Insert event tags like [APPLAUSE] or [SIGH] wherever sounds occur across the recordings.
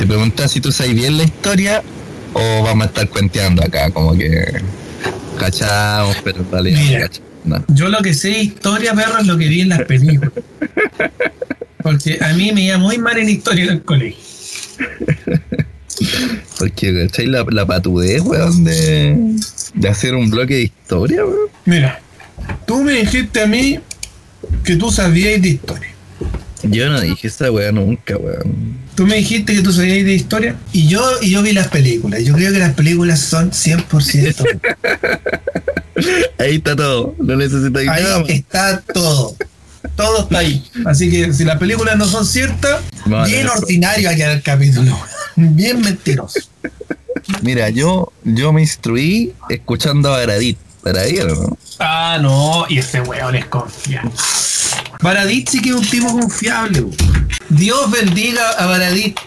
Te preguntas si tú sabes bien la historia o vamos a estar cuenteando acá, como que cachamos, pero en realidad Mira. no. Yo lo que sé historia, perro, es lo que vi en las películas. Porque a mí me iba muy mal en historia en el colegio. Porque, ¿cachai? La, la patudez, weón, de, de hacer un bloque de historia, weón. Mira, tú me dijiste a mí que tú sabías de historia. Yo no dije esa weá nunca, weón. Tú me dijiste que tú sabías de historia y yo, y yo vi las películas. Yo creo que las películas son 100%. [LAUGHS] Ahí está todo, no necesitas Ahí nada más. está todo. Todo está ahí. Así que si las películas no son ciertas, Vale, bien eso. ordinario va a quedar el capítulo. [LAUGHS] Bien mentiroso. Mira, yo, yo me instruí escuchando a Baradit. Baradit, ¿no? Ah, no, y ese weón es confiable. Baradit sí que es un tipo confiable. weón. Dios bendiga a Baradit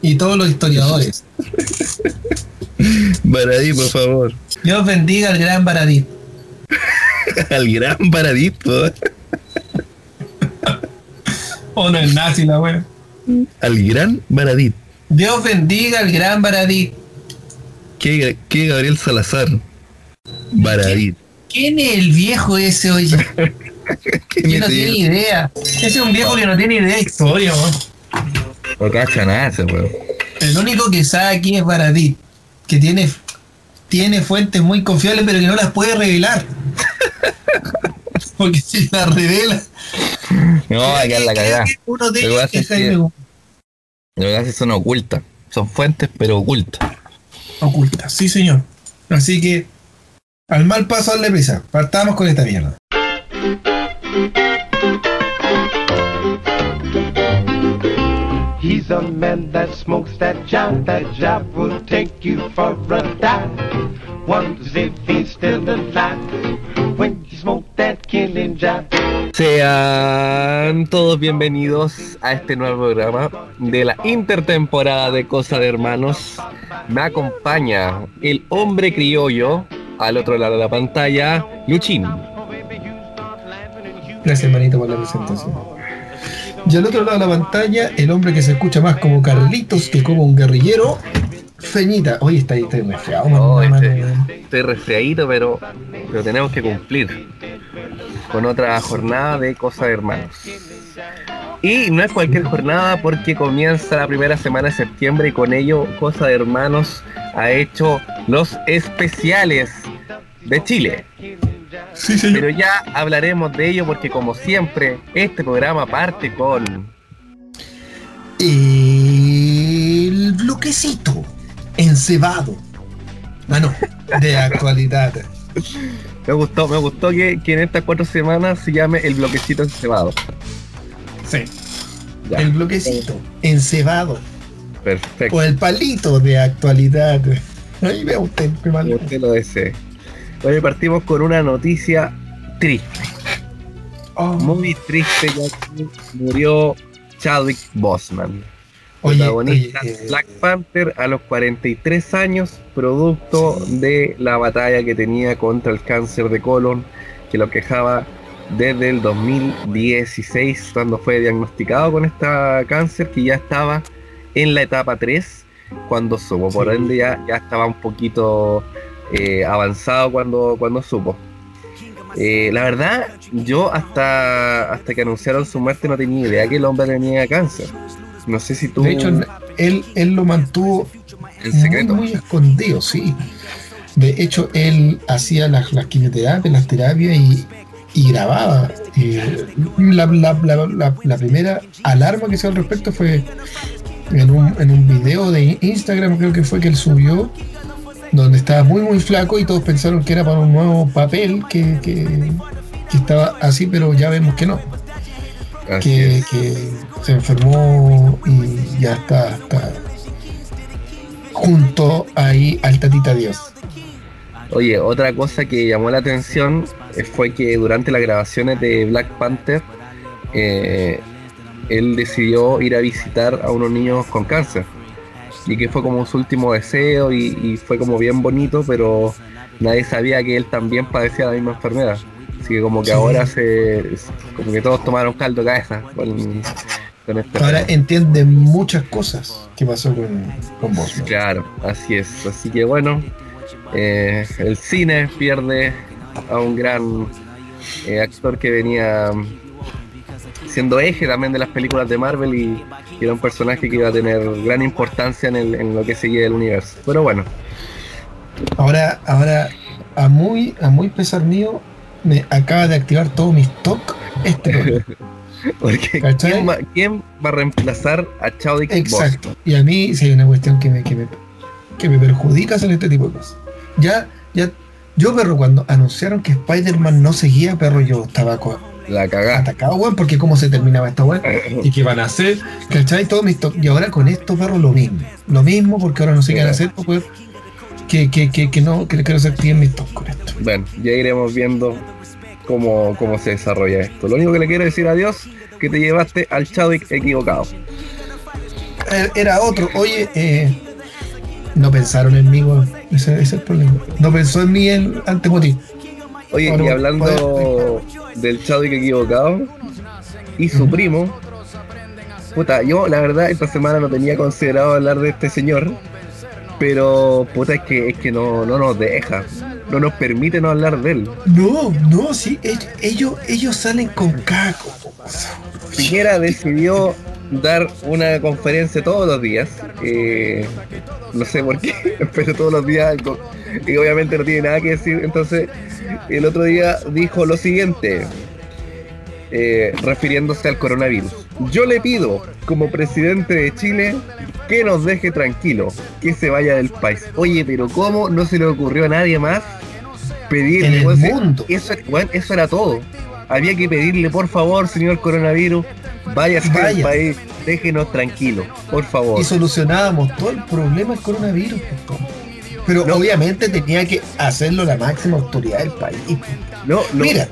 y todos los historiadores. [LAUGHS] Baradit, por favor. Dios bendiga al gran Baradit. [LAUGHS] Al gran Baradit. O no es nazi la wea. Al gran Baradit. Dios bendiga al gran Baradit. ¿Qué, qué Gabriel Salazar? Baradit. ¿Quién es el viejo ese, oye? [LAUGHS] ¿Qué Que no tiene idea. Ese es un viejo que no tiene idea de historia, weón. No cacha nada ese weón. El único que sabe aquí es Baradit, que tiene, tiene fuentes muy confiables, pero que no las puede revelar. [LAUGHS] Porque si las revela, No, va a quedar la cagada. uno de ellos que- Jaime Guzmán. Lo que hace son ocultas. Son fuentes, pero ocultas. oculta, sí señor. Así que al mal paso darle prisa. Partamos con esta mierda. He's a man that smokes that job. That job will take you for a dive. Wonders if he's still alive when you smoke that killing job. Sean todos bienvenidos a este nuevo programa de la intertemporada de Cosa de Hermanos. Me acompaña el hombre criollo al otro lado de la pantalla, Luchín. Gracias, hermanito, por la presentación. Y al otro lado de la pantalla, el hombre que se escucha más como Carlitos que como un guerrillero, Feñita. Oye, está ahí, está resfriado, este- mano. Estoy resfriadito, pero, pero tenemos que cumplir con otra jornada de Cosa de Hermanos. Y no es cualquier jornada porque comienza la primera semana de septiembre y con ello Cosa de Hermanos ha hecho los especiales de Chile. Sí, señor. Pero ya hablaremos de ello porque como siempre este programa parte con... El bloquecito encebado. Mano, de [LAUGHS] actualidad. Me gustó, me gustó que, que en estas cuatro semanas se llame el bloquecito encebado. Sí. Ya, El bloquecito encebado. perfecto. O el palito de actualidad. Ahí vea usted, como usted lo desee. Hoy partimos con una noticia triste, Oh, muy triste, ya que murió Chadwick Boseman, oye, protagonista oye, eh, Black Panther a los 43 años, producto de la batalla que tenía contra el cáncer de colon, que lo quejaba desde el 2016, cuando fue diagnosticado con este cáncer, que ya estaba en la etapa 3, cuando supo, por Sí. ende ya, ya estaba un poquito eh, avanzado cuando, cuando supo. Eh, la verdad, yo hasta, hasta que anunciaron su muerte no tenía idea que el hombre tenía cáncer. No sé si tú de hecho, él, él lo mantuvo en secreto. Muy, muy escondido, sí. De hecho, él hacía las, las quimioterapias, las terapias y, y grababa. Eh, la, la- la- la- la primera alarma que se al respecto fue en un, en un video de Instagram, creo que fue que él subió, donde estaba muy, muy flaco y todos pensaron que era para un nuevo papel que, que- que estaba así, pero ya vemos que no que, es. que se enfermó y ya está, está junto ahí al tatita Dios. Oye, otra cosa que llamó la atención fue que durante las grabaciones de Black Panther, eh, él decidió ir a visitar a unos niños con cáncer. Y que fue como su último deseo y, y fue como bien bonito, pero nadie sabía que él también padecía la misma enfermedad. Así que como que Sí. ahora se... como que todos tomaron caldo de cabeza con, con este Ahora juego. entiende muchas cosas que pasó con, con Bosman. Claro, así es. Así que bueno, eh, el cine pierde a un gran eh, actor que venía siendo eje también de las películas de Marvel y, y era un personaje que iba a tener gran importancia en, el- en lo que seguía del universo. Pero bueno, Ahora, ahora, a muy, a muy pesar mío, me acaba de activar todo mi stock este [LAUGHS] porque. ¿quién va, quién va a reemplazar a Chadwick? Exacto. Y a mí si hay una cuestión que me, que me, que me perjudica hacer este tipo de cosas. Ya, ya, yo perro, cuando anunciaron que Spider-Man no seguía, perro, yo estaba co- La cagada. atacado, weón, porque cómo se terminaba esta weón. ¿Y qué van a hacer? ¿Cachai? Todo mi. Y ahora con esto, perro, lo mismo. Lo mismo, porque ahora no sé qué van a hacer, pues, que, que, que, que no, que quiero hacer en mi stock con esto. Bueno, ya iremos viendo cómo, cómo se desarrolla esto. Lo único que le quiero decir a Dios que te llevaste al Chadwick equivocado. Era- Era otro, oye, eh, no pensaron en mí, weón. Ese, ese es el problema. No pensó en mí el antemoti. Oye, Bueno, y hablando del Chadwick equivocado y su primo, puta, yo la verdad esta semana no tenía considerado hablar de este señor, pero puta es que es que no, no nos deja, no nos permite no hablar de él. No, no, sí, ell- ellos, ellos salen con caco. Piñera decidió dar una conferencia todos los días. eh, no sé por qué, [LAUGHS] pero todos los días algo. Y obviamente no tiene nada que decir. Entonces, el otro día dijo lo siguiente, eh, refiriéndose al coronavirus. Yo le pido, como presidente de Chile, que nos deje tranquilo, que se vaya del país. Oye, pero ¿cómo no se le ocurrió a nadie más pedir En el mundo. Eso, weón, eso era todo. Había que pedirle, por favor, señor coronavirus, váyase Vaya. país, déjenos tranquilos, por favor. Y solucionábamos todo el problema del coronavirus. pues. Pero No. obviamente tenía que hacerlo la máxima autoridad del país. po. No, no, Mira,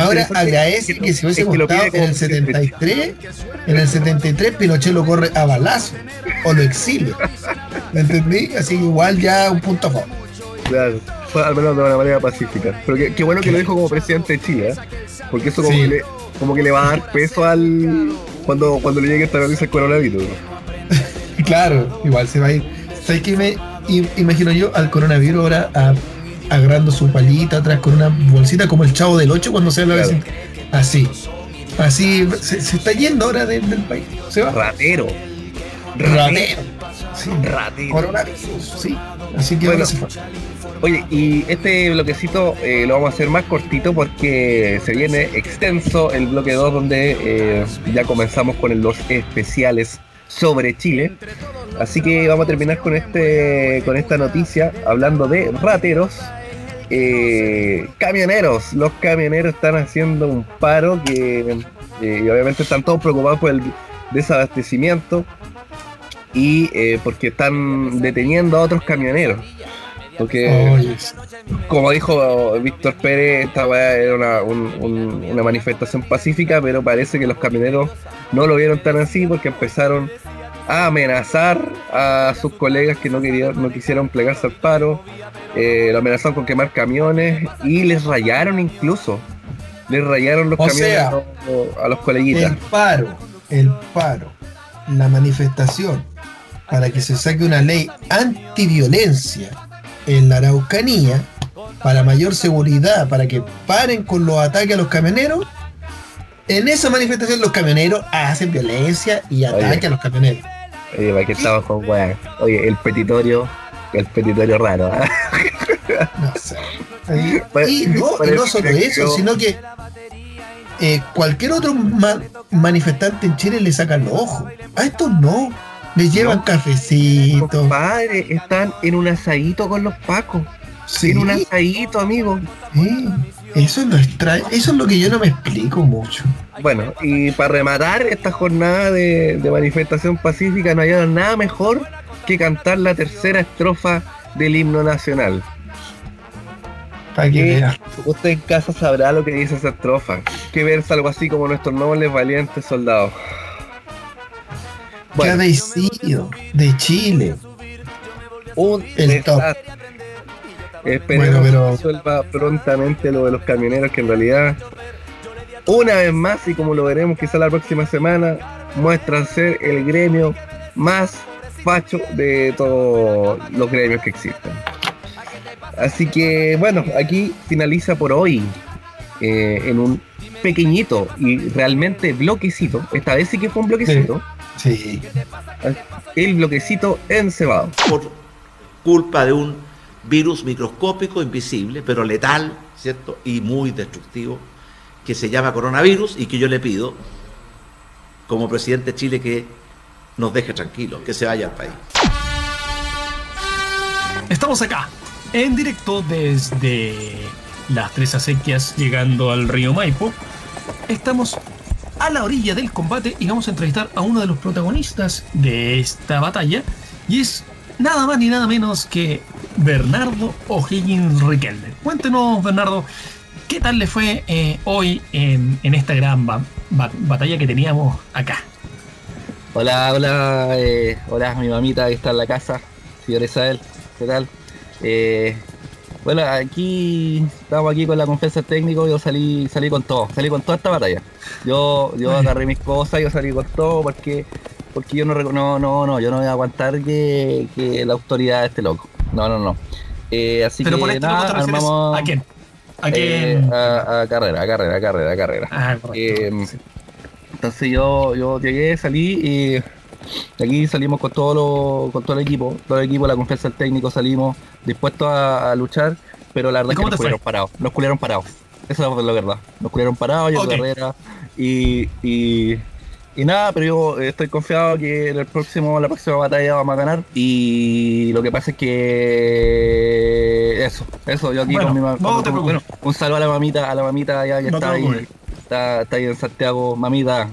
Ahora agradece que si que lo estado pide en el presidente. 73, en el 73 Pinochet lo corre a balazo o lo exilia. ¿Me entendí? Así que igual ya un punto a favor. Claro, fue al menos de una manera pacífica. Pero qué, qué bueno que lo dijo como presidente de Chile, ¿eh? porque eso como, Sí. que le, como que le va a dar peso al cuando, cuando le llegue esta noticia el coronavirus. [LAUGHS] Claro, igual se va a ir. ¿Sabes qué me imagino yo al coronavirus ahora a- agarrando su palita atrás con una bolsita como el chavo del 8 cuando se habla Claro. de así? Así se, se está yendo ahora de- del país. Se va. Ratero. Ratero. Sí. Ratero. Coronavirus, sí. Así que Bueno. ahora se fue. Oye, y este bloquecito eh, lo vamos a hacer más cortito porque se viene extenso el bloque 2 donde eh, ya comenzamos con los especiales sobre Chile. Así que vamos a terminar con este con esta noticia hablando de rateros. Eh, camioneros, los camioneros están haciendo un paro que y obviamente están todos preocupados por el desabastecimiento y porque están deteniendo a otros camioneros. Porque como dijo Víctor Pérez, esta weá era una, un- un- una manifestación pacífica, pero parece que los camioneros no lo vieron tan así porque empezaron a amenazar a sus colegas que no querían, no quisieron plegarse al paro, eh, lo amenazaron con quemar camiones y les rayaron incluso. Les rayaron los O camiones sea, a, los- a los coleguitas. El paro, el paro, la manifestación para que se saque una ley antiviolencia en la Araucanía, para mayor seguridad, para que paren con los ataques a los camioneros. En esa manifestación los camioneros hacen violencia y ataque a los camioneros. Oye, ¿para qué estamos con weá? Oye, el petitorio, el petitorio raro. ¿ah? No sé. Y, no, y no parece solo eso, sino que eh, cualquier otro ma- manifestante en Chile le sacan los ojos. A estos no. Les llevan No. cafecitos. Compadre, están en un asadito con los pacos. Sí, En un asadito, amigo. sí. Eso es lo extraño. Eso es lo que yo no me explico mucho. Bueno, y para rematar esta jornada de, de manifestación pacífica, no hallaron nada mejor que cantar la tercera estrofa del himno nacional. Para que. Usted en casa sabrá lo que dice esa estrofa, que versa algo así como nuestros nobles valientes soldados. ¿Qué Bueno, habéis sido? De Chile. un el top. Esperemos Bueno, pero- que resuelva prontamente lo de los camioneros, que en realidad, una vez más, y como lo veremos quizá la próxima semana, muestran ser el gremio más facho de todos los gremios que existen. Así que bueno, aquí finaliza por hoy eh, en un pequeñito y realmente bloquecito. Esta vez sí que fue un bloquecito. Sí. El bloquecito encebado. por culpa de un virus microscópico, invisible, pero letal, ¿cierto? Y muy destructivo, que se llama coronavirus y que yo le pido, como presidente de Chile, que nos deje tranquilos, que se vaya al país. Estamos acá, en directo desde las tres acequias llegando al río Maipo. Estamos a la orilla del combate y vamos a entrevistar a uno de los protagonistas de esta batalla. Y es nada más ni nada menos que Bernardo O'Higgins Riquelme. Cuéntenos, Bernardo, ¿qué tal le fue eh, hoy en, en esta gran ba- ba- batalla que teníamos acá? Hola, hola, eh, hola, mi mamita que está en la casa, señor Isabel, ¿qué tal? Eh, bueno, aquí estamos aquí con la confianza técnico, yo salí, salí con todo, salí con toda esta batalla. Yo, yo agarré mis cosas, yo salí con todo porque, porque yo no, no, no, no, yo no voy a aguantar que, que la autoridad esté loco. No, no, no. Eh, así Pero que por armamos ¿A quién? ¿A eh, quién? a, a carrera, a carrera, a carrera, a carrera. Ah, correcto. eh, Entonces yo, yo llegué, salí y aquí salimos con todo lo, con todo el equipo, todo el equipo, la confianza del técnico, salimos dispuestos a, a luchar, pero la verdad ¿Y es que nos culieron parados, nos culieron parados. Eso es la verdad. Nos culieron parados, yo Ok. carrera y, y, y nada, pero yo estoy confiado que en el próximo, la próxima batalla vamos a ganar. Y lo que pasa es que eso, eso, yo aquí Bueno, con mi mamá. no te preocupes. un saludo a la mamita, a la mamita ya que No está ahí. está ahí en Santiago, mamita.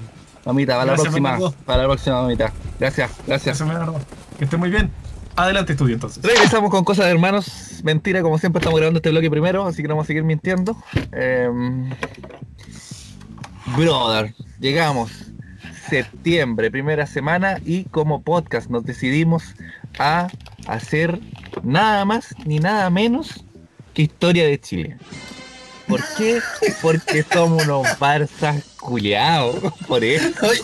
Mamita, para la próxima. Para la próxima, mamita. Gracias, gracias. Que esté muy bien. Adelante, estudio entonces. Regresamos con cosas de hermanos. Mentira, como siempre estamos grabando este bloque primero, así que no vamos a seguir mintiendo. Em, brother, llegamos. Septiembre, primera semana, y como podcast nos decidimos a hacer nada más ni nada menos que historia de Chile. ¿Por qué? Porque somos unos barzas culiados. [LAUGHS] Por eso. Oye,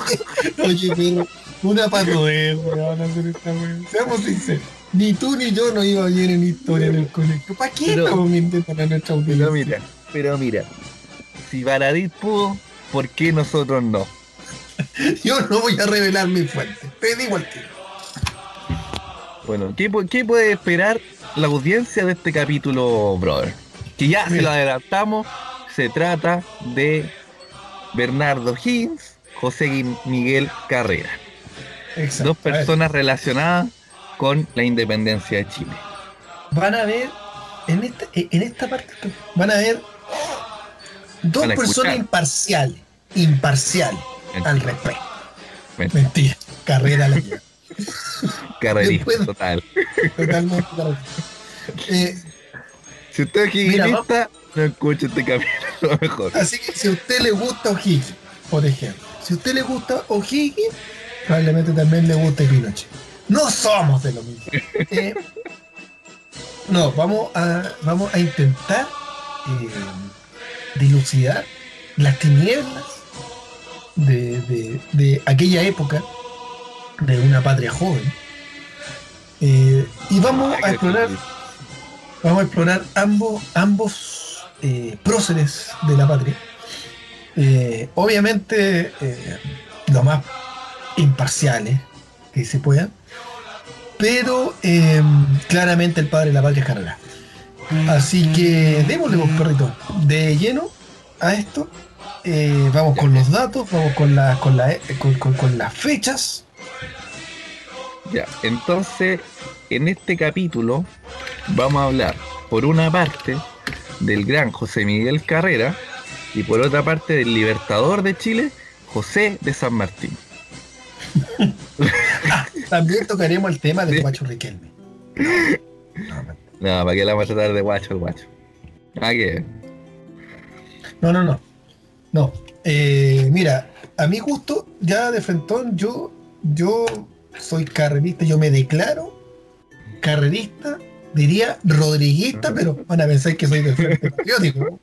oye, pero una patudez, weón, hacer esta weón. Seamos sinceros. Ni tú ni yo nos iba bien en historia en el colegio. ¿Para qué Pero- estamos mintiendo a nuestra audiencia? Pero mira, pero mira, si Baradit pudo, ¿por qué nosotros no? [LAUGHS] Yo no voy a revelar mi fuente. Te digo al tiro. Bueno, ¿qué, pu- qué puede esperar la audiencia de este capítulo, brother? Que ya se lo adelantamos, se trata de Bernardo Higgins, José Miguel Carrera, Exacto. dos personas relacionadas con la independencia de Chile. Van a ver, en esta, en esta parte, van a ver dos a personas imparciales. Imparciales al respecto. Mentira, Mentira. Carrera la lleva. [LAUGHS] Carrerista, Después- total. Totalmente. [LAUGHS] Eh, Si usted es Mira, no escuche este capítulo [LAUGHS] mejor. Así que si a usted le gusta O'Higgins, por ejemplo, si a usted le gusta O'Higgins, probablemente también le guste Pinochet. No somos de lo mismo. [LAUGHS] Eh, no, vamos a, vamos a intentar eh, dilucidar las tinieblas de, de- de aquella época de una patria joven. Eh, y vamos a explorar Vamos a explorar ambos, ambos eh, próceres de la patria. Eh, obviamente, eh, lo más imparciales que se puedan. Pero eh, claramente el padre de la patria es Carrera. Así que démosle un perrito de lleno a esto. Eh, vamos con los datos, vamos con, la, con, la, con, con- con las fechas. Ya, entonces, en este capítulo vamos a hablar, por una parte, del gran José Miguel Carrera y por otra parte del libertador de Chile, José de San Martín. [LAUGHS] También tocaremos el tema de. Guacho Riquelme. No, no, No, ¿para qué la vamos a tratar de guacho el guacho? ¿A qué? No, no, no. No. Eh, mira, a mi gusto, ya de frentón, yo, yo soy carrerista, yo me declaro carrerista, diría rodriguista, pero van a pensar que soy del frente [LAUGHS] patriótico.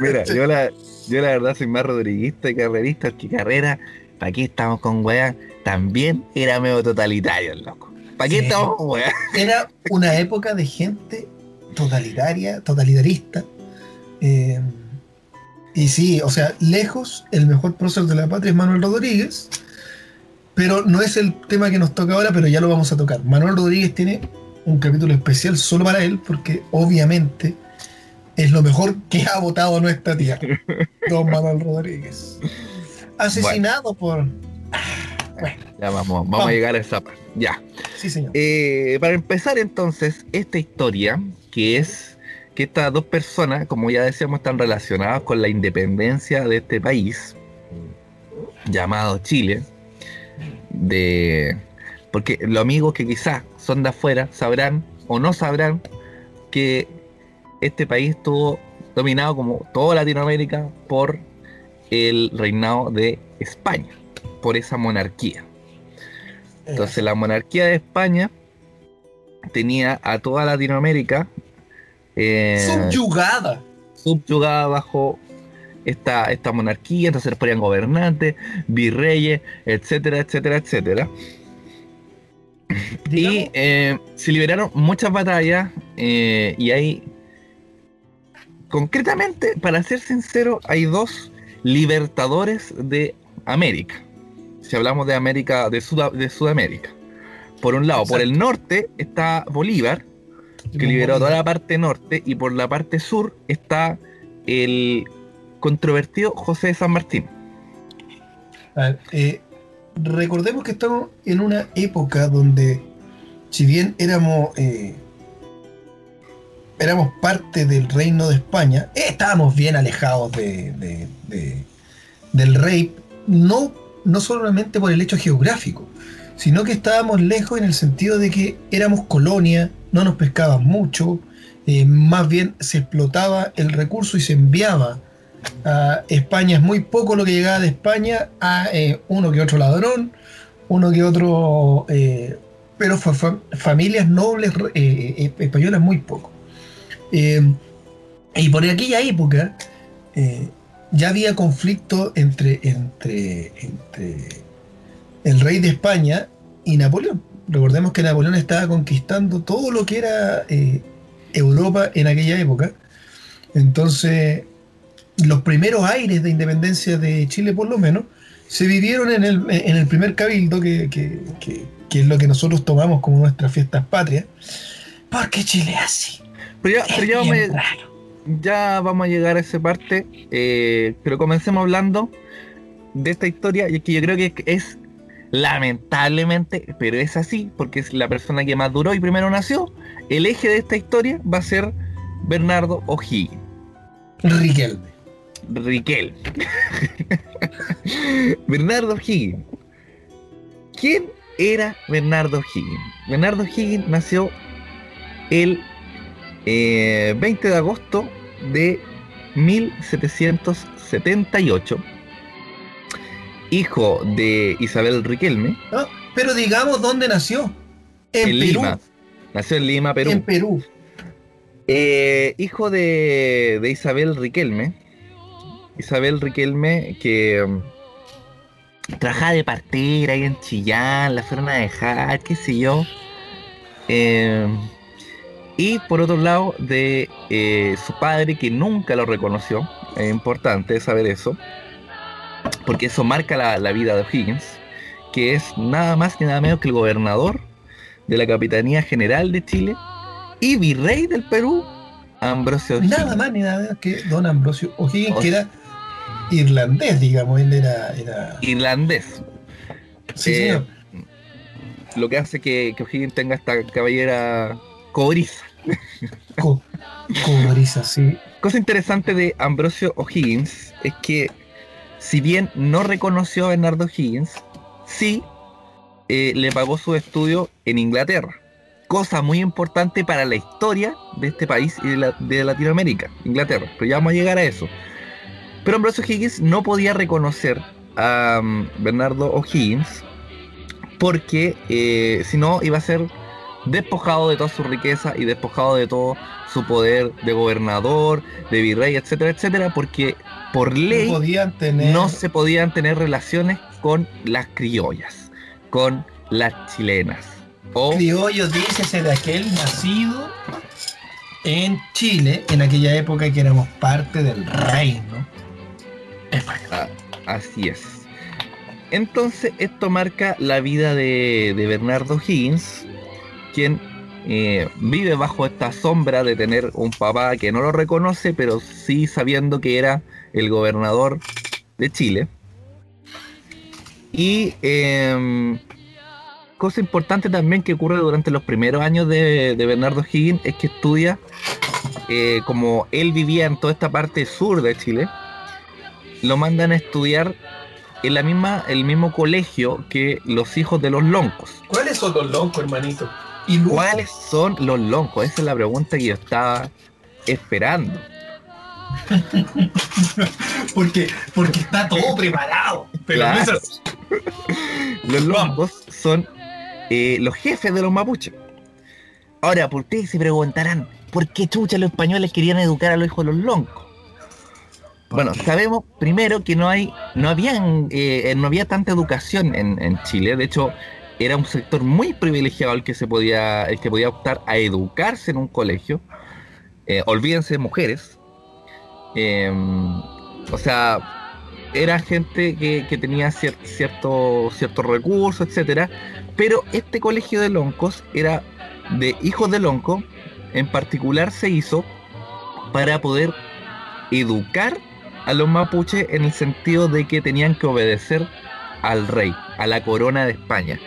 Mira, yo la, yo la verdad soy más rodriguista y carrerista, que carrera, ¿para qué estamos con weá? También era medio totalitario el loco. ¿Para qué Sí. estamos con weá? Era una [LAUGHS] época de gente totalitaria, totalitarista. eh, y sí, o sea, lejos, el mejor prócer de la patria es Manuel Rodríguez. Pero no es el tema que nos toca ahora, pero ya lo vamos a tocar. Manuel Rodríguez tiene un capítulo especial solo para él, porque obviamente es lo mejor que ha votado nuestra tía, [LAUGHS] don Manuel Rodríguez. Asesinado por. Ya vamos, vamos, Vamos. a llegar a esa parte. Ya. Sí, señor. Eh, para empezar entonces, esta historia, que es que estas dos personas, como ya decíamos, están relacionadas con la independencia de este país, llamado Chile, de porque los amigos que quizás son de afuera sabrán o no sabrán que este país estuvo dominado como toda Latinoamérica por el reinado de España, por esa monarquía. Entonces la monarquía de España tenía a toda Latinoamérica eh, Subyugada. subyugada bajo esta, esta monarquía, entonces les ponían gobernantes, virreyes, etcétera, etcétera, etcétera. Y eh, se liberaron muchas batallas eh, y hay, concretamente, para ser sincero, hay dos libertadores de América. Si hablamos de América, de, Sud- de Sudamérica. Por un lado, por el norte está Bolívar, que liberó toda la parte norte, y por la parte sur está el controvertido José de San Martín. A ver, eh, recordemos que estamos en una época donde, si bien éramos eh, éramos parte del reino de España, estábamos bien alejados de- del rey, no, no solamente por el hecho geográfico, sino que estábamos lejos en el sentido de que éramos colonia, no nos pescaban mucho, eh, más bien se explotaba el recurso y se enviaba a España. Es muy poco lo que llegaba de España a eh, uno que otro ladrón, uno que otro, eh, pero fa- fa- familias nobles eh, españolas muy poco. Y por aquella época ya había conflicto entre, entre, entre el rey de España y Napoleón. Recordemos que Napoleón estaba conquistando todo lo que era Europa en aquella época. Entonces, los primeros aires de independencia de Chile, por lo menos, se vivieron en el, en el primer cabildo, que, que- que- que es lo que nosotros tomamos como nuestras fiestas patrias. Porque Chile es así. Pero ya, Es pero ya vamos, a, raro. ya vamos a llegar a esa parte, eh, pero comencemos hablando de esta historia, y es que yo creo que es lamentablemente, pero es así, porque es la persona que más duró y primero nació, el eje de esta historia va a ser Bernardo O'Higgins. Riquelme. Riquel. [LAUGHS] Bernardo O'Higgins. ¿Quién era Bernardo O'Higgins? Bernardo O'Higgins nació el eh, 20 de agosto de 1778. Hijo de Isabel Riquelme. Pero digamos dónde nació. En, en Perú. Lima. Nació en Lima, Perú. En Perú. Eh, hijo de, de Isabel Riquelme. Isabel Riquelme que um, trabajaba de partera ahí en Chillán, la fueron a dejar, qué sé yo. Eh, y por otro lado, de eh, su padre que nunca lo reconoció. Es importante saber eso. Porque eso marca la, la vida de O'Higgins. Que es nada más que nada menos que el gobernador de la Capitanía General de Chile y virrey del Perú, Ambrosio O'Higgins. Nada más ni nada menos que Don Ambrosio O'Higgins, O que era irlandés, digamos. Él era. era... Irlandés. Sí, Eh, señor. Lo que hace que, que O'Higgins tenga esta cabellera cobriza. Co- cobriza, sí. Cosa interesante de Ambrosio O'Higgins es que, si bien no reconoció a Bernardo O'Higgins, sí eh, le pagó su estudio en Inglaterra. Cosa muy importante para la historia de este país y de, la- de Latinoamérica, Inglaterra. Pero ya vamos a llegar a eso. Pero Ambrosio O'Higgins no podía reconocer a um, Bernardo O'Higgins porque eh, si no iba a ser despojado de toda su riqueza y despojado de todo su poder de gobernador, de virrey, etcétera, etcétera, porque por ley No podían tener. no se podían tener relaciones con las criollas, con las chilenas. O Criollo, dícese de aquel nacido en Chile, en aquella época que éramos parte del reino Ah, así es. Entonces, esto marca la vida de, de Bernardo Higgins, quien eh, vive bajo esta sombra de tener un papá que no lo reconoce, pero sí sabiendo que era el gobernador de Chile. Y em, cosa importante también que ocurre durante los primeros años de, de Bernardo Higgins es que estudia, eh, como él vivía en toda esta parte sur de Chile, lo mandan a estudiar en la misma, el mismo colegio que los hijos de los loncos. ¿Cuáles son los loncos, hermanito? Y ¿Cuáles son los loncos? Esa es la pregunta que yo estaba esperando. [LAUGHS] porque, porque está todo preparado. Pero no es. [LAUGHS] Los loncos son eh, los jefes de los mapuches. Ahora, ¿por qué se preguntarán por qué chucha los españoles querían educar a los hijos de los loncos? Bueno, sabemos primero que no hay, no habían, eh, no había tanta educación en, en Chile. De hecho, era un sector muy privilegiado el que se podía, el que podía optar a educarse en un colegio. Eh, olvídense de mujeres. Eh, o sea, era gente que, tenía cier- cierto, ciertos recursos, etcétera. Pero este colegio de loncos era de hijos de lonco. En particular se hizo para poder educar a los mapuches en el sentido de que tenían que obedecer al rey, a la corona de España.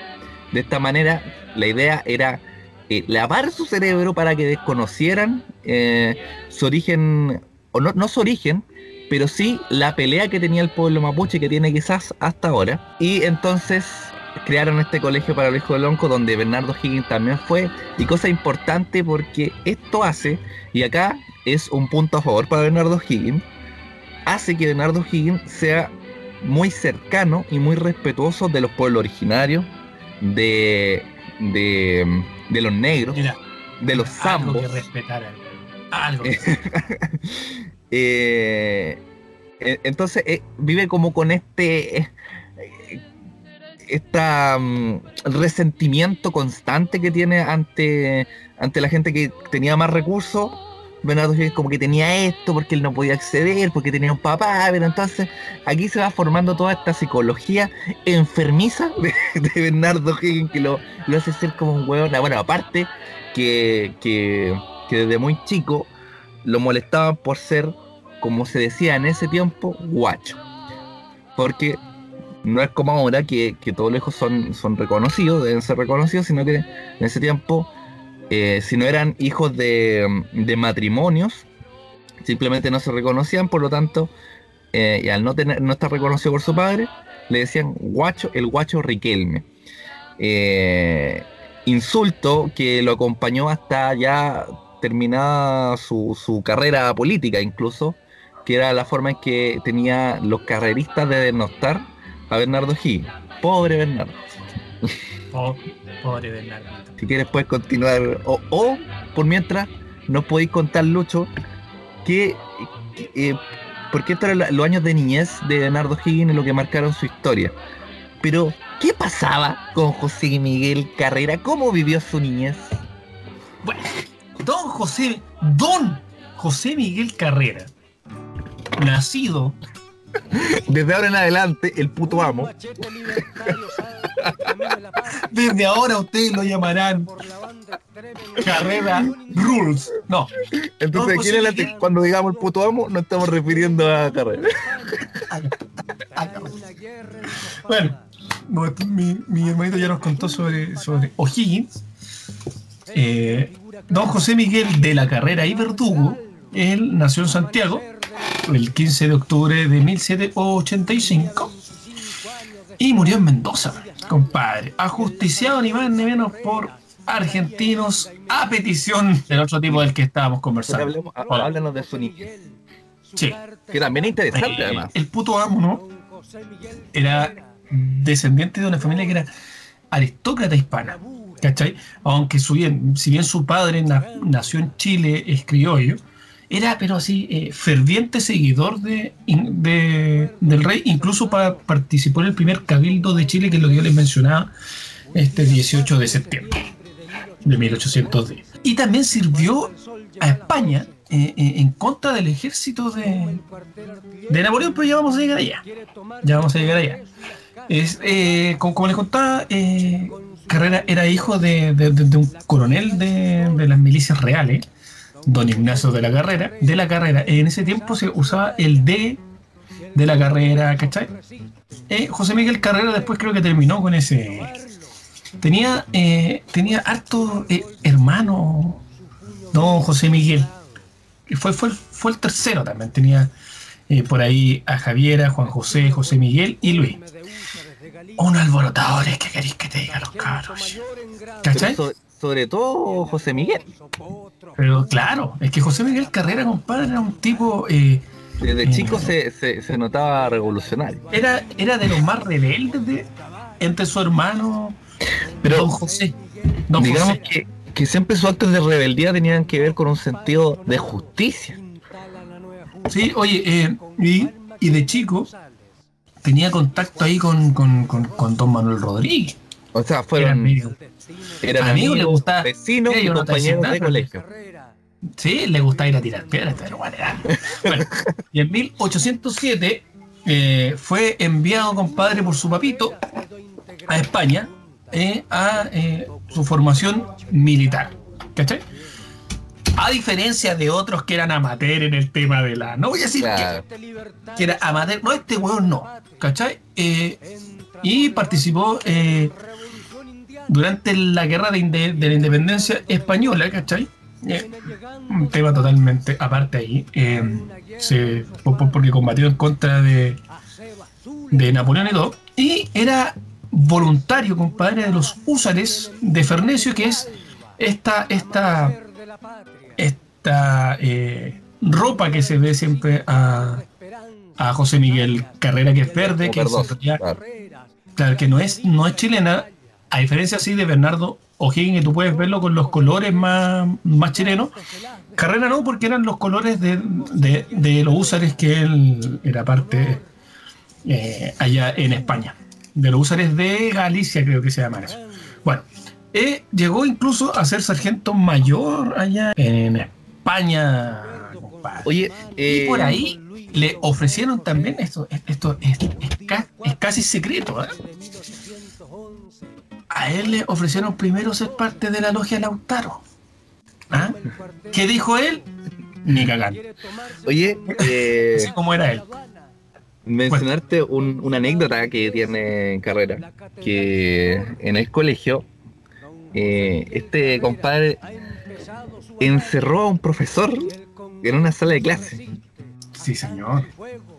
De esta manera, la idea era eh, lavar su cerebro para que desconocieran eh, su origen, o no, su origen, pero sí la pelea que tenía el pueblo mapuche, que tiene quizás hasta ahora. Y entonces crearon este colegio para los hijos de Lonco, donde Bernardo Higgins también fue. Y cosa importante porque esto hace, y acá es un punto a favor para Bernardo Higgins, hace que Bernardo Higgins sea muy cercano y muy respetuoso de los pueblos originarios, de, de, de los negros, Mira, de los algo zambos. que respetar. hermano. Algo. que- [LAUGHS] Eh, entonces eh, vive como con este eh, esta mm, resentimiento constante que tiene ante ante la gente que tenía más recursos Bernardo Higgins como que tenía esto porque él no podía acceder porque tenía un papá pero entonces aquí se va formando toda esta psicología enfermiza [LAUGHS] de, Bernardo Higgins que lo, hace ser como un hueón bueno aparte que, que, que desde muy chico lo molestaban por ser, como se decía en ese tiempo, guacho. Porque no es como ahora que, que todos los hijos son, son reconocidos, deben ser reconocidos, sino que en ese tiempo, eh, si no eran hijos de, de matrimonios, simplemente no se reconocían, por lo tanto, eh, y al no, tener, no estar reconocido por su padre, le decían guacho, el guacho Riquelme. Eh, insulto que lo acompañó hasta ya terminada su, su carrera política incluso, que era la forma en que tenía los carreristas de denostar a Bernardo Higgins. Pobre Bernardo. [LAUGHS] Po- Pobre Bernardo. Si quieres puedes continuar. O, o, por mientras, nos podéis contar, Lucho, que... que, eh, porque estos eran los años de niñez de Bernardo Higgins lo que marcaron su historia. Pero, ¿qué pasaba con José Miguel Carrera? ¿Cómo vivió su niñez? Bueno, don José, don José Miguel Carrera, nacido Desde ahora en adelante, el puto amo. Desde ahora ustedes lo llamarán Carrera Rules. No, Entonces, aquí en adelante, cuando digamos el puto amo, no estamos refiriendo a Carrera. bueno, mi hermanito ya nos contó sobre, sobre O'Higgins. Eh, don José Miguel de la Carrera y Verdugo, él nació en Santiago el 15 de octubre de 1785 y murió en Mendoza, compadre, ajusticiado ni más ni menos por argentinos a petición del otro tipo del que estábamos conversando. hablemos- háblanos de su niñez. Sí. Que también es interesante, Eh, además. El puto amo, ¿no? Era descendiente de una familia que era aristócrata hispana. ¿Cachai? Aunque su bien, si bien su padre na- nació en Chile, es criollo, era, pero así, eh, ferviente seguidor de, del rey, incluso pa- participó en el primer cabildo de Chile, que es lo que yo les mencionaba, este 18 de septiembre de 1810. Y también sirvió a España eh, eh, en contra del ejército de, de Napoleón, pero ya vamos a llegar allá. Ya vamos a llegar allá. Es, como, les contaba, Carrera era hijo de, de- un coronel de las milicias reales, don Ignacio de la Carrera. De la Carrera, en ese tiempo se usaba el D de la Carrera, ¿cachai? Eh, José Miguel Carrera después creo que terminó con ese. Tenía, eh, tenía harto eh, hermano, don José Miguel. Fue, fue, fue el tercero también. Tenía eh, por ahí a Javiera, Juan José, José Miguel y Luis. Un alborotadores que queréis que te diga los cabros. ¿Cachai? Pero sobre todo José Miguel. Pero claro, es que José Miguel Carrera, compadre, era un tipo. eh, Desde Mm. chico se, se, se notaba revolucionario. era, era de los más rebeldes de, entre su hermano Pero Don José. Don digamos José. que, que siempre sus actos de rebeldía tenían que ver con un sentido de justicia. Sí, oye, eh, y, y de chico tenía contacto ahí con, con, con, con don Manuel Rodríguez. O sea, fueron eran a mí le amigos, gustaba- vecinos y compañeros de colegio. Sí, le gustaba ir a tirar piedras, pero bueno, era- bueno, y en 1807 eh, fue enviado, compadre, por su papito a España eh, a eh, su formación militar. ¿Cachai? A diferencia de otros que eran amateur en el tema de la. No voy a decir que- Claro. que, era amateur. No, este weón no. ¿Cachai? Eh, y participó durante la guerra de, de la independencia española, ¿cachai? Eh, un tema totalmente aparte ahí. eh, se- por- por- porque combatió en contra de, de Napoleón y todo. Y era voluntario, compadre, de los húsares de Fernesio, que es esta, esta, esta eh, ropa que se ve siempre a, a José Miguel Carrera, que es verde, que, es claro, que no es, no es chilena, a diferencia así de Bernardo O'Higgins, que tú puedes verlo con los colores más, más chilenos. Carrera no, porque eran los colores de, de- de los húsares que él era parte eh, allá en España. De los húsares de Galicia, creo que se llaman eso. Bueno, eh, llegó incluso a ser sargento mayor allá en España. compadre. Oye, Y eh, por ahí le ofrecieron también esto, esto es, es casi secreto. ¿eh? A él le ofrecieron primero ser parte de la logia Lautaro. ¿Ah? ¿Qué dijo él? Ni cagando. Oye, eh, Así como era él. mencionarte un- una anécdota que tiene carrera, que en el colegio, eh, este compadre encerró a un profesor en una sala de clase. Sí, señor.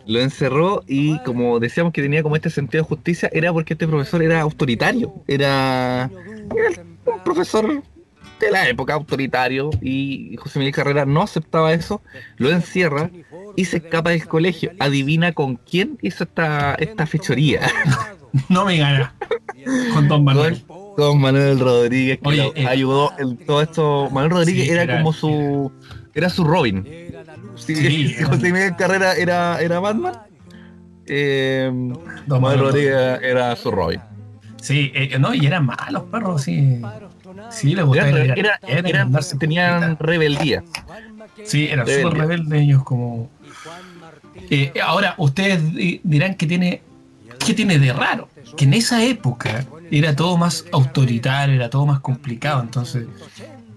Lo encerró y como decíamos que tenía como este sentido de justicia, era porque este profesor era autoritario, era, era un profesor de la época autoritario y José Miguel Carrera no aceptaba eso, lo encierra y se escapa del colegio. Adivina con quién hizo esta, esta fechoría. [LAUGHS] No me gana. Con Don Manuel. Con, con Manuel Rodríguez, que Oye, lo eh, ayudó en todo esto. Manuel Rodríguez Sí, era, era- como su. Era su Robin. Sí, Sí, era- José Miguel Carrera era, era Batman. eh, Don Manuel Manuel Rodríguez era su Robin. Sí, eh, no, y eran malos perros, sí. Sí, les gustaba Era- tenían rebeldía. Sí, eran súper rebeldes ellos como... Eh, ahora, ustedes di- dirán que tiene... ¿Qué tiene de raro? Que en esa época era todo más autoritario, era todo más complicado. Entonces,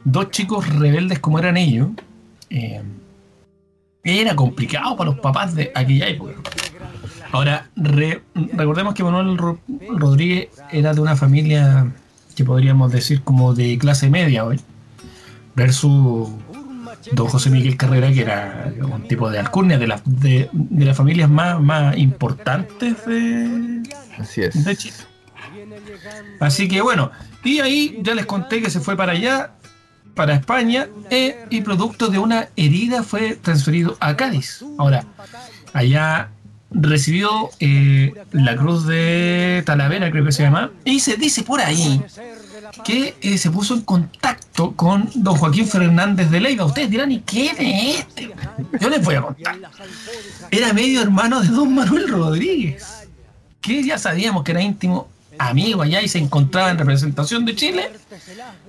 dos chicos rebeldes como eran ellos, eh, era complicado para los papás de aquella época. Ahora, re- recordemos que Manuel Ro- Rodríguez era de una familia que podríamos decir como de clase media hoy, versus don José Miguel Carrera, que era un tipo de alcurnia, de, las de, de las familias más, más importantes de, Así es. de Chile. Así que bueno, y ahí ya les conté que se fue para allá, para España, eh, y producto de una herida fue transferido a Cádiz. Ahora, allá recibió eh, la cruz de Talavera, creo que se llama, y se dice por ahí que eh, se puso en contacto con don Joaquín Fernández de Leiva. Ustedes dirán, ¿y quién es este? Yo les voy a contar. Era medio hermano de don Manuel Rodríguez, que ya sabíamos que era íntimo amigo allá y se encontraba en representación de Chile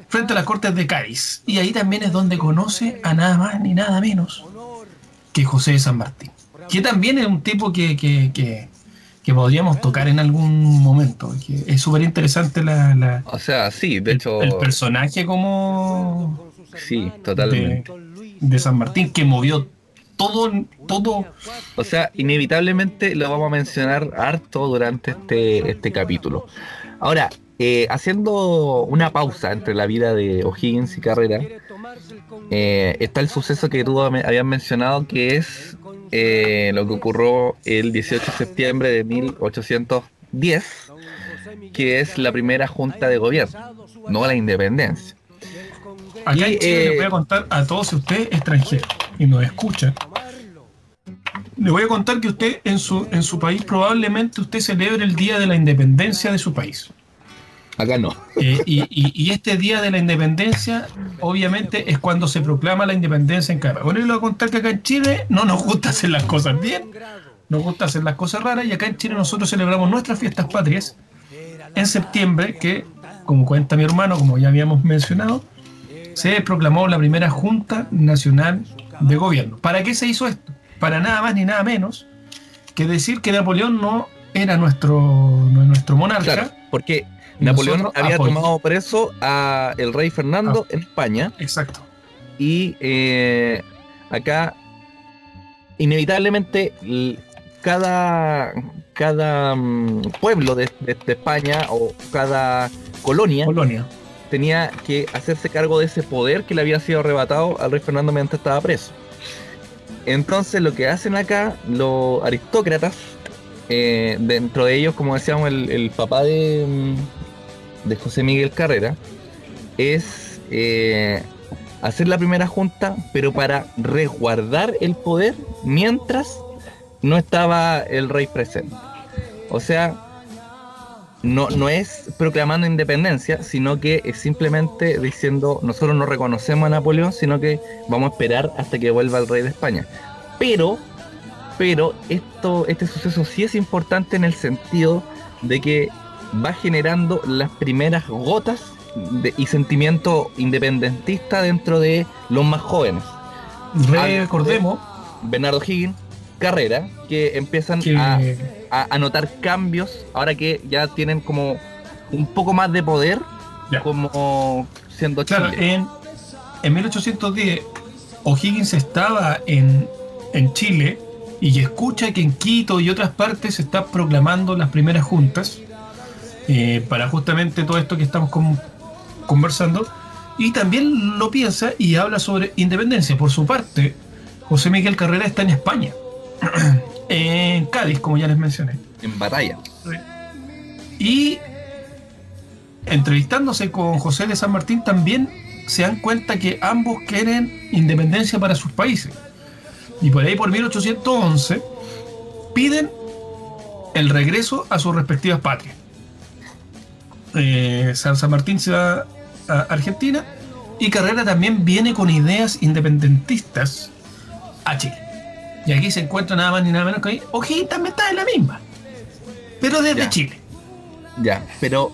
frente a las Cortes de Cádiz. Y ahí también es donde conoce a nada más ni nada menos que José de San Martín, que también es un tipo que, que, que, que podríamos tocar en algún momento. que es súper interesante la, la- O sea, sí, de el, hecho, el personaje como sí, totalmente. de, de San Martín que movió todo, todo O sea, inevitablemente lo vamos a mencionar harto durante este, este capítulo. Ahora, eh, haciendo una pausa entre la vida de O'Higgins y Carrera, eh, está el suceso que tú habías mencionado, que es eh, lo que ocurrió el 18 de septiembre de 1810, que es la primera junta de gobierno, no la independencia. Acá Y, en Chile eh, les voy a contar a todos si usted es extranjero y nos escucha. Le voy a contar que usted en su, en su país probablemente usted celebre el día de la independencia de su país. Acá no. Eh, y, y- y este día de la independencia, obviamente, es cuando se proclama la independencia en país. Bueno, yo le voy a contar que acá en Chile no nos gusta hacer las cosas bien, nos gusta hacer las cosas raras, y acá en Chile nosotros celebramos nuestras fiestas patrias en septiembre, que, como cuenta mi hermano, como ya habíamos mencionado, se proclamó la primera Junta Nacional de Gobierno. ¿Para qué se hizo esto? Para nada más ni nada menos que decir que Napoleón no era nuestro, nuestro monarca. Claro, porque Napoleón había tomado preso a el rey Fernando en España Exacto. y eh, acá inevitablemente cada cada mm, pueblo de, de- de España o cada colonia Polonia. Tenía que hacerse cargo de ese poder que le había sido arrebatado al rey Fernando mientras estaba preso. Entonces lo que hacen acá los aristócratas, eh, dentro de ellos, como decíamos, el, papá de, mm, de José Miguel Carrera, es eh, hacer la primera junta, pero para resguardar el poder mientras no estaba el rey presente. O sea, no, no es proclamando independencia, sino que es simplemente diciendo nosotros no reconocemos a Napoleón, sino que vamos a esperar hasta que vuelva el rey de España. Pero, pero esto, este suceso sí es importante en el sentido de que va generando las primeras gotas de- y sentimiento independentista dentro de los más jóvenes. Recordemos Bernardo Higgins, Carrera, que empiezan que a a, a notar cambios ahora que ya tienen como un poco más de poder como siendo Claro, Chile. en, en 1810 O'Higgins estaba en, en Chile y escucha que en Quito y otras partes se está proclamando las primeras juntas eh, para justamente todo esto que estamos con- conversando y también lo piensa y habla sobre independencia. Por su parte, José Miguel Carrera está en España, [CLEARS THROAT] en Cádiz, como ya les mencioné. en batalla. Y entrevistándose con José de San Martín también se dan cuenta que ambos quieren independencia para sus países. Y por ahí por 1811 piden el regreso a sus respectivas patrias. Eh, San, San Martín se va a Argentina y Carrera también viene con ideas independentistas a Chile. Y aquí se encuentra nada más ni nada menos que. O'Higgins también está en la misma, pero desde Ya. Chile. Ya, pero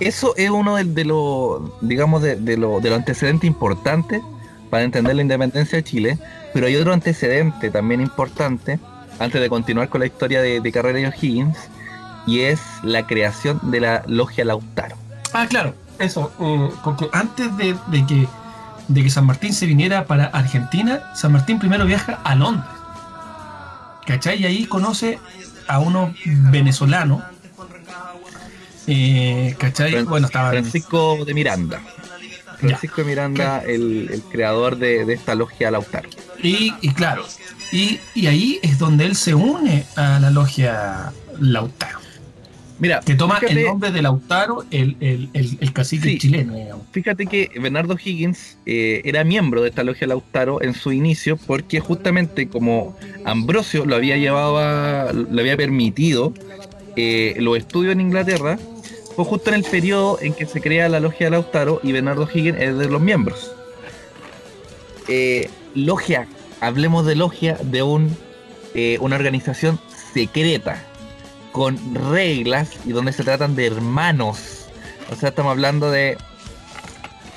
eso es uno de, de los, digamos, de, de lo- de los antecedentes importantes para entender la independencia de Chile, pero hay otro antecedente también importante, antes de continuar con la historia de, de Carrera y O'Higgins, y es la creación de la logia Lautaro. Ah, claro, eso, eh, porque antes de, de que, de que San Martín se viniera para Argentina, San Martín primero viaja a Londres. ¿Cachai? Y ahí conoce a unos venezolanos. Eh, ¿Cachai? Bueno, estaba Francisco de Miranda. Francisco de Miranda, el, el creador de, de esta logia Lautaro. Y, y claro, y, y ahí es donde él se une a la logia Lautaro. Mira, que toma el nombre de Lautaro, el, el, el, cacique chileno. Fíjate que Bernardo Higgins eh, era miembro de esta logia Lautaro en su inicio, porque justamente como Ambrosio lo había llevado a, le había permitido eh, los estudios en Inglaterra, fue justo en el periodo en que se crea la logia Lautaro y Bernardo Higgins es de los miembros. Eh, logia, hablemos de logia de un, una organización secreta con reglas y donde se tratan de hermanos. O sea, estamos hablando de,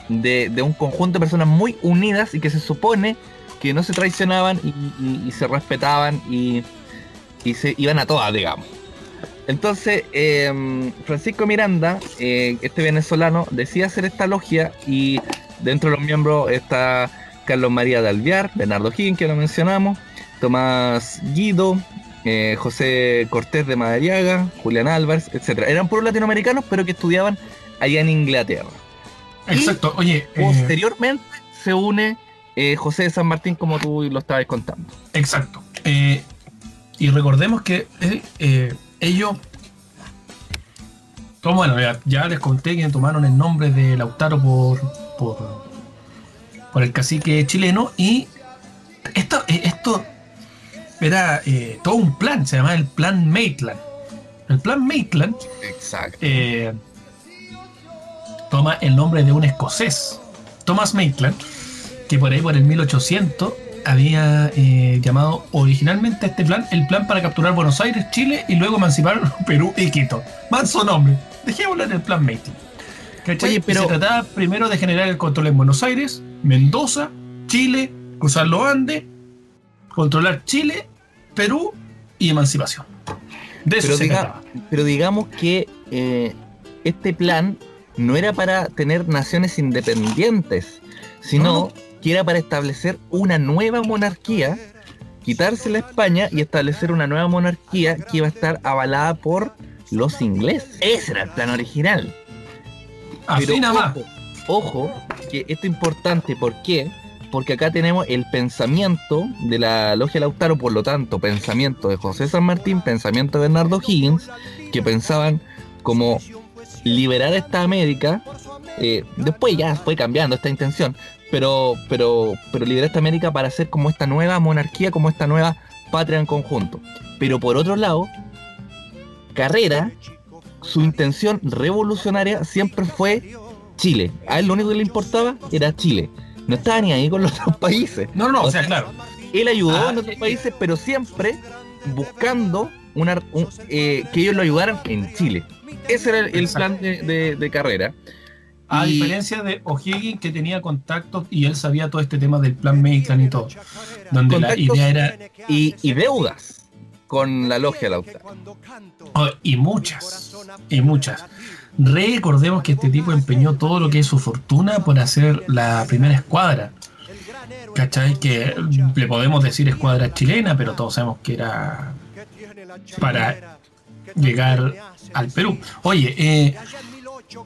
de, un conjunto de personas muy unidas y que se supone que no se traicionaban y, se respetaban y, se iban a todas, digamos. Entonces, em, Francisco Miranda, eh, este venezolano, decide hacer esta logia y dentro de los miembros está Carlos María de Alviar, Bernardo Higgins, que lo mencionamos, Tomás Guido, eh, José Cortés de Madariaga, Julián Álvarez, etcétera. Eran puros latinoamericanos, pero que estudiaban allá en Inglaterra. Exacto, oye. Eh, posteriormente se une eh, José de San Martín, como tú lo estabas contando. Exacto. y recordemos que ellos. bueno, ya, les conté que tomaron el nombre de Lautaro por, por, por el cacique chileno y esto, esto era eh, todo un plan, se llamaba el Plan Maitland. El Plan Maitland Exacto. Eh, toma el nombre de un escocés, Thomas Maitland, que por ahí por el 1800 había eh, llamado originalmente este plan el plan para capturar Buenos Aires, Chile y luego emancipar [LAUGHS] Perú y Quito. Manso nombre. Dejémoslo en el plan Maitland. Oye, pero... Se trataba primero de generar el control en Buenos Aires, Mendoza, Chile, cruzar los Andes, controlar Chile Perú y emancipación. De eso pero, digamos que eh, este plan no era para tener naciones independientes, sino que era para establecer una nueva monarquía, quitarse la España y establecer una nueva monarquía que iba a estar avalada por los ingleses. Ese era el plan original. Así nada más. Ojo, que esto es importante, ¿por qué? Porque acá tenemos el pensamiento de la Logia Lautaro, por lo tanto, pensamiento de José San Martín, pensamiento de Bernardo Higgins, que pensaban como liberar esta América. Eh, después ya fue cambiando esta intención, pero, pero, pero liberar esta América para hacer como esta nueva monarquía, como esta nueva patria en conjunto. Pero por otro lado, Carrera, su intención revolucionaria siempre fue Chile. A él lo único que le importaba era Chile no estaba ni ahí con los otros países. No, no, o, sea, claro. Él ayudó a ah, otros países, pero siempre buscando una, eh, que ellos lo ayudaran en Chile. Ese era el, plan de, carrera. A diferencia de O'Higgins, que tenía contactos y él sabía todo este tema del plan Maitland y todo. Donde la idea era. Y, y deudas con la logia Lautaro. Oh, y muchas, y muchas. Recordemos que este tipo empeñó todo lo que es su fortuna por hacer la primera escuadra. ¿Cachai? Que le podemos decir escuadra chilena, pero todos sabemos que era para llegar al Perú. Oye, eh,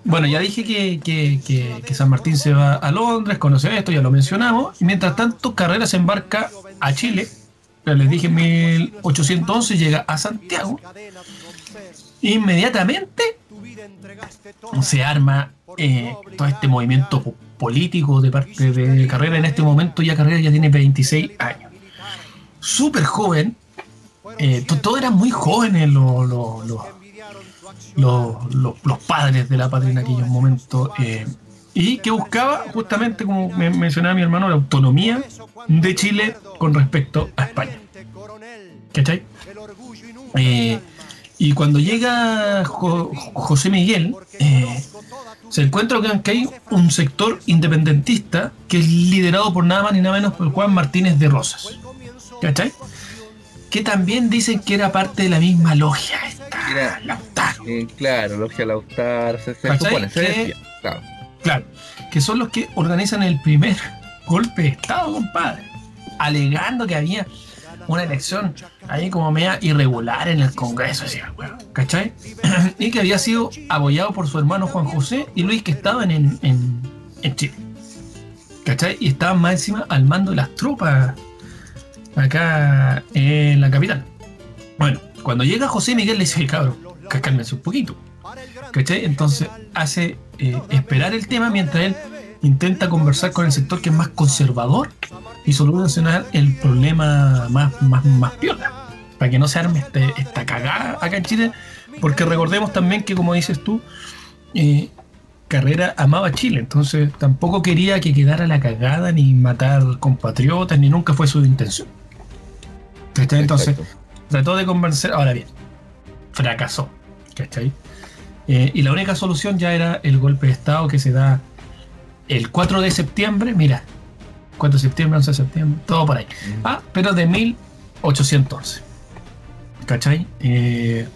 bueno, ya dije que, San Martín se va a Londres, conoce esto, ya lo mencionamos. Mientras tanto, Carrera se embarca a Chile. Les dije en 1811, llega a Santiago. Inmediatamente se arma eh, todo este movimiento político de parte de Carrera. En este momento ya Carrera ya tiene 26 años. Súper joven. Eh, todos eran muy jóvenes los, padres de la patria en aquellos momentos. Eh, y que buscaba justamente, como me mencionaba mi hermano, la autonomía de Chile con respecto a España. ¿Cachai? Eh, y cuando llega José Miguel, eh, se encuentra que hay un sector independentista que es liderado por nada más ni nada menos por Juan Martínez de Rosas. ¿Cachai? Que también dicen que era parte de la misma logia esta, Lautaro. Eh, claro, logia Lautaro, se, supone, claro. claro, que son los que organizan el primer [LAUGHS] golpe de Estado, compadre, alegando que había una elección ahí como media irregular en el Congreso, decía, ¿cachai? [CLEARS THROAT] y que había sido apoyado por su hermano Juan José y Luis que estaban en, en, Chile. ¿Cachai? Y estaban más encima al mando de las tropas acá en la capital. Bueno, cuando llega José Miguel le dice, cabrón, cálmense un poquito. ¿Cachai? Entonces hace eh, esperar el tema mientras él intenta conversar con el sector que es más conservador y solucionar el problema más, más, más piola. Para que no se arme este- esta cagada acá en Chile. Porque recordemos también que, como dices tú, eh, Carrera amaba Chile, entonces tampoco quería que quedara la cagada ni matar compatriotas, ni nunca fue su intención. ¿Cachai? Entonces, trató de convencer, ahora bien, fracasó. ¿Cachai? Eh, y la única solución ya era el golpe de Estado que se da el 4 de septiembre, mira, 4 de septiembre, 11 de septiembre, todo por ahí. Ah, pero de 1811. ¿Cachai? Eh,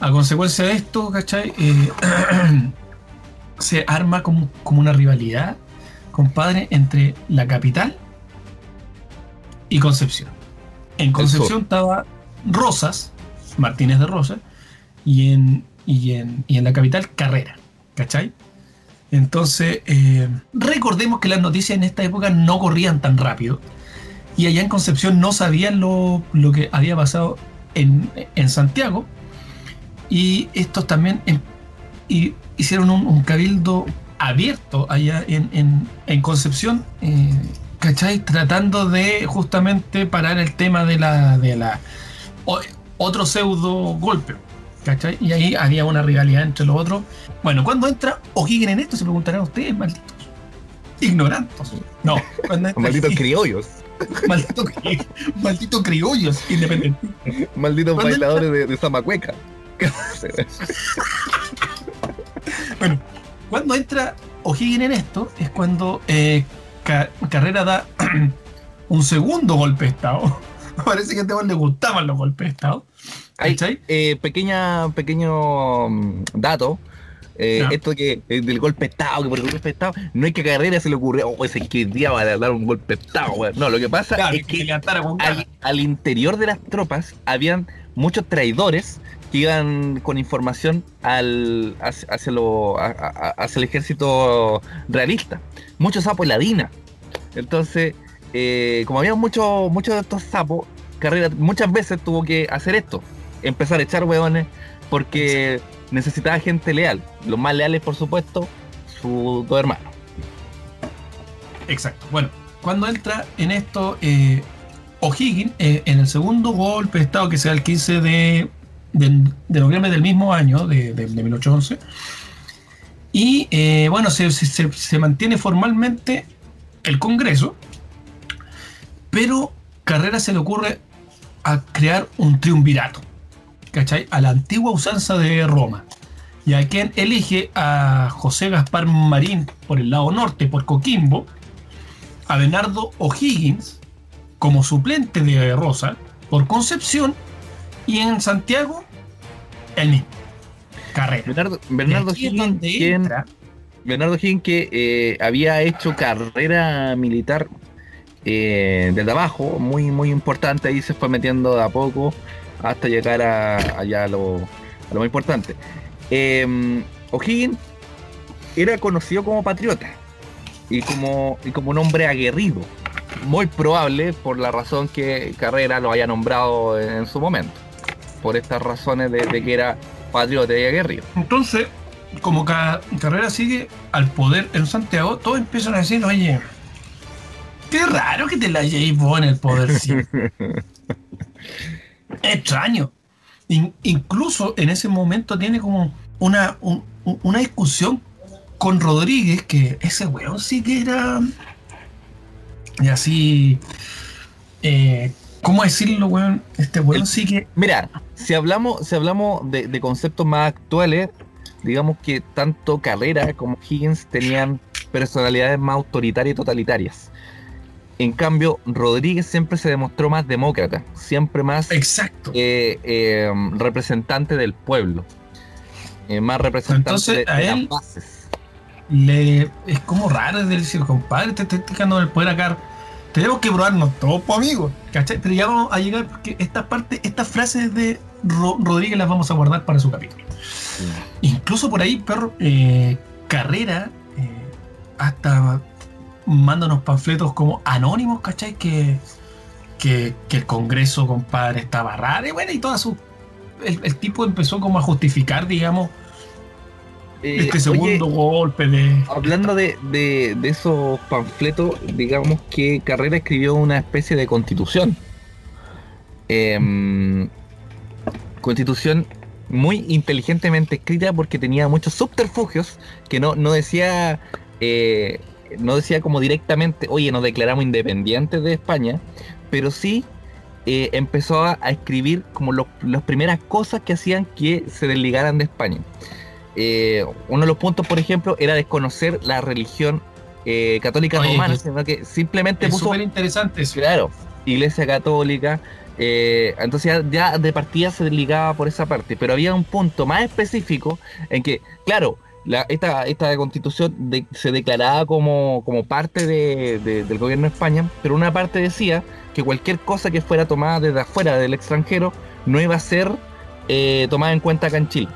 a consecuencia de esto, ¿cachai? Eh, [CLEARS THROAT] se arma como, como una rivalidad, compadre, entre la capital y Concepción. En Concepción estaba Rosas, Martínez de Rosas, y en, y en, y en la capital Carrera, ¿cachai? Entonces, eh, recordemos que las noticias en esta época no corrían tan rápido, y allá en Concepción no sabían lo, lo que había pasado en, en Santiago, y estos también em- hicieron un, cabildo abierto allá en, en- Concepción, eh, ¿cachai? Tratando de justamente parar el tema de la, de la otro pseudo golpe, ¿cachai? Y ahí había una rivalidad entre los otros. Bueno, cuando entra O'Higgins en esto, se preguntarán ustedes, malditos ignorantes. No, entra Malditos criollos. malditos cri- malditos criollos independientes. Malditos ¿Cuándo bailadores de, de Zamacueca. Bueno, cuando entra O'Higgins en esto es cuando eh, Ca- Carrera da [CLEARS THROAT] un segundo golpe de Estado. [LAUGHS] Parece que a este weón le gustaban los golpes de Estado. Hay, eh, pequeña, pequeño mm, dato. eh. Esto que eh, del golpe de estado, que por el golpe de estado, no es que a Carrera se le ocurrió, oh, ese que día va a dar un golpe de estado, weón". No, lo que pasa Claro, es que al, al interior de las tropas habían muchos traidores que iban con información al, hacia, hacia lo- a- a- hacia el ejército realista. Muchos sapos ladina. Entonces, eh, como había muchos muchos de estos sapos, Carrera muchas veces tuvo que hacer esto. Empezar a echar hueones porque necesitaba gente leal. Los más leales, por supuesto, sus dos hermanos. Exacto. Bueno, cuando entra en esto eh, O'Higgins, eh, en el segundo golpe de Estado que se da el 15 de, de- de noviembre del mismo año, de, de- de 1811, y eh, bueno, se, se- se- se mantiene formalmente el Congreso, pero Carrera se le ocurre a crear un triunvirato, ¿cachai? A la antigua usanza de Roma. Y a quien elige a José Gaspar Marín por el lado norte, por Coquimbo, a Bernardo O'Higgins como suplente de Rosa por Concepción y en Santiago el mismo. Carrera. Bernardo, Bernardo Higgins, quien- Higgins que eh, había hecho carrera militar eh, desde abajo, muy muy importante, ahí se fue metiendo de a poco hasta llegar a, allá a lo, a lo más importante. Eh, O'Higgins era conocido como patriota y como, y como un hombre aguerrido, muy probable por la razón que Carrera lo haya nombrado en su momento, por estas razones de, de que era patriota y aguerrido. Entonces, como Ca- Carrera sigue al poder en Santiago, todos empiezan a decir, oye, qué raro que te la hayáis vos en el poder siempre. [LAUGHS] Extraño. In- incluso en ese momento tiene como una, un- un- una discusión con Rodríguez, que ese weón sí que era... Y así... eh, ¿Cómo decirlo, weón? Este weón El- sí que... Mira, si hablamos, si hablamos de, de conceptos más actuales, digamos que tanto Carrera como Higgins tenían personalidades más autoritarias y totalitarias. En cambio, Rodríguez siempre se demostró más demócrata, siempre más Exacto. eh, eh, representante del pueblo, eh, más representante Entonces, de, de a las él- bases. le es como raro es decir, compadre, te estoy dejando el poder acá. Tenemos que probarnos todos, pues, amigos. ¿Cachai? Pero ya vamos a llegar porque esta parte, estas frases de Ro- Rodríguez las vamos a guardar para su capítulo. Incluso por ahí, perro, Carrera, hasta manda unos panfletos como anónimos, ¿cachai? Que, que, que el Congreso, compadre, estaba raro y bueno, y todas sus el, el tipo empezó como a justificar, digamos, Eh, este segundo oye, golpe de. hablando de, de- de esos panfletos, digamos que Carrera escribió una especie de constitución. Em, constitución muy inteligentemente escrita porque tenía muchos subterfugios que no, no decía eh, no decía como directamente, oye, nos declaramos independientes de España, pero sí eh, empezó a, a escribir como las primeras cosas que hacían que se desligaran de España. Eh, uno de los puntos, por ejemplo, era desconocer la religión eh, católica Oye, romana, sino que simplemente Es puso súper interesante eso. Claro, iglesia católica. eh, entonces ya, ya de partida se desligaba por esa parte. Pero había un punto más específico en que, claro, la- esta, esta constitución de- se declaraba como, como parte de- de- del gobierno de España, pero una parte decía que cualquier cosa que fuera tomada desde afuera del extranjero no iba a ser eh, tomada en cuenta acá en Chile.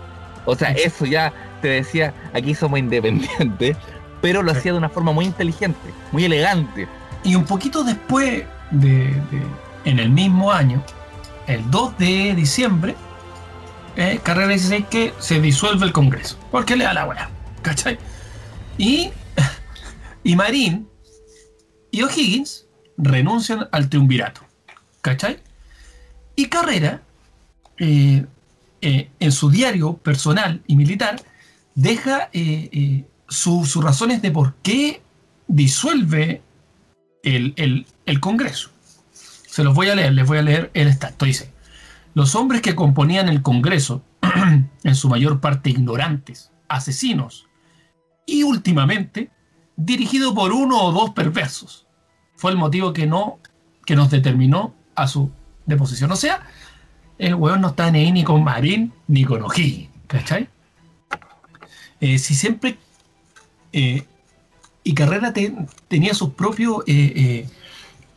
O sea, eso ya te decía, aquí somos independientes, pero lo hacía de una forma muy inteligente, muy elegante. Y un poquito después de, de- en el mismo año, el 2 de diciembre, eh, Carrera dice que se disuelve el Congreso. Porque le da la weá. ¿Cachai? Y, y Marín y O'Higgins renuncian al triunvirato. ¿Cachai? Y Carrera, eh, eh, en su diario personal y militar, deja su- sus razones de por qué disuelve el, el- el Congreso. Se los voy a leer, les voy a leer el extracto. Dice, los hombres que componían el Congreso, [CLEARS THROAT] en su mayor parte ignorantes, asesinos y últimamente dirigido por uno o dos perversos, fue el motivo que, no, que nos determinó a su deposición. O sea, el hueón no está ni ahí ni con Marín ni con O'Higgins, ¿cachai? Eh, si siempre... eh, y Carrera te- tenía sus propios eh,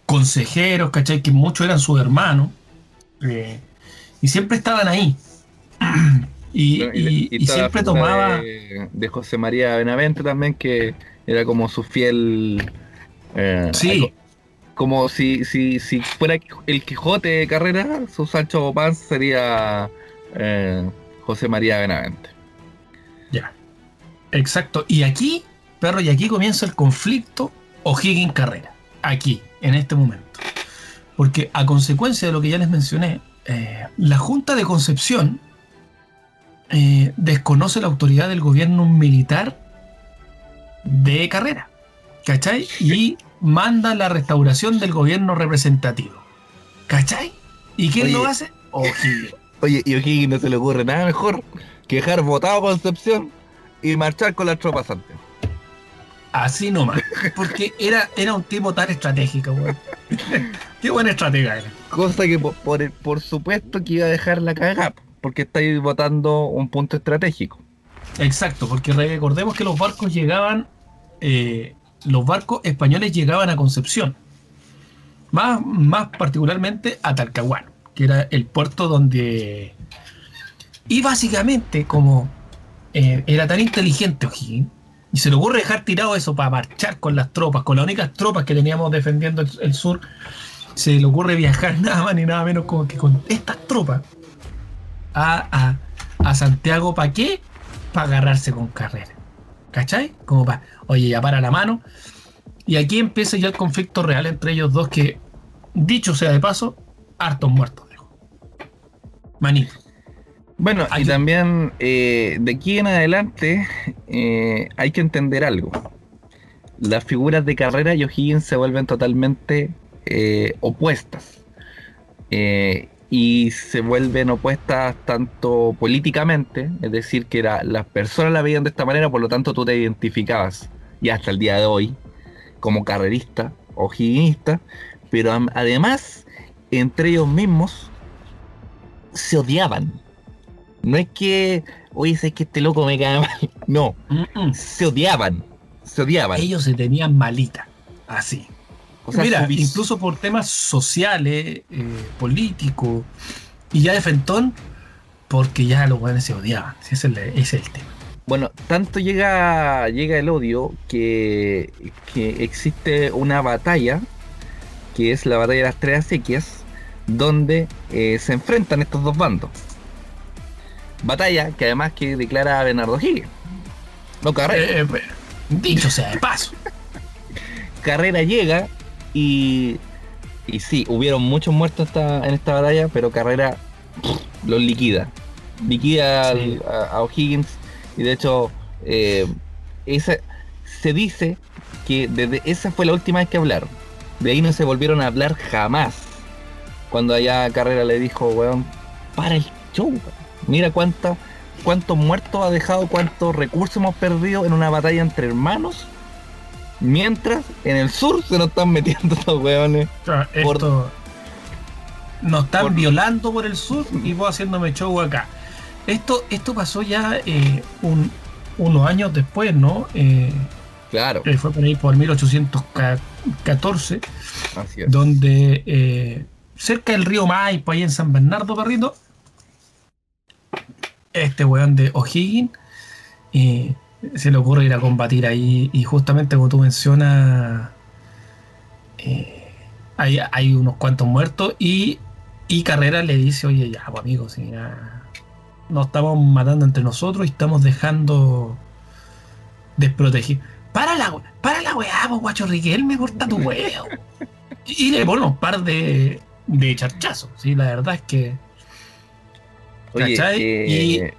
consejeros, ¿cachai? Que muchos eran sus hermanos. eh, y siempre estaban ahí. [CLEARS THROAT] y, siempre tomaba... De, de José María Benavente también, que era como su fiel. eh, Sí. algo- como si, si, si fuera el Quijote de carrera, su Sancho Panza sería eh, José María Benavente. Ya. Exacto. Y aquí, perro, y aquí comienza el conflicto O'Higgins Carrera. Aquí, en este momento. Porque a consecuencia de lo que ya les mencioné, eh, la Junta de Concepción eh, desconoce la autoridad del gobierno militar de Carrera. ¿Cachai? Y manda la restauración del gobierno representativo. ¿Cachai? ¿Y quién Oye. lo hace? O'Higgins. Oye, y O'Higgins no se le ocurre nada mejor que dejar votado Concepción y marchar con las tropas antes. Así nomás. Porque era, era un tipo tan estratégico, weón. [LAUGHS] Qué buena estratega era. Cosa que por, por, supuesto que iba a dejar la cagada, porque estáis votando un punto estratégico. Exacto, porque recordemos que los barcos llegaban, eh, los barcos españoles llegaban a Concepción. Más, más particularmente a Talcahuano, que era el puerto donde... Y básicamente, como eh, era tan inteligente O'Higgins, y se le ocurre dejar tirado eso para marchar con las tropas, con las únicas tropas que teníamos defendiendo el sur, se le ocurre viajar [LAUGHS] nada más ni nada menos como que con estas tropas a, a, a Santiago, ¿para qué? Para agarrarse con carrera. ¿Cachai? Como para, oye, ya para la mano. Y aquí empieza ya el conflicto real entre ellos dos que, dicho sea de paso, hartos muertos dejó. Manito. Bueno, y también eh, de aquí en adelante eh, hay que entender algo. Las figuras de Carrera y O'Higgins se vuelven totalmente eh, opuestas. Eh, y se vuelven opuestas tanto políticamente, es decir, que la- las personas la veían de esta manera, por lo tanto tú te identificabas, y hasta el día de hoy, como carrerista o higginista, pero además, entre ellos mismos, se odiaban. No es que, oye, es que este loco me cae mal. [LAUGHS] No, se odiaban. Se odiaban. Ellos se tenían malita. Así. O sea, Mira, su incluso por temas sociales, eh, políticos, y ya de Fentón, porque ya los buenos se odiaban. Ese es el, ese es el tema. Bueno, tanto llega, llega el odio que, que existe una batalla, que es la batalla de las tres acequias, donde eh, se enfrentan estos dos bandos. Batalla que además que declara a Bernardo Higgins. No, Carrera. Eh, eh, dicho sea de paso. Carrera llega y. Y sí, hubieron muchos muertos esta- en esta batalla, pero Carrera pff, los liquida. Liquida al- a, a O'Higgins y de hecho eh, esa, se dice que desde esa fue la última vez que hablaron. De ahí no se volvieron a hablar jamás. Cuando allá Carrera le dijo, weón, para el show. Mira cuánta, cuántos muertos ha dejado, cuántos recursos hemos perdido en una batalla entre hermanos. Mientras en el sur se nos están metiendo estos weones. Por- Esto nos están por- violando por el sur y vos haciéndome show acá. Esto, esto pasó ya eh, un- unos años después, ¿no? Eh, Claro, eh, fue por ahí por 1814, así es. donde cerca del río Maipo, ahí en San Bernardo, perrito, este weón de O'Higgins eh, se le ocurre ir a combatir ahí y justamente como tú mencionas, eh, hay, hay unos cuantos muertos y, y Carrera le dice, oye, ya, pues amigos, si nos estamos matando entre nosotros y estamos dejando desprotegidos. Para la, para la weá, pues guacho Riquelme, corta tu huevo. [LAUGHS] Y le pone un par de, de charchazos, sí, la verdad es que... Oye, eh,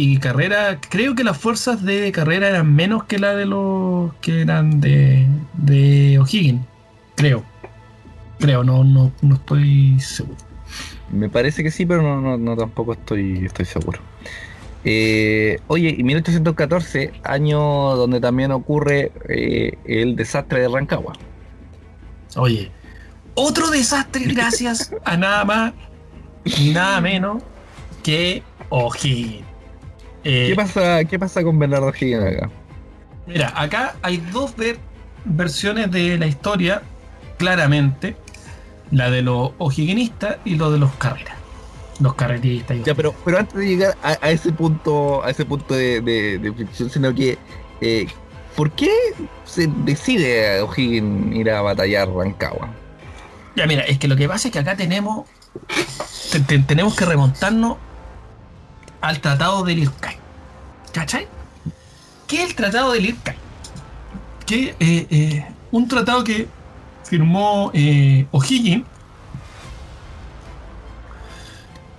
Y Carrera, creo que las fuerzas de Carrera eran menos que la de los que eran de, de O'Higgins. Creo. Creo, no, no, no estoy seguro. Me parece que sí, pero no, no, no tampoco estoy, estoy seguro. Eh, oye, y 1814, año donde también ocurre eh, el desastre de Rancagua. Oye, otro desastre [LAUGHS] gracias a nada más y nada menos que O'Higgins. Eh, ¿Qué pasa, ¿Qué pasa con Bernardo Higgins acá? Mira, acá hay dos ver- versiones de la historia, claramente. La de los ojiguinistas y lo de los carreras. Los carretistas. y- Ya, pero, pero antes de llegar a, a ese punto, a ese punto de, de, de fricción, sino que eh, ¿por qué se decide O'Higgins ir a batallar Rancagua? Ya, mira, es que lo que pasa es que acá tenemos. te- te- tenemos que remontarnos al tratado del Irkay. ¿Cachai? ¿Qué es el tratado del Irkay? Que eh, eh, un tratado que firmó eh, O'Higgins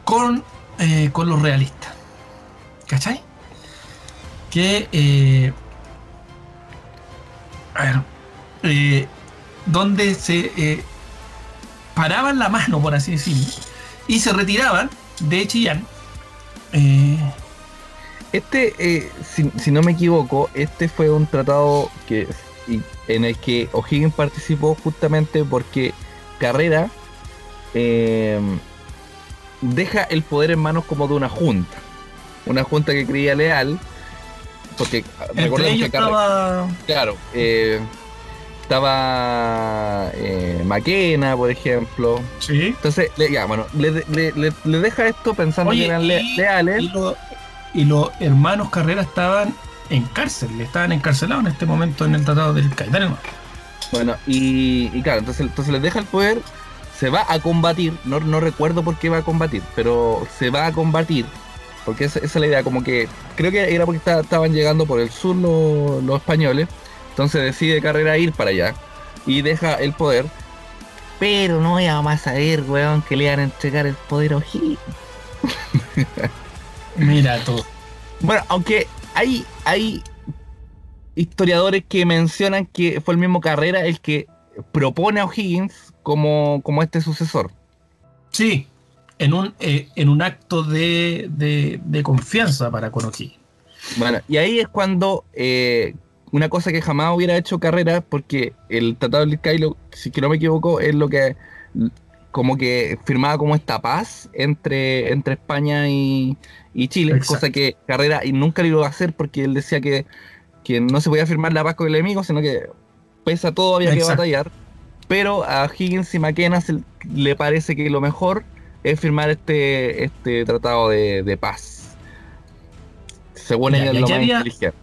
con, eh, con los realistas. ¿Cachai? Que. a ver. donde se paraban la mano, por así decirlo, y se retiraban de Chillán. Eh, Este, eh, si, si no me equivoco, este fue un tratado que en el que O'Higgins participó justamente porque Carrera eh, deja el poder en manos como de una junta. Una junta que creía leal. Porque entre recordemos ellos que Carrera, estaba. claro, eh, estaba eh, Maquena, por ejemplo. Sí. Entonces, le, ya, bueno, le, le- le- le deja esto pensando Oye, que eran le- y- leales. Y, lo- y los hermanos Carrera estaban en cárcel, estaban encarcelados en este momento en el tratado del nomás. Bueno, y, y claro, entonces, entonces les deja el poder, se va a combatir, no, no recuerdo por qué va a combatir, pero se va a combatir, porque esa, esa es la idea, como que creo que era porque esta- estaban llegando por el sur los, los españoles, entonces decide Carrera ir para allá y deja el poder, pero no íbamos a saber, weón, que le iban a entregar el poder a O'Higgins. [LAUGHS] Mira tú. Bueno, aunque hay, hay historiadores que mencionan que fue el mismo Carrera el que propone a O'Higgins como, como este sucesor. Sí, en un, eh, en un acto de, de, de confianza para con O'Higgins. Bueno, y ahí es cuando eh, una cosa que jamás hubiera hecho Carrera, porque el Tratado de Cairo, si que no me equivoco, es lo que como que firmaba como esta paz entre, entre España y, y Chile, Exacto. cosa que Carrera y nunca lo iba a hacer porque él decía que, que no se podía firmar la paz con el enemigo, sino que pese a todo había que batallar. Pero a Higgins y McKenna se- le parece que lo mejor es firmar este, este tratado de, de paz. Según ella es lo más había- inteligente.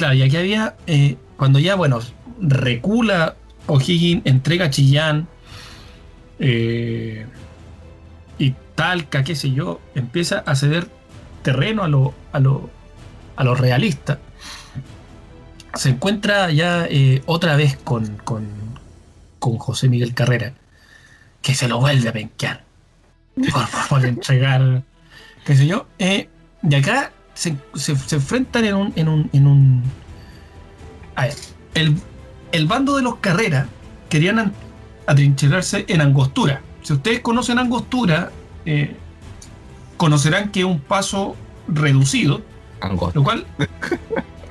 Claro, y aquí había, eh, cuando ya, bueno, recula O'Higgins, entrega a Chillán eh, y Talca, qué sé yo, empieza a ceder terreno a lo, a lo, a se encuentra ya eh, otra vez con, con, con José Miguel Carrera, que se lo vuelve a penquear [LAUGHS] por, por entregar, qué sé yo. y acá se, se- se enfrentan en un, en un, en un a ver, el, el bando de los Carrera querían an- atrincherarse en Angostura. Si ustedes conocen Angostura, eh, conocerán que es un paso reducido, Angosto. lo cual,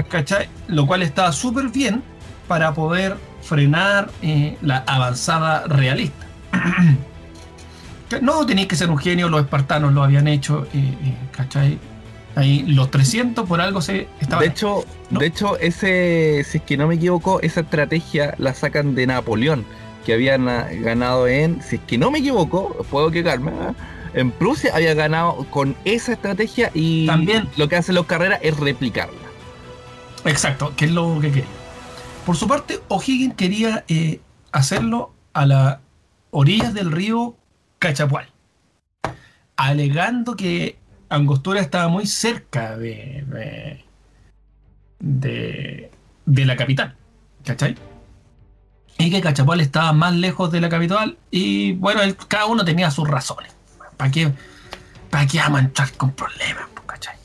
¿cachai? Lo cual estaba súper bien para poder frenar eh, la avanzada realista. [CLEARS THROAT] No tenéis que ser un genio, los espartanos lo habían hecho, eh, ¿cachai? Ahí los 300 por algo se estaban. De hecho, ¿no? de hecho, ese, si es que no me equivoco, esa estrategia la sacan de Napoleón, que habían ganado en, si es que no me equivoco, puedo quejarme, ¿ah? en Prusia había ganado con esa estrategia y También. lo que hacen los carreras es replicarla. Exacto, que es lo que quería. Por su parte, O'Higgins quería eh, hacerlo a las orillas del río Cachapual, alegando que Angostura estaba muy cerca de, de, la capital, ¿cachai? Y que Cachapual estaba más lejos de la capital y bueno, cada uno tenía sus razones. ¿Para qué, para vamos a entrar con problemas, ¿cachai?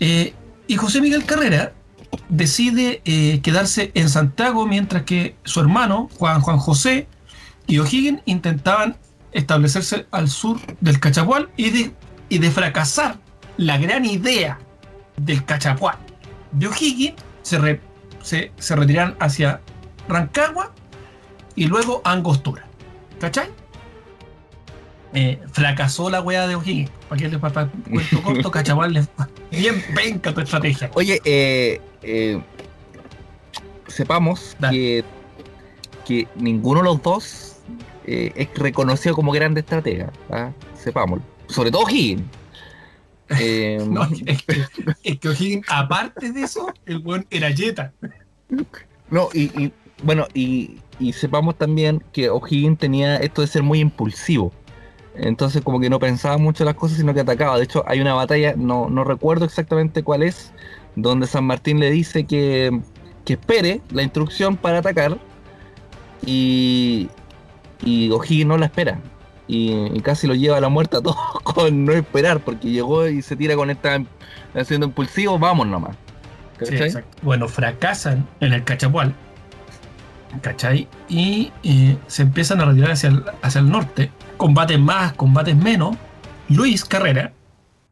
Eh, y José Miguel Carrera decide eh, quedarse en Santiago mientras que su hermano, Juan, Juan José y O'Higgins intentaban establecerse al sur del Cachapual y de, y de fracasar la gran idea del Cachapual de O'Higgins, se, re- se, se retiraron hacia Rancagua y luego a Angostura. ¿Cachai? Eh, fracasó la wea de O'Higgins. ¿Para qué le para cuento corto? Le bien venga tu estrategia. Oye, eh, eh, sepamos que, que ninguno de los dos eh, es reconocido como grande estratega. ¿ah? Sepámoslo. Sobre todo Higgins. [LAUGHS] Eh, No, es que, es que O'Higgins, aparte de eso, el buen era Jetta. No, y, y, bueno, y, y sepamos también que O'Higgins tenía esto de ser muy impulsivo. Entonces como que no pensaba mucho las cosas, sino que atacaba. De hecho, hay una batalla, no, no recuerdo exactamente cuál es, donde San Martín le dice que, que espere la instrucción para atacar. Y, y O'Higgins no la espera. Y, y casi lo lleva a la muerte a todos [LAUGHS] con no esperar, porque llegó y se tira con esta haciendo impulsivo, vamos nomás. ¿Cachai? Bueno, fracasan en el Cachapual. ¿Cachai? Y se empiezan a retirar hacia el, hacia el norte. Combates más, combates menos. Luis Carrera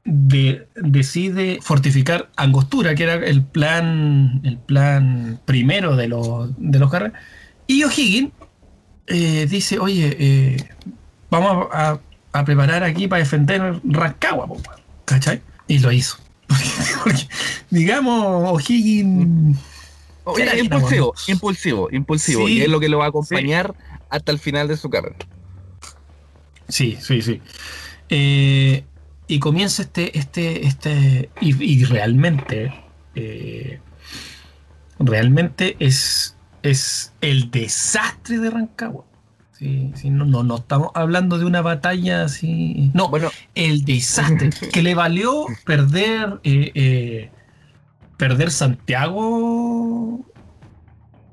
de- decide fortificar Angostura, que era el plan, el plan primero de los, de los Carrera. Y O'Higgins eh, dice, oye, eh, vamos a, a- preparar aquí para defender Rancagua, po, weón". ¿cachai? Y lo hizo. [LAUGHS] Porque, digamos, O'Higgins... Era impulsivo, Gina, impulsivo, impulsivo. Sí, y es lo que lo va a acompañar hasta el final de su carrera. Sí, sí, sí. Eh, y comienza este, este, este, y, y realmente, eh, realmente es, es el desastre de Rancagua. Sí, sí, no, no, no estamos hablando de una batalla así. No, Bueno, el desastre [LAUGHS] que le valió perder eh, eh, perder Santiago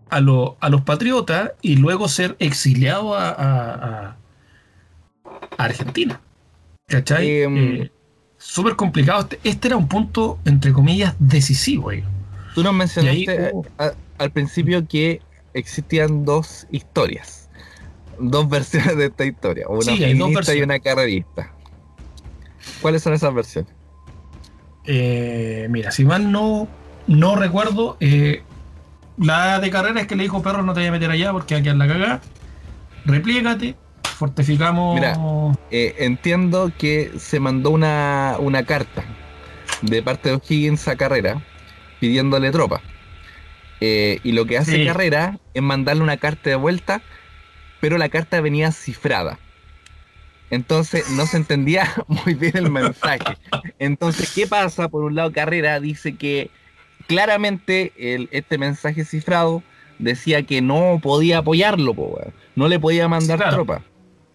a, lo- a los patriotas y luego ser exiliado a, a- a- a Argentina. ¿Cachai? Em. Eh, Súper complicado. Este, este era un punto, entre comillas, decisivo. eh. tú nos mencionaste ahí, al principio que existían dos historias, dos versiones de esta historia, una Sí, feminista y una carrerista. ¿Cuáles son esas versiones? Eh, mira, si mal no, no recuerdo, eh, la de carrera es que le dijo perro no te voy a meter allá porque aquí en la cagada. Replígate, fortificamos. Mira. Eh, entiendo que se mandó una, una carta de parte de O'Higgins a Carrera pidiéndole tropa. Y lo que hace Sí. Carrera es mandarle una carta de vuelta, pero la carta venía cifrada. Entonces no se entendía [LAUGHS] muy bien el mensaje. Entonces, ¿qué pasa? Por un lado, Carrera dice que claramente el- este mensaje cifrado decía que no podía apoyarlo, po, no le podía mandar Claro. tropa.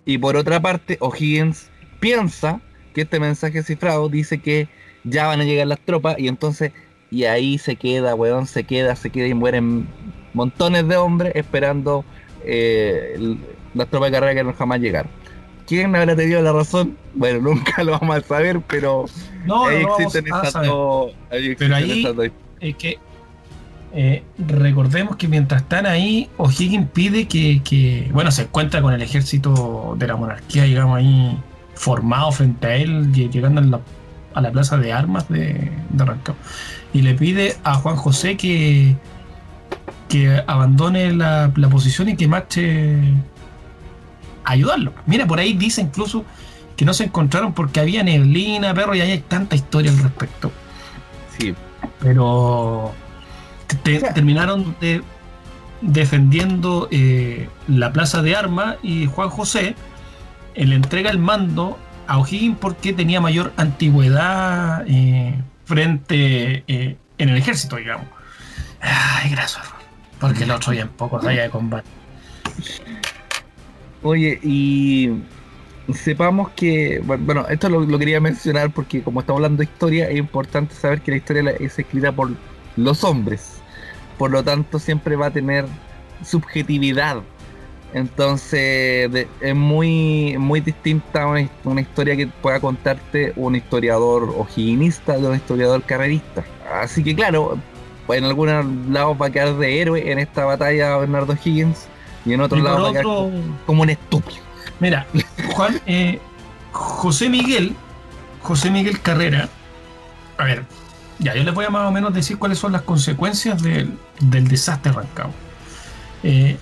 Y por otra parte, O'Higgins piensa que este mensaje cifrado dice que ya van a llegar las tropas y entonces, y ahí se queda, weón, se queda, se queda y mueren montones de hombres esperando eh, las tropas de carrera que no jamás llegaron. ¿Quién habrá tenido la razón? Bueno, [LAUGHS] nunca lo vamos a saber, pero No, ahí no existen esas dos. ahí- es que eh, recordemos que mientras están ahí, O'Higgins pide que, que, bueno, se encuentra con el ejército de la monarquía, digamos, ahí formado frente a él, lle- llegando a la, a la plaza de armas de, de Rancagua. Y le pide a Juan José que, que abandone la, la posición y que marche a ayudarlo. Mira, por ahí dice incluso que no se encontraron porque había neblina, perro, y ahí hay tanta historia al respecto Sí, pero te- O sea- terminaron de- defendiendo eh, la plaza de armas y Juan José eh, le entrega el mando a O'Higgins porque tenía mayor antigüedad eh, frente eh, en el ejército, digamos. Ay, gracias, porque el otro bien poco raya de combate. Oye, y sepamos que, bueno, esto lo, quería mencionar porque como estamos hablando de historia, es importante saber que la historia es escrita por los hombres. Por lo tanto, siempre va a tener subjetividad. Entonces, es muy, muy distinta una, una historia que pueda contarte un historiador ojiguinista de un historiador carrerista. Así que, claro, en algunos lados va a quedar de héroe en esta batalla Bernardo Higgins y en otros lados va a quedar otro, como un estúpido. Mira, [LAUGHS] Juan, eh, José Miguel, José Miguel Carrera, a ver, ya yo les voy a más o menos decir cuáles son las consecuencias del, del desastre Rancagua. Eh,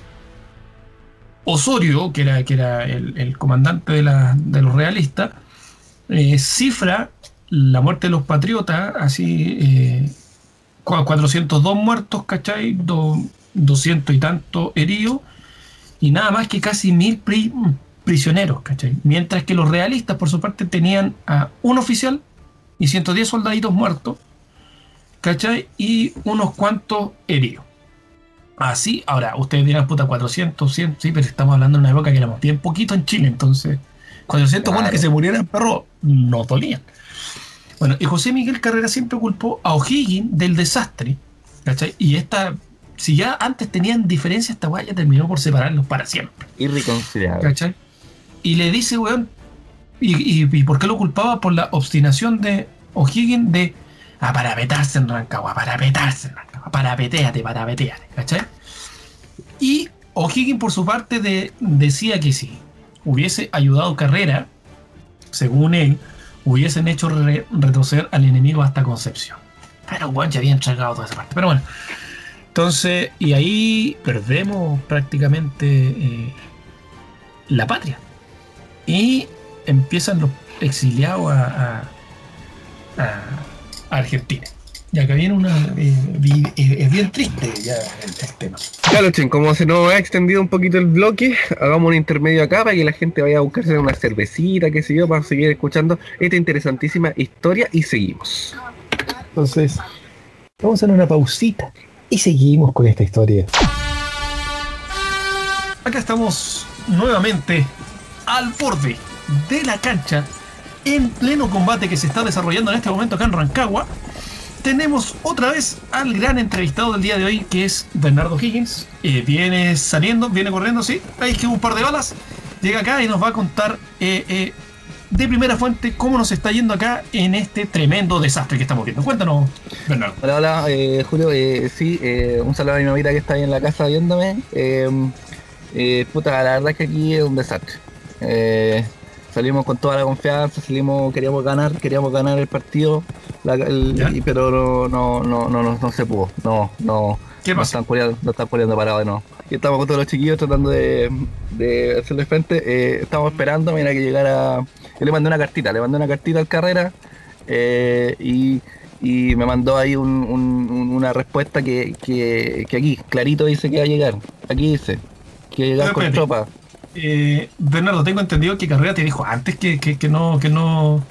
Osorio, que era, que era el, el comandante de, la- de los realistas, eh, cifra la muerte de los patriotas, así, 402 muertos, ¿cachai? Do- 200 y tantos heridos, y nada más que casi mil pri- prisioneros, ¿cachai? Mientras que los realistas, por su parte, tenían a un oficial y 110 soldaditos muertos, ¿cachai? Y unos cuantos heridos. Así, ahora, ustedes dirán, puta, 400, 100, sí, pero estamos hablando de una época que éramos bien poquito en Chile, entonces 400 buenos Claro. que se murieran, perro, no dolían. Bueno, y José Miguel Carrera siempre culpó a O'Higgins del desastre, ¿cachai? Y esta, si ya antes tenían diferencia, esta weá ya terminó por separarlos para siempre. Irreconciliable. ¿Cachai? Y le dice, weón, ¿y, y, y por qué lo culpaba? Por la obstinación de O'Higgins de a parapetarse en Rancagua, parapetarse en Rancagua, parapeteate, parapeteate, ¿cachai? Y O'Higgins, por su parte, de, decía que si hubiese ayudado Carrera, según él, hubiesen hecho re- retroceder al enemigo hasta Concepción. Pero, weón, ya había entregado toda esa parte. Pero bueno, entonces, y ahí perdemos prácticamente eh, la patria. Y empiezan los exiliados a Argentina. Ya que viene una. eh, eh, es bien triste ya el, el tema. Claro, Chen, como se nos ha extendido un poquito el bloque, hagamos un intermedio acá para que la gente vaya a buscarse una cervecita, qué sé yo, para seguir escuchando esta interesantísima historia y seguimos. Entonces, vamos a hacer una pausita y seguimos con esta historia. Acá estamos nuevamente al borde de la cancha, en pleno combate que se está desarrollando en este momento acá en Rancagua. Tenemos otra vez al gran entrevistado del día de hoy, que es Bernardo Higgins. Eh, viene saliendo, viene corriendo, sí. Hay que un par de balas. Llega acá y nos va a contar eh, eh, de primera fuente cómo nos está yendo acá en este tremendo desastre que estamos viendo. Cuéntanos, Bernardo. Hola, hola, Julio, sí, un saludo a mi mamita que está ahí en la casa viéndome. Puta, la verdad es que aquí es un desastre. Salimos con toda la confianza, salimos, queríamos ganar, queríamos ganar el partido, la- el- ¿Ya? y- pero no, no, no, no, no, no se pudo, no, no. ¿Qué No pasa? están poniendo, no están poniendo parado de nuevo. Y estamos con todos los chiquillos tratando de, de hacerle frente. Eh, estamos esperando, mira que llegara. Yo le mandé una cartita, le mandé una cartita al carrera eh, y, y me mandó ahí un- un- un- una respuesta que, que, que aquí, clarito dice que va a llegar. Aquí dice que va a llegar con tropa. Eh, Bernardo, tengo entendido que Carrera te dijo antes que, que, que no, que no,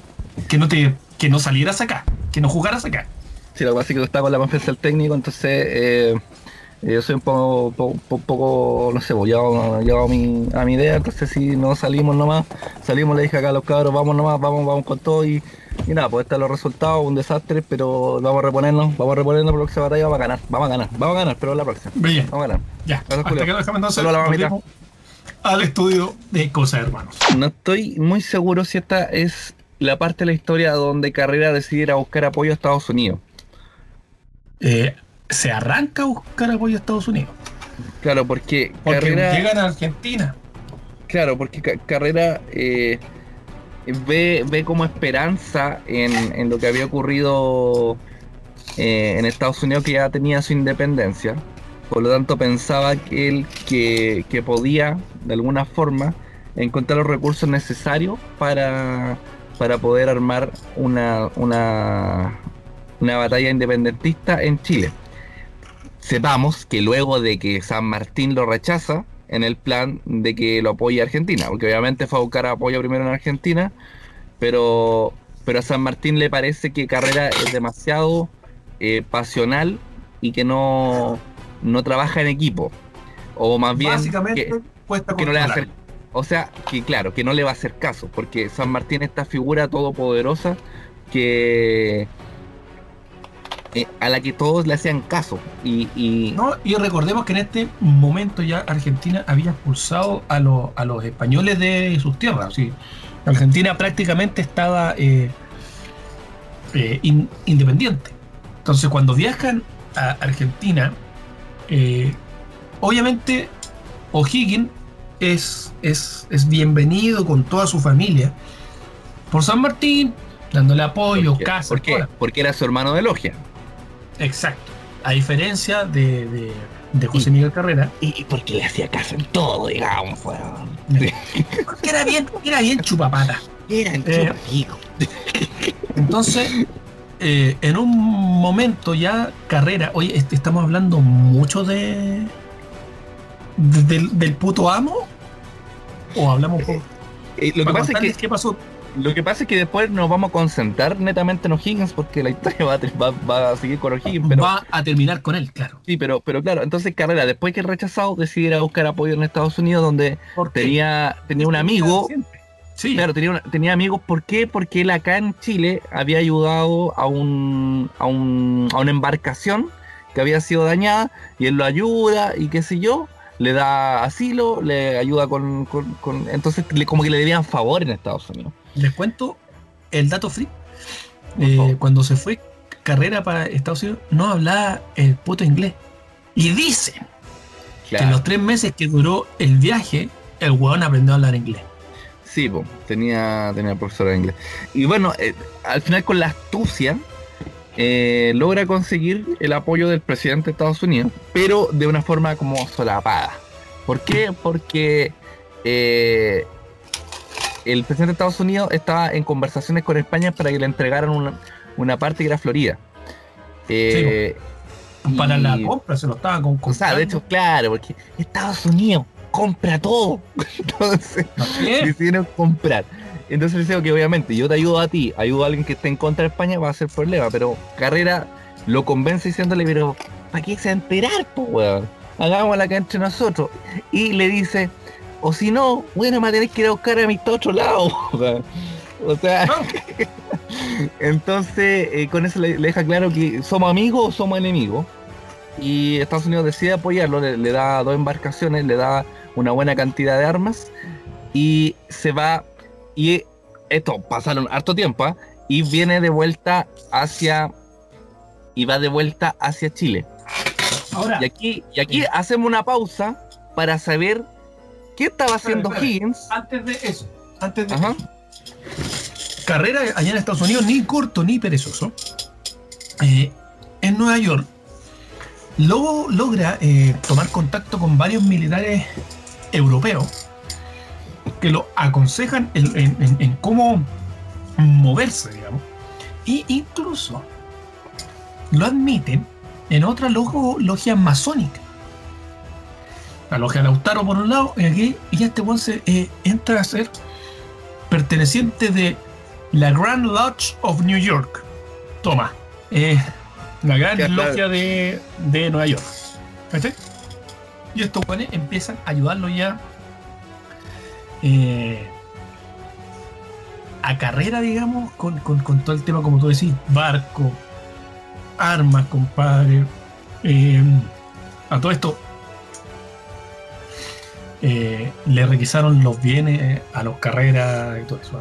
que no te, que no salieras acá, que no jugaras acá. Sí, lo que pasa es que está con la confianza del técnico, entonces eh, yo soy un poco, po- po- poco, no sé, pues, llevado, llevado a, mi, a mi idea, entonces si no salimos nomás, salimos, le dije acá a los cabros, vamos nomás, vamos, vamos con todo y Y nada, pues están los resultados, un desastre, pero vamos a reponernos, vamos a reponernos por la próxima batalla, vamos a ganar, vamos a ganar, vamos a ganar, pero la próxima. Bien, Vamos a ganar. ya. Gracias, Hasta que lo dejamos entonces. Solo la mamita. volvemos al estudio de Cosas Hermanos. No estoy muy seguro si esta es la parte de la historia donde Carrera decide ir a buscar apoyo a Estados Unidos. Eh, se arranca a buscar apoyo a Estados Unidos. Claro, porque, Porque Carrera. llegan a Argentina. Claro, porque Ca- Carrera eh, ve, ve como esperanza en, en lo que había ocurrido eh, en Estados Unidos, que ya tenía su independencia. Por lo tanto, pensaba que él que, que podía, de alguna forma, encontrar los recursos necesarios para, para poder armar una, una, una batalla independentista en Chile. Sepamos que luego de que San Martín lo rechaza, en el plan de que lo apoye Argentina, porque obviamente fue a buscar apoyo primero en Argentina, pero, pero a San Martín le parece que Carrera es demasiado eh, pasional y que no, no trabaja en equipo, o más bien Básicamente, que, cuesta que no le va a hacer, o sea, que claro, que no le va a hacer caso, porque San Martín es esta figura todopoderosa que eh, a la que todos le hacían caso y, y- ¿no? Y recordemos que en este momento ya Argentina había expulsado a, los- a los españoles de sus tierras. ¿sí? Argentina prácticamente estaba eh, eh, in- independiente. Entonces, cuando viajan a Argentina, eh, obviamente O'Higgins es, es, es bienvenido con toda su familia por San Martín, dándole apoyo, casa, porque, toda la- porque era su hermano de logia. Exacto. A diferencia de, de, de José Miguel Carrera, Y porque le hacía caso en todo, digamos, weón. porque era bien, era bien chupapata. Eran Eh. Entonces, eh, en un momento ya Carrera, oye, est- estamos hablando mucho de, de- del, del puto amo o hablamos poco. Eh, lo, que pasa es que, qué pasó. lo que pasa es que después nos vamos a concentrar netamente en O'Higgins porque la historia va a, va- va a seguir con O'Higgins, pero Va a terminar con él, claro. sí, pero, pero claro, entonces Carrera, después que rechazado, decide ir a buscar apoyo en Estados Unidos donde tenía, tenía un amigo Sí, Claro, tenía, una- tenía amigos. ¿Por qué? Porque él acá en Chile había ayudado a, un, a, un- a una embarcación que había sido dañada y él lo ayuda y qué sé yo, le da asilo, le ayuda con... con- con- entonces le- como que le debían favor en Estados Unidos. les cuento el dato free. Eh, cuando se fue Carrera para Estados Unidos, no hablaba el puto inglés. Y dicen que en los tres meses que duró el viaje, el weón aprendió a hablar inglés. Sí, po, tenía, tenía profesor de inglés. Y bueno, eh, al final con la astucia eh, logra conseguir el apoyo del presidente de Estados Unidos, pero de una forma como solapada. ¿Por qué? Porque eh, el presidente de Estados Unidos estaba en conversaciones con España para que le entregaran una, una parte que era Florida. Eh, Para y- la compra se lo estaban con O sea, de hecho, claro, porque Estados Unidos compra todo. [LAUGHS] Entonces, decidieron comprar. Entonces les digo que obviamente yo te ayudo a ti, ayudo a alguien que esté en contra de España, va a ser problema. Pero Carrera lo convence diciéndole, pero ¿para qué se enterar, po, weón? Hagámosla acá entre nosotros. Y le dice, o si no, bueno, me tenés que ir a buscar a mi otro lado. [LAUGHS] weón. O sea, [LAUGHS] entonces eh, con eso le, le deja claro que somos amigos o somos enemigos. Y Estados Unidos decide apoyarlo, le, le da dos embarcaciones, le da una buena cantidad de armas y se va y esto pasaron harto tiempo ¿ah? y viene de vuelta hacia y va de vuelta hacia Chile. Ahora, Y aquí y aquí hacemos una pausa para saber qué estaba haciendo espera. Higgins. antes de eso, antes de Ajá. carrera allá en Estados Unidos, ni corto ni perezoso, eh, en Nueva York, luego logra eh, tomar contacto con varios militares europeos que lo aconsejan en, en- en- en cómo moverse, digamos, y incluso lo admiten en otra logo- logia masónica. La logia Lautaro por un lado, y aquí, y este weón se eh, entra a ser perteneciente de la Grand Lodge of New York. Toma. eh, la gran logia de, de Nueva York. ¿Cachai? Y estos weones empiezan a ayudarlo ya eh, a carrera, digamos, con, con- con todo el tema, como tú decís, barco, armas, compadre. Eh, a todo esto, eh, le requisaron los bienes a los carreras y todo eso,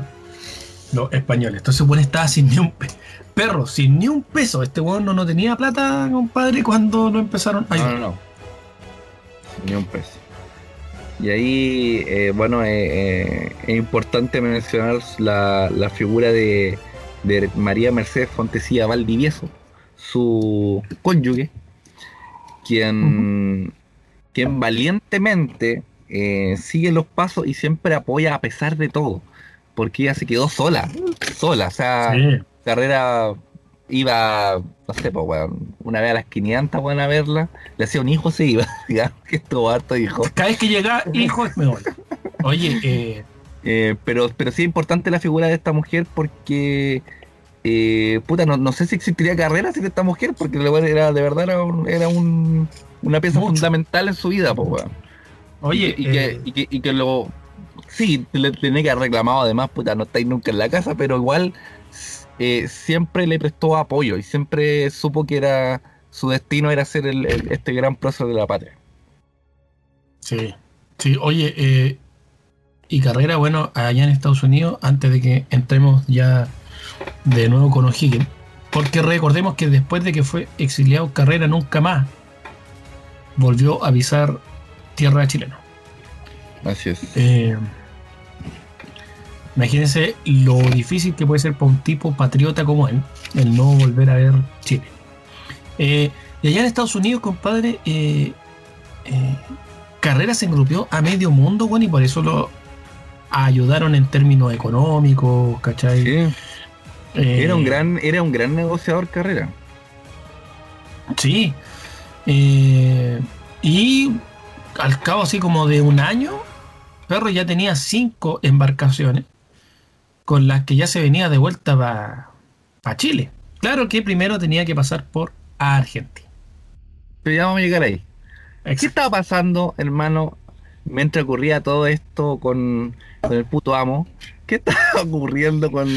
los españoles. Entonces, bueno, estaba sin ni un pe- perro, sin ni un peso. Este weón no, no tenía plata, compadre, cuando lo empezaron a No, ayudar. no, no. Ni un peso. Y ahí, eh, bueno, eh, eh, es importante mencionar la, la figura de, de María Mercedes Fontecilla Valdivieso, su cónyuge, quien, quien valientemente eh, sigue los pasos y siempre apoya a pesar de todo, porque ella se quedó sola, sola, o sea, Sí. carrera iba, no sé, pues, weón, una vez a las 500, weón, a verla, le hacía un hijo, se iba, [LAUGHS] digamos que estuvo harto hijo. Cada vez que llega, hijo, me voy. Oye, eh, Eh, pero, pero sí es importante la figura de esta mujer porque, eh, puta, no, no sé si existiría carrera sin esta mujer, porque era, de verdad era, un- era un- una pieza Mucho. fundamental en su vida, pues, weón. oye, y, que, y, que, y que lo. Sí, le tenía que haber reclamado además, puta, no estáis nunca en la casa, pero igual eh, siempre le prestó apoyo y siempre supo que era su destino era ser el, el- este gran prócer de la patria. Sí, sí, oye, eh, y carrera, bueno, allá en Estados Unidos, antes de que entremos ya de nuevo con O'Higgins, porque recordemos que después de que fue exiliado Carrera, nunca más volvió a pisar tierra chilena. Así es. Eh, imagínense lo difícil que puede ser para un tipo patriota como él, el no volver a ver Chile. Eh, y allá en Estados Unidos, compadre, eh, eh, Carrera se engrupió a medio mundo, bueno, y por eso lo ayudaron en términos económicos, ¿cachai? Sí, Eh, era un gran, era un gran negociador carrera. Sí. Y al cabo así como de un año, Perro ya tenía cinco embarcaciones con las que ya se venía de vuelta para Chile. Claro que primero tenía que pasar por Argentina. Pero ya vamos a llegar ahí. ¿Qué estaba pasando, hermano, mientras ocurría todo esto con, con el puto amo? ¿Qué [LAUGHS] estaba ocurriendo con,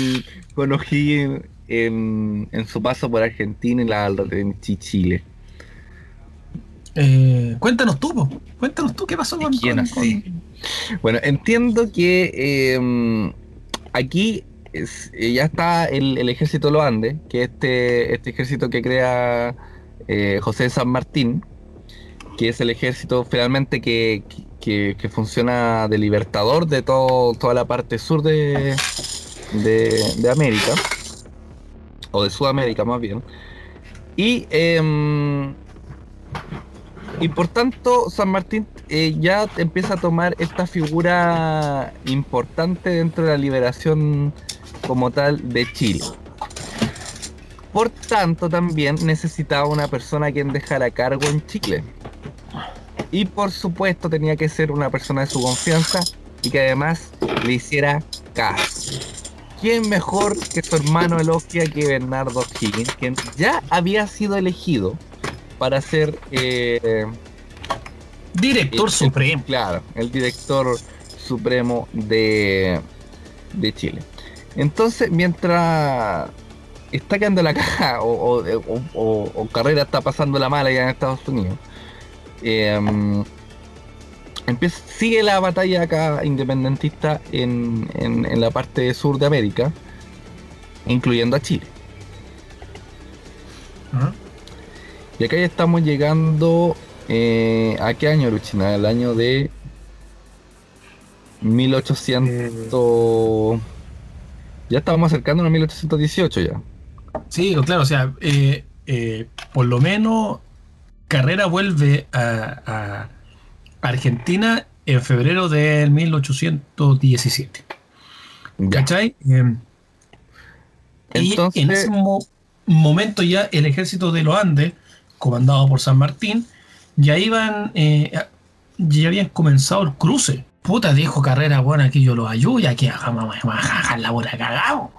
con O'Higgins en, en su paso por Argentina y la, en Chi- Chile? Eh, cuéntanos tú, po. cuéntanos tú qué pasó con, ¿Quién con- Bueno, entiendo que eh, aquí eh, ya está el, ejército de los que es este, este ejército que crea eh, José de San Martín, que es el ejército finalmente que, que- que funciona de libertador de todo, toda la parte sur de, de, de América, o de Sudamérica más bien. Y, em, y por tanto, San Martín eh, ya empieza a tomar esta figura importante dentro de la liberación como tal de Chile. Por tanto, también necesitaba una persona a quien dejar a cargo en Chile. Y por supuesto tenía que ser una persona de su confianza y que además le hiciera caso. ¿Quién mejor que su hermano Elogia que Bernardo Higgins, quien ya había sido elegido para ser eh, Director el- Supremo. Claro, el director supremo de, de Chile. Entonces, mientras está quedando la caja o, [LAUGHS] o- o- o- o Carrera está pasando la mala allá en Estados Unidos, em, empieza, sigue la batalla acá independentista en, en- en la parte sur de América, incluyendo a Chile. Y acá ya estamos llegando. eh, ¿A qué año, Luchina? El año de 1800. Ya estábamos acercándonos a 1818 ya. Sí, claro, o sea, eh, eh, por lo menos Carrera vuelve a, a Argentina en febrero del 1817. Ya. ¿Cachai? Eh, y Entonces- en ese mo- momento ya el ejército de los Andes, comandado por San Martín, ya iban, eh, ya habían comenzado el cruce. Puta, dijo Carrera, bueno, aquí yo los ayudo y aquí van a la bola cagado.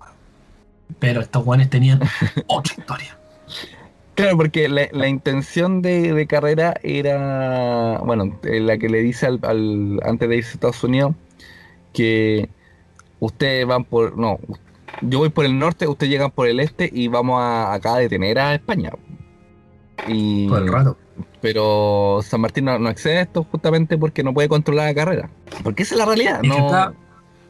Pero estos guanes tenían [LAUGHS] otra historia. Claro, porque la, la intención de, de carrera era, bueno, eh, la que le dice al, al- antes de irse a Estados Unidos, que ustedes van por, no, yo voy por el norte, ustedes llegan por el este y vamos a, acá a detener a España. Y, Todo el rato. pero San Martín no, no accede a esto justamente porque no puede controlar la carrera. Porque esa es la realidad. Es que, No, acá,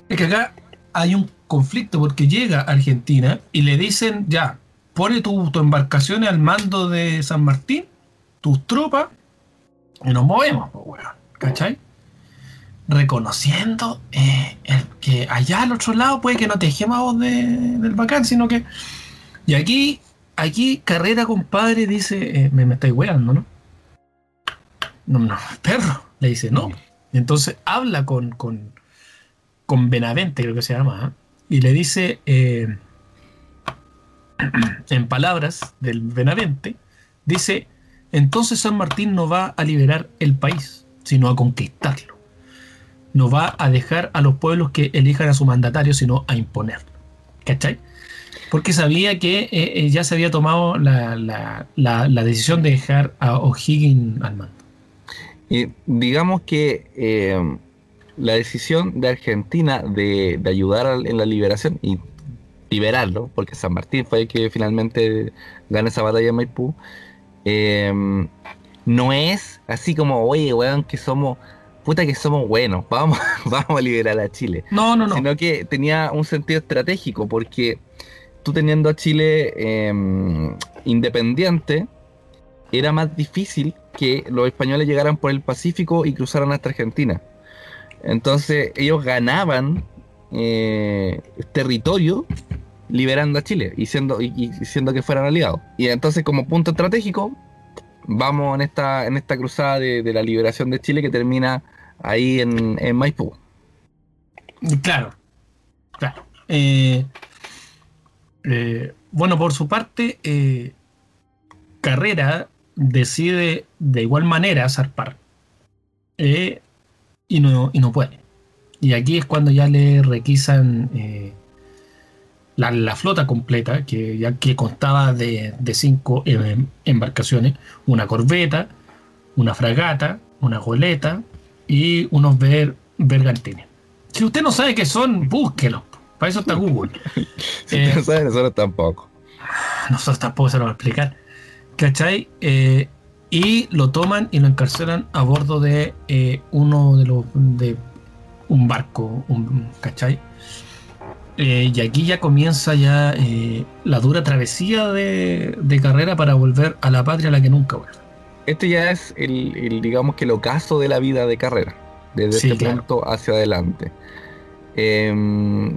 es que acá hay un conflicto porque llega a Argentina y le dicen, ya, pone tu, tu embarcaciones al mando de San Martín, tus tropas, y nos movemos, pues, weón. ¿Cachai? Reconociendo eh, el que allá al otro lado puede que no te dejemos de- del bacán, sino que. Y aquí, aquí, Carrera, compadre, dice, eh, me, me estáis weando, ¿no? No, no, perro. Le dice, no. Y entonces habla con, con, con Benavente, creo que se llama, ¿ah? y le dice, eh, [CLEARS THROAT] en palabras del Benavente, dice, entonces San Martín no va a liberar el país, sino a conquistarlo. No va a dejar a los pueblos que elijan a su mandatario, sino a imponerlo. ¿Cachai? Porque sabía que eh, eh, ya se había tomado la, la- la- la decisión de dejar a O'Higgins al mando. Y digamos que eh, la decisión de Argentina de, de ayudar en la liberación y liberarlo, porque San Martín fue el que finalmente gana esa batalla en Maipú, eh, no es así como, oye, weón, que somos, puta que somos buenos, [LAUGHS] vamos, vamos a liberar a Chile. No, no, no. Sino que tenía un sentido estratégico, porque tú teniendo a Chile eh, independiente, era más difícil que los españoles llegaran por el Pacífico y cruzaran hasta Argentina. Entonces ellos ganaban eh, territorio liberando a Chile y siendo, y, que fueran aliados. Y entonces como punto estratégico, vamos en esta, en esta cruzada de, de la liberación de Chile que termina ahí en, en Maipú. Claro, claro. Eh, eh, bueno, por su parte, eh, Carrera decide de igual manera zarpar. Eh, y, no, y no puede. Y aquí es cuando ya le requisan la, flota completa, que ya que constaba de, cinco eh, embarcaciones, una corbeta, una fragata, una goleta y unos ver, bergantines. Si usted no sabe qué son, búsquelo. Para eso está Google. [LAUGHS] Si Eh, no saben, nosotros tampoco. nosotros tampoco se lo vamos a explicar. ¿Cachai? Eh, y lo toman y lo encarcelan a bordo de eh, uno de los de un barco, un, ¿cachai? Eh, y aquí ya comienza ya eh, la dura travesía de, de carrera para volver a la patria a la que nunca vuelve. Este ya es el, el, digamos que el ocaso de la vida de carrera, desde Sí, este claro. punto hacia adelante. Em,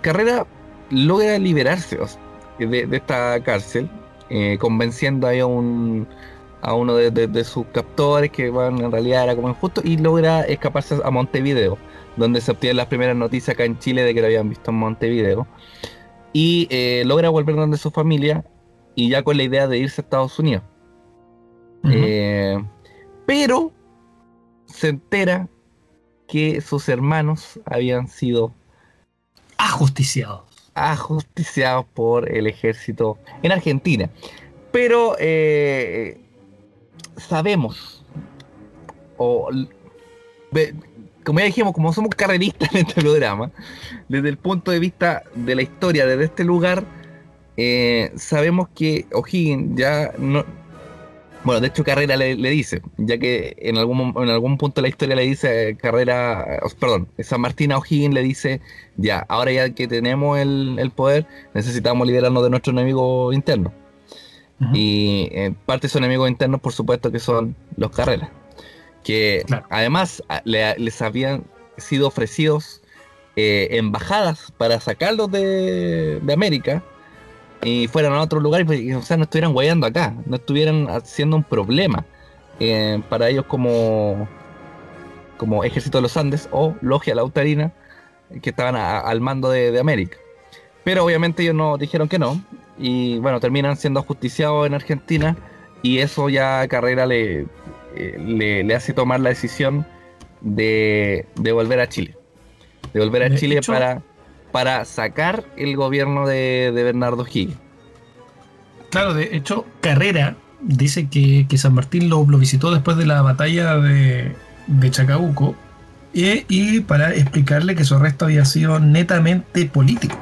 carrera logra liberarse o sea, de, de esta cárcel, eh, convenciendo ahí a un a uno de, de- de sus captores que bueno, en realidad era como injusto y logra escaparse a Montevideo, donde se obtienen las primeras noticias acá en Chile de que lo habían visto en Montevideo y eh, logra volver donde su familia y ya con la idea de irse a Estados Unidos. Eh, pero se entera que sus hermanos habían sido Ajusticiado. ajusticiados por el ejército en Argentina. Pero eh, sabemos, o como ya dijimos, como somos carreristas [LAUGHS] en este programa, desde el punto de vista de la historia, desde este lugar, eh, sabemos que O'Higgins ya no... Bueno, de hecho Carrera le, le dice, ya que en algún, en algún punto de la historia le dice Carrera, perdón, San Martín a O'Higgins le dice, ya, ahora ya que tenemos el, el poder, necesitamos liberarnos de nuestro enemigo interno. Y eh, parte de sus enemigos internos, por supuesto, que son los carreras. Que Claro. además le- les habían sido ofrecidos eh, embajadas para sacarlos de, de América y fueran a otro lugar y, pues, y, o sea, no estuvieran guayando acá, no estuvieran haciendo un problema eh, para ellos como, como Ejército de los Andes o Logia Lautarina que estaban a- al mando de, de América. Pero obviamente ellos no dijeron que no. Y bueno, terminan siendo ajusticiados en Argentina. Y eso ya a Carrera le, eh, le, le hace tomar la decisión de, de volver a Chile. De volver a De Chile hecho- para, para sacar el gobierno de, de Bernardo Higgins. Claro, de hecho, Carrera dice que, que San Martín lo, lo visitó después de la batalla de, de Chacabuco y, y para explicarle que su arresto había sido netamente político.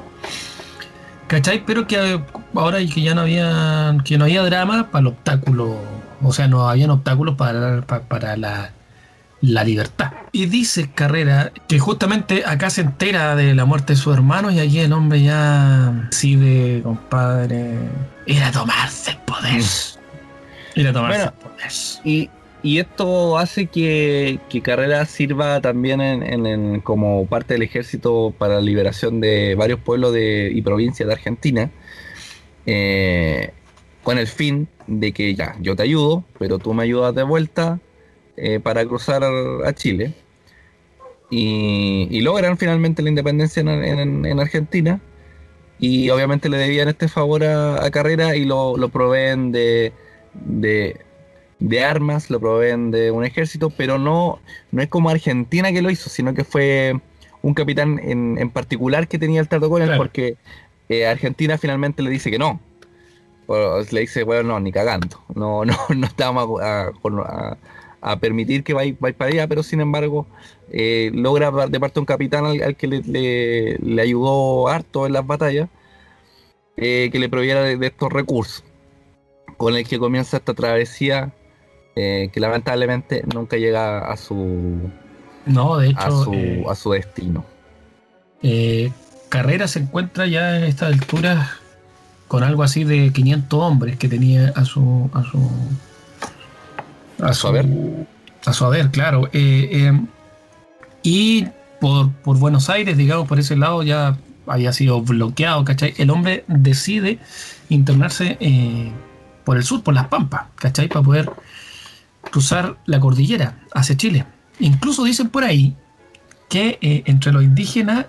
¿Cachai? Pero que eh, ahora que ya no había, que no había drama para el obstáculo, o sea, no habían obstáculos para, para la, la libertad. Y dice Carrera que justamente acá se entera de la muerte de su hermano y allí el hombre ya decide, compadre, ir a tomarse el poder. Ir a tomarse Bueno, el poder. Y, y esto hace que, que Carrera sirva también en, en- en- como parte del ejército para la liberación de varios pueblos de, y provincias de Argentina, eh, con el fin de que ya, yo te ayudo, pero tú me ayudas de vuelta eh, para cruzar a Chile. Y, y logran finalmente la independencia en, en- en Argentina. Y obviamente le debían este favor a, a Carrera y lo, lo proveen de, de, de armas, lo proveen de un ejército, pero no, no es como Argentina que lo hizo, sino que fue un capitán en, en particular que tenía el trato con él, Claro. porque eh, Argentina finalmente le dice que no. O le dice, bueno, no, ni cagando. No, no, [LAUGHS] no estamos a, a- a permitir que vaya, vaya para allá, pero sin embargo, eh, logra de parte un capitán al, al que le, le- le ayudó harto en las batallas, eh, que le proviera de, de estos recursos, con el que comienza esta travesía eh, que lamentablemente nunca llega a su, No, de hecho, a su, a su destino. Carrera se encuentra ya en esta altura con algo así de 500 hombres que tenía a su a su A su haber. a su haber, claro Eh, eh, y por, por Buenos Aires digamos por ese lado ya había sido bloqueado ¿cachai? el hombre decide internarse eh, por el sur por las Pampas ¿cachai? para poder cruzar la cordillera hacia Chile incluso dicen por ahí que entre los indígenas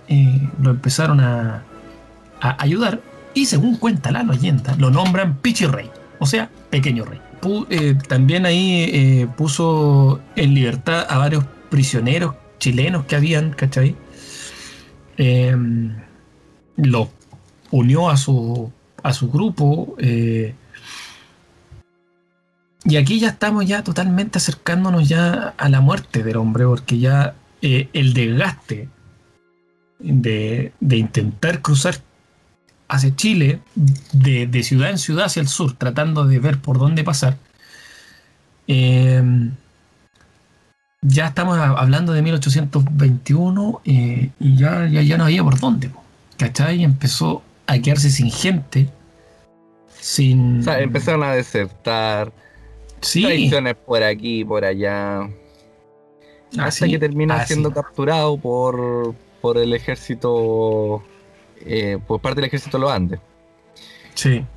lo empezaron a, a ayudar y según cuenta la leyenda lo nombran Pichirrey, o sea, pequeño rey. Eh, también ahí eh, puso en libertad a varios prisioneros chilenos que habían, ¿cachai? Eh, lo unió a su, a su grupo. eh, y aquí ya estamos ya totalmente acercándonos ya a la muerte del hombre, porque ya el desgaste de, de intentar cruzar hacia Chile, de, de ciudad en ciudad hacia el sur, tratando de ver por dónde pasar, eh, ya estamos hablando de 1821 eh, y ya, ya, ya no había por dónde. ¿Cachai? Y empezó a quedarse sin gente, sin... O sea, empezaron a desertar, sí, traiciones por aquí y por allá, hasta así- que termina así. siendo capturado por, por el ejército, eh, por parte del ejército de los Andes. Sí,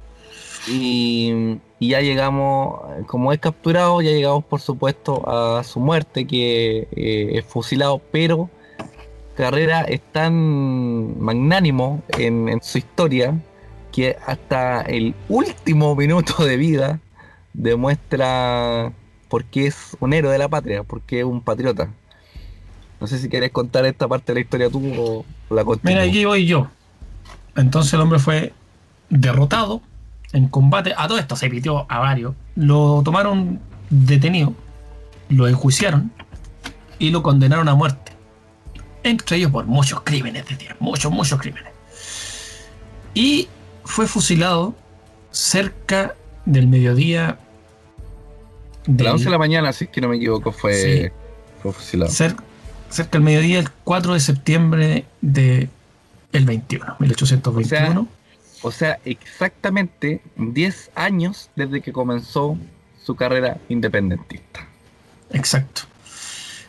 Y, y ya llegamos, como es capturado, ya llegamos por supuesto a su muerte, que eh, es fusilado, pero Carrera es tan magnánimo en, en su historia que hasta el último minuto de vida demuestra por qué es un héroe de la patria, por qué es un patriota. No sé si quieres contar esta parte de la historia tú o la continúo. Mira, aquí voy yo. Entonces el hombre fue derrotado en combate. A todo esto se pitió a varios. Lo tomaron detenido, lo enjuiciaron y lo condenaron a muerte. Entre ellos por muchos crímenes de tierra, muchos, muchos crímenes. Y fue fusilado cerca del mediodía. A las del- 11 de la mañana, si es que no me equivoco, fue, Sí. fue fusilado. cer- cerca del mediodía, el 4 de septiembre de el 21, 1821. O sea, exactamente 10 años desde que comenzó su carrera independentista. Exacto.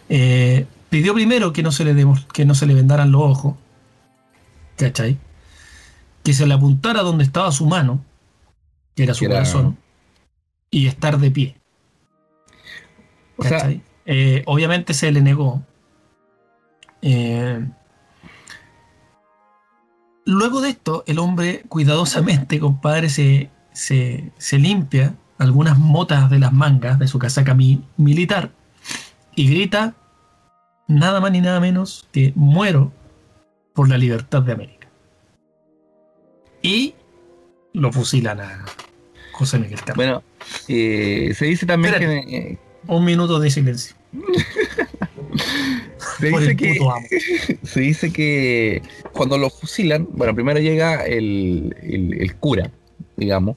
Eh, pidió primero que no se le demos- que no se le vendaran los ojos. ¿Cachai? Que se le apuntara donde estaba su mano, que era su era- corazón, y estar de pie. O sea, ¿cachai? Eh, obviamente se le negó. Eh, luego de esto, el hombre cuidadosamente, compadre, se, se, se limpia algunas motas de las mangas de su casaca mi- militar y grita nada más ni nada menos que muero por la libertad de América. Y lo fusilan a José Miguel Carrera. bueno, eh, se dice también Espérate. que... eh, Un minuto de silencio. [LAUGHS] Se dice, que, [LAUGHS] se dice que cuando lo fusilan, bueno, primero llega el, el- el cura, digamos,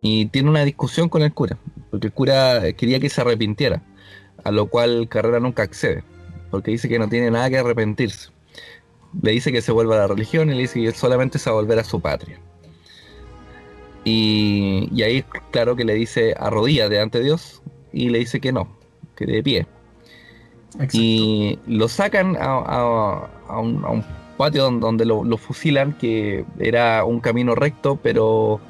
y tiene una discusión con el cura, porque el cura quería que se arrepintiera, a lo cual Carrera nunca accede, porque dice que no tiene nada que arrepentirse. Le dice que se vuelva a la religión y le dice que solamente se va a volver a su patria. Y, y ahí, claro que le dice arrodíllate ante Dios y le dice que no, que de pie. Y lo sacan a, a- un, patio donde, lo, fusilan, que era un camino recto, pero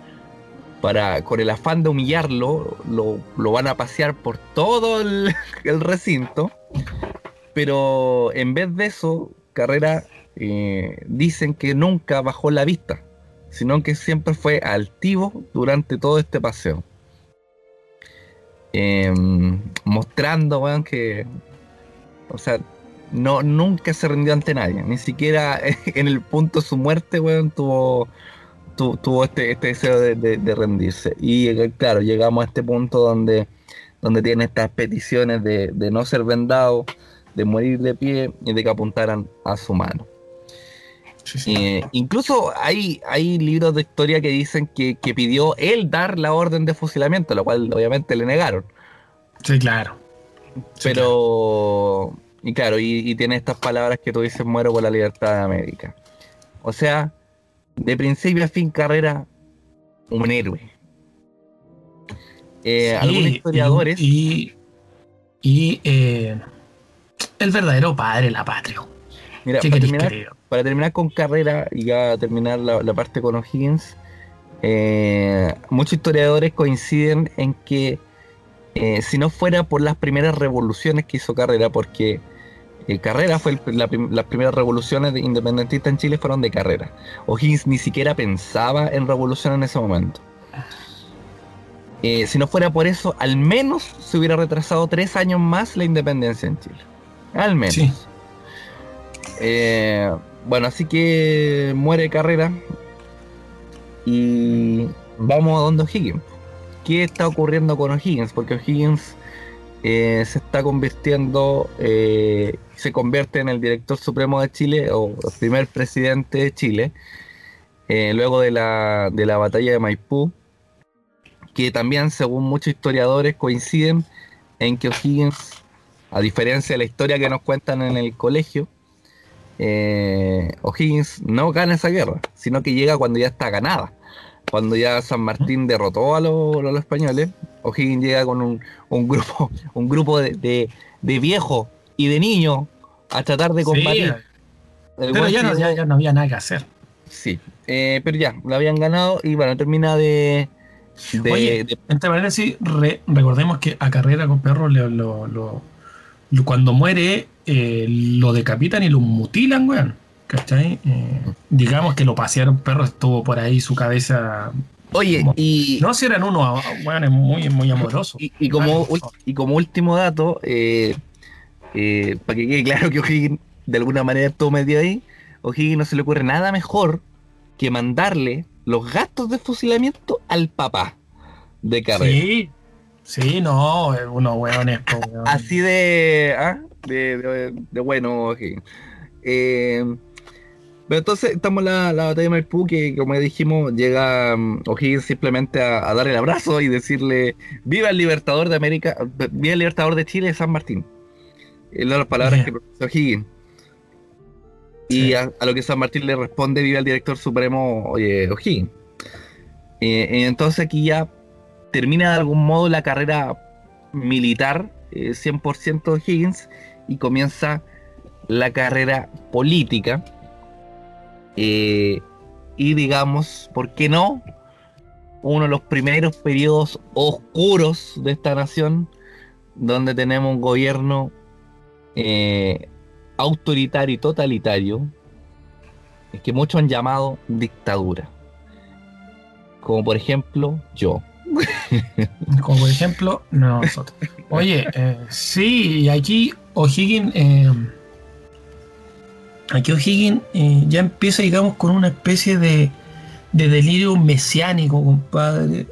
para con el afán de humillarlo, lo, lo van a pasear por todo [LAUGHS] el, recinto. Pero en vez de eso, Carrera eh, dicen que nunca bajó la vista, sino que siempre fue altivo durante todo este paseo. Em, mostrando, que o sea, no, nunca se rindió ante nadie. Ni siquiera [LAUGHS] en el punto de su muerte, weón, tuvo, tu- tuvo este, este deseo de, de- de rendirse. Y eh, claro, llegamos a este punto donde, donde tiene estas peticiones de, de no ser vendado, de morir de pie y de que apuntaran a su mano. Sí, sí. Eh, incluso hay, hay libros de historia que dicen que, que pidió él dar la orden de fusilamiento, lo cual obviamente le negaron. Sí, claro. Sí, Pero, y claro, y, y tiene estas palabras que tú dices, muero por la libertad de América. O sea, de principio a fin carrera, un héroe. Eh, Sí, algunos historiadores, Y, y, eh, el verdadero padre de la patria. mira, ¿Qué para terminar, para terminar con carrera y ya terminar la, la parte con O'Higgins, eh, muchos historiadores coinciden en que eh, si no fuera por las primeras revoluciones que hizo Carrera, porque eh, Carrera fue el- la las primeras revoluciones de independentistas en Chile fueron de Carrera. O'Higgins ni siquiera pensaba en revolución en ese momento. Eh, si no fuera por eso, al menos se hubiera retrasado tres años más la independencia en Chile. Al menos. Sí. Eh, bueno, así que muere Carrera y vamos a donde O'Higgins. ¿Qué está ocurriendo con O'Higgins? Porque O'Higgins eh, se está convirtiendo, eh, se convierte en el director supremo de Chile o el primer presidente de Chile, eh, luego de la, de la batalla de Maipú, que también según muchos historiadores coinciden en que O'Higgins, a diferencia de la historia que nos cuentan en el colegio, O'Higgins no gana esa guerra, sino que llega cuando ya está ganada. Cuando ya San Martín derrotó a los, a los españoles, O'Higgins llega con un, un grupo, [LAUGHS] un grupo de, de- de viejos y de niños a tratar de combatir. Pero ya no, se- ya, ya no había nada que hacer. Sí, eh, pero ya, lo habían ganado y bueno, termina de... de- Oye, de- entre paréntesis, re- recordemos que a Carrera con Perro le- lo, lo- lo- cuando muere eh, lo decapitan y lo mutilan, weón. ¿Cachai? Eh, digamos que lo pasearon, Perro estuvo por ahí su cabeza. Oye, como- y, No si eran unos weones muy, muy amorosos. y, y como, Ah, y como último dato, eh, eh, para que quede claro que O'Higgins de alguna manera estuvo medio ahí, O'Higgins no se le ocurre nada mejor que mandarle los gastos de fusilamiento al papá de Carrera. Sí, sí, no, unos weón. [LAUGHS] Así de, ¿ah? de, de- de bueno, O'Higgins. Eh, pero entonces estamos en la, la batalla de Maipú, que como dijimos, llega mm, O'Higgins simplemente a, a dar el abrazo y decirle, viva el libertador de América, viva el libertador de Chile, San Martín. Es las palabras que pronunció O'Higgins. Y a, a lo que San Martín le responde, viva el director supremo, oye, O'Higgins. Eh, y entonces aquí ya termina de algún modo la carrera militar, eh, 100% O'Higgins, y comienza la carrera política. Eh, y digamos, ¿por qué no? Uno de los primeros periodos oscuros de esta nación, donde tenemos un gobierno eh, autoritario y totalitario, que muchos han llamado dictadura. Como por ejemplo yo. [LAUGHS] Como por ejemplo, nosotros. Oye, eh, sí, aquí O'Higgins. eh, aquí O'Higgins eh, ya empieza, digamos, con una especie de, de delirio mesiánico, compadre.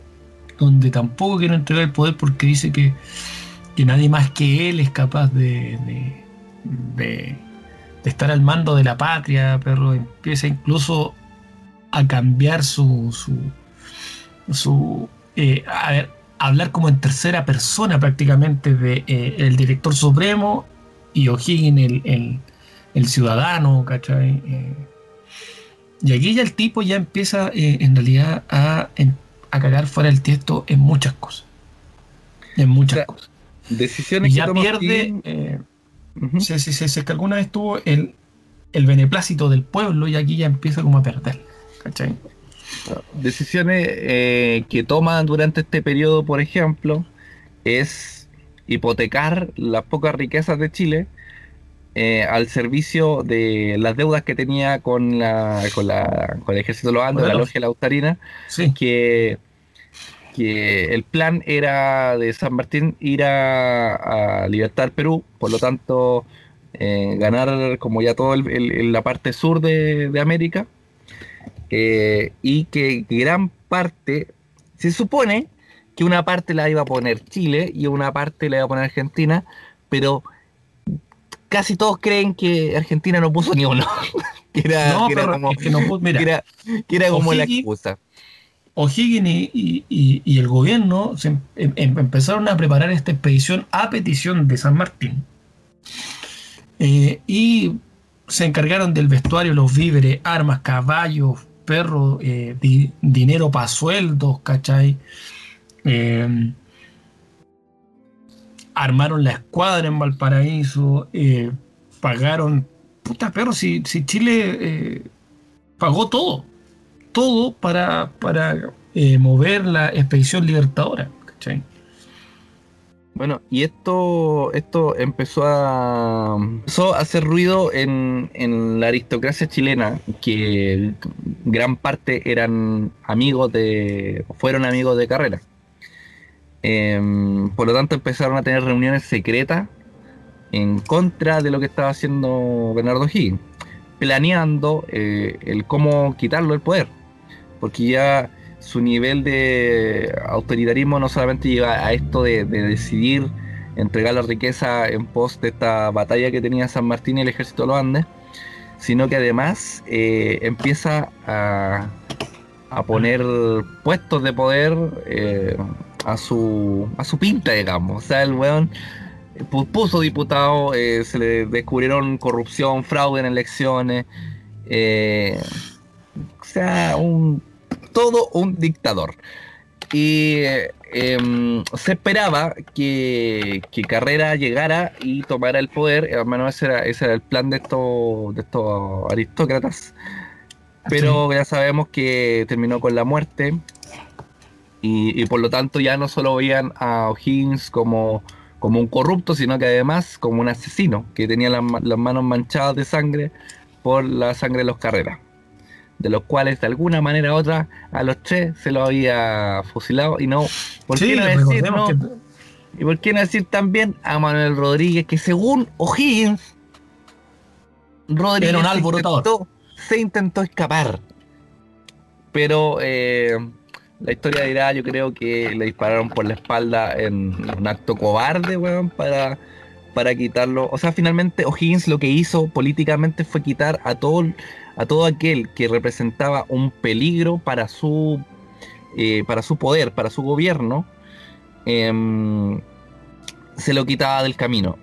Donde tampoco quiere entregar el poder porque dice que, que nadie más que él es capaz de, de, estar al mando de la patria, perro, empieza incluso a cambiar su, su, su eh, a ver, hablar como en tercera persona prácticamente de eh, el director supremo y O'Higgins el, el ciudadano, ¿cachai? Eh, y aquí ya el tipo ya empieza eh, en realidad a, en- a cagar fuera del tiesto en muchas cosas. En muchas O sea, cosas. Decisiones Y ya pierde, eh, si es que alguna vez tuvo el, el beneplácito del pueblo y aquí ya empieza como a perder. ¿Cachai? Decisiones eh, que toman durante este periodo, por ejemplo, es hipotecar las pocas riquezas de Chile eh, al servicio de las deudas que tenía con, la, con, la, con el ejército de los Andes, la logia. lautarina, Sí. que, que el plan era de San Martín ir a, a libertar Perú, por lo tanto eh, ganar como ya todo el- el- la parte sur de, de América eh, y que gran parte, se supone que una parte la iba a poner Chile y una parte la iba a poner Argentina, pero casi todos creen que Argentina no puso ni uno, [LAUGHS] que era, No, que era como, es que no mira, que era, que era como la excusa. O'Higgins y, y- y- y el gobierno se em- em- empezaron a preparar esta expedición a petición de San Martín. Eh, y se encargaron del vestuario, los víveres, armas, caballos, perros, eh, di- dinero para sueldos, ¿cachai? Eh, armaron la escuadra en Valparaíso, eh, pagaron, puta perro, si, si Chile eh, pagó todo todo para, para eh, mover la expedición libertadora. Bueno, y esto, esto empezó a, empezó a hacer ruido en, en la aristocracia chilena, que gran parte eran amigos de, fueron amigos de carrera. Em, por lo tanto, empezaron a tener reuniones secretas en contra de lo que estaba haciendo Bernardo Higgins, planeando eh, el cómo quitarlo el poder, porque ya su nivel de autoritarismo no solamente llega a esto de, de decidir entregar la riqueza en pos de esta batalla que tenía San Martín y el ejército de los Andes, sino que además eh, empieza a, a poner puestos de poder eh, a su a su pinta, digamos. O sea, el weón pu- puso diputado, eh, se le descubrieron corrupción, fraude en elecciones, eh, o sea, un todo un dictador. Y eh, em, se esperaba que, que Carrera llegara y tomara el poder, al menos ese era, ese era el plan de estos, de estos aristócratas, pero ya sabemos que terminó con la muerte y, y por lo tanto ya no solo veían a O'Higgins como, como un corrupto, sino que además como un asesino que tenía las, ma- las manos manchadas de sangre por la sangre de los Carreras de los cuales de alguna manera u otra a los tres se lo había fusilado y no, ¿por Sí, qué no decir, y por qué no decir también a Manuel Rodríguez que según O'Higgins Rodríguez Era un se intentó, se intentó escapar pero eh, la historia dirá yo creo que le dispararon por la espalda en un acto cobarde weón, para para quitarlo o sea finalmente O'Higgins lo que hizo políticamente fue quitar a todo a todo aquel que representaba un peligro para su eh, para su poder, para su gobierno, em, se lo quitaba del camino.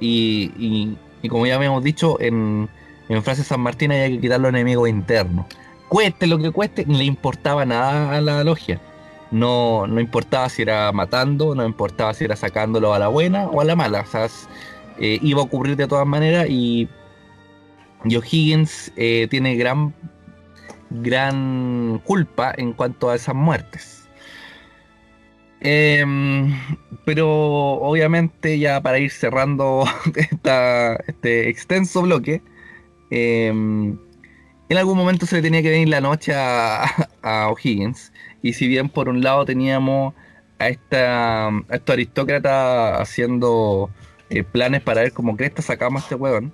Y, como ya habíamos dicho, en, en frase San Martín hay que quitar los enemigos internos. Cueste lo que cueste, no le importaba nada a la logia. No, no importaba si era matando, no importaba si era sacándolo a la buena o a la mala. O sea, eh, iba a ocurrir de todas maneras y y O'Higgins eh, tiene gran, gran culpa en cuanto a esas muertes. Em, pero obviamente ya para ir cerrando [LAUGHS] este extenso bloque, em, en algún momento se le tenía que venir la noche a, O'Higgins. Y si bien por un lado teníamos a, esta, a estos aristócratas haciendo eh, planes para ver cómo cresta sacamos a este huevón,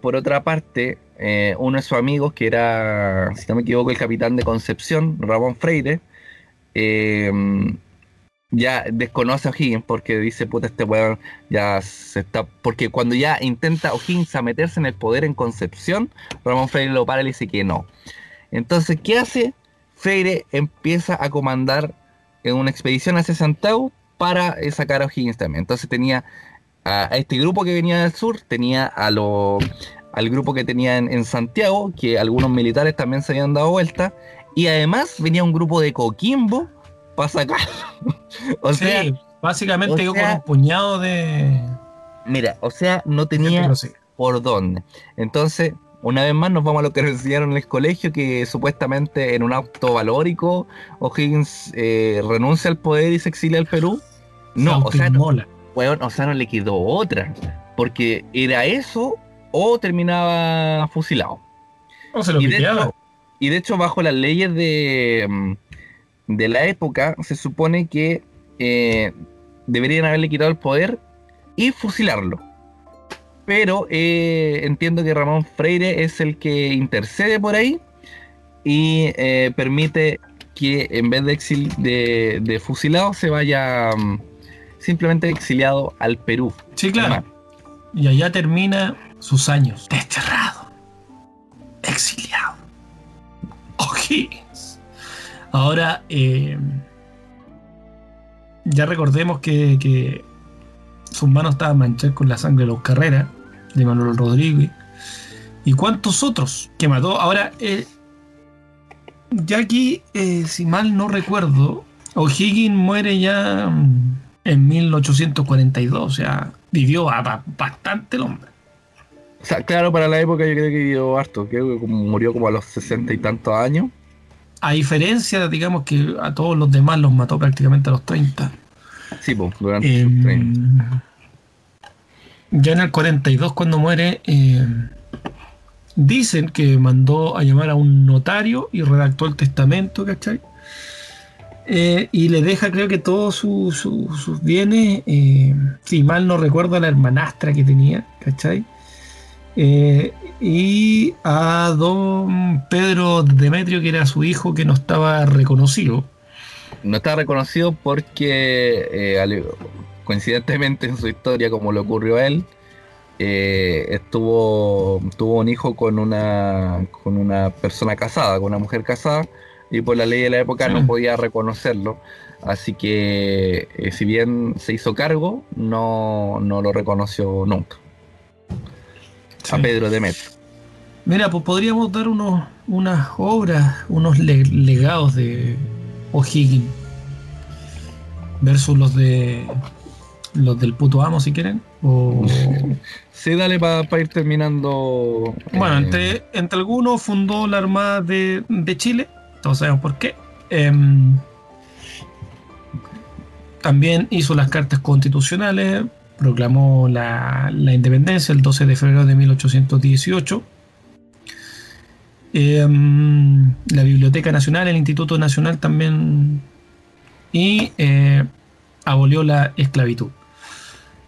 por otra parte, eh, uno de sus amigos, que era, si no me equivoco, el capitán de Concepción, Ramón Freire, eh, ya desconoce a O'Higgins porque dice, puta, este weón ya se está. Porque cuando ya intenta O'Higgins a meterse en el poder en Concepción, Ramón Freire lo para y le dice que no. Entonces, ¿qué hace? Freire empieza a comandar en una expedición hacia Santiago para eh, sacar a O'Higgins también. Entonces tenía a, este grupo que venía del sur, tenía a al grupo que tenía en, en Santiago, que algunos militares también se habían dado vuelta, y además venía un grupo de Coquimbo para sacarlo. [LAUGHS] o sea, Sí, básicamente o yo con sea- un puñado de. mira, o sea, no tenía por dónde. Entonces, una vez más nos vamos a lo que nos enseñaron en el colegio, que supuestamente en un acto valórico O'Higgins eh, renuncia al poder y se exilia al Perú. No, o sea, no, weón, o sea, no le quedó otra. Porque era eso o terminaba fusilado. No se lo Y de, pillaba. hecho, y de hecho, bajo las leyes de, mm, de la época, se supone que eh, deberían haberle quitado el poder y fusilarlo. Pero eh, entiendo que Ramón Freire es el que intercede por ahí y eh, permite que en vez de, exil- de, de fusilado se vaya mm, simplemente exiliado al Perú. Sí, claro. Y allá termina sus años desterrado, exiliado. O'Higgins. Ahora, eh, ya recordemos que, sus manos estaban manchadas con la sangre de los Carreras, de Manuel Rodríguez, y cuántos otros que mató. Ahora, eh, ya aquí, eh, si mal no recuerdo, O'Higgins muere ya mm, en 1842, o sea, vivió bastante el hombre. O sea, claro, para la época yo creo que vivió harto, creo que murió como a los sesenta y tantos años. A diferencia, digamos que a todos los demás los mató prácticamente a los 30. Sí, pues, durante Eh, sus 30. ya en el 42 cuando muere, eh, dicen que mandó a llamar a un notario y redactó el testamento, ¿cachai? Eh, y le deja creo que todos su- su- sus bienes, eh, si mal no recuerdo, a la hermanastra que tenía, ¿cachai? Eh, y a don Pedro Demetrio, que era su hijo, que no estaba reconocido. No está reconocido porque, eh, coincidentemente en su historia, como le ocurrió a él, eh, estuvo tuvo un hijo con una con una persona casada, con una mujer casada, y por la ley de la época Sí. no podía reconocerlo. Así que, eh, si bien se hizo cargo, no, no lo reconoció nunca. A Sí. Pedro Demetrio. Mira, pues podríamos dar unos, unas obras, unos le- legados de O'Higgins versus los de los del puto amo, si quieren. O, [LAUGHS] Sí, dale para ir terminando. bueno, eh, entre, entre algunos fundó la Armada de, de Chile, todos sabemos por qué. Em, también hizo las cartas constitucionales, proclamó la, la independencia el 12 de febrero de 1818. Em, la Biblioteca Nacional, el Instituto Nacional también. Y eh, abolió la esclavitud.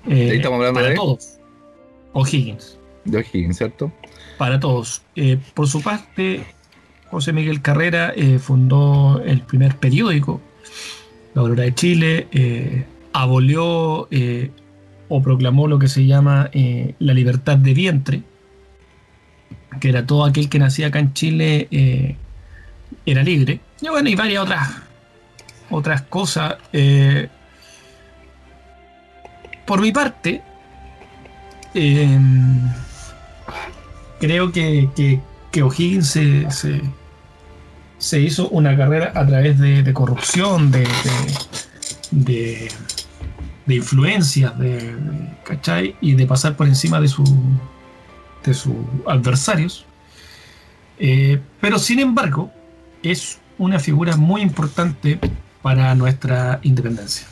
Eh, Ahí estamos hablando para de- todos. O'Higgins de O'Higgins, ¿cierto? para todos. Eh, por su parte, José Miguel Carrera eh, fundó el primer periódico, La Aurora de Chile, eh, abolió eh, o proclamó lo que se llama eh, la libertad de vientre, que era todo aquel que nacía acá en Chile eh, era libre. Y bueno, y varias otras, otras cosas. eh. por mi parte, creo que, que, que O'Higgins se, se, hizo una carrera a través de, corrupción, de, de influencias, de, de- ¿cachai? Y de pasar por encima de, su, de sus adversarios. Eh, pero sin embargo, es una figura muy importante para nuestra independencia.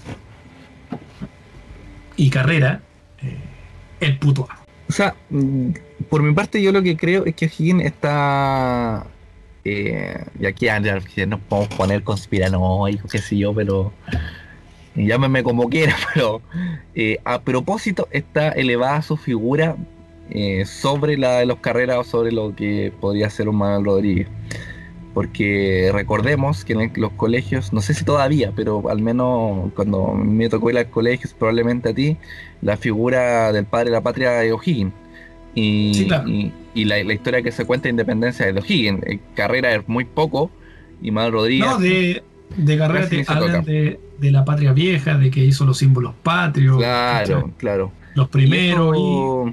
Y carrera, eh, el puto amo. O sea, mm, por mi parte yo lo que creo es que O'Higgins está... eh, y aquí ya, ya nos podemos poner conspiranoicos, qué sé yo, pero... Llámeme como quiera, [LAUGHS] pero eh, a propósito está elevada su figura eh, sobre la de los carreras o sobre lo que podría ser un Manuel Rodríguez. porque recordemos que en el- los colegios, no sé si todavía, pero al menos cuando me tocó ir al colegio, probablemente a ti, la figura del padre de la patria es O'Higgins. Y, Sí, claro. y, y la, la historia que se cuenta de independencia de O'Higgins, eh, carrera es muy poco, y Manuel Rodríguez. No, de, de carrera te hablan de, de la patria vieja, de que hizo los símbolos patrios, Claro, ¿cachai? claro. los primeros, Y eso-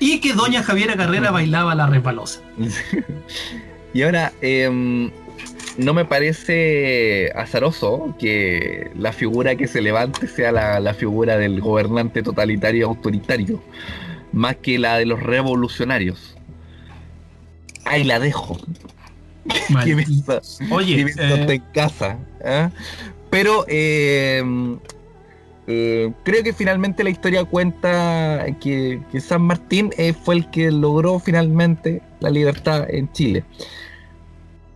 y, y que doña Javiera Carrera bailaba la resbalosa. [LAUGHS] Y ahora, em, no me parece azaroso que la figura que se levante sea la, la figura del gobernante totalitario autoritario, más que la de los revolucionarios. Ahí la dejo. [LAUGHS] Oye, eh, en casa. ¿ah? Pero em, eh, creo que finalmente la historia cuenta que, San Martín eh, fue el que logró finalmente la libertad en Chile.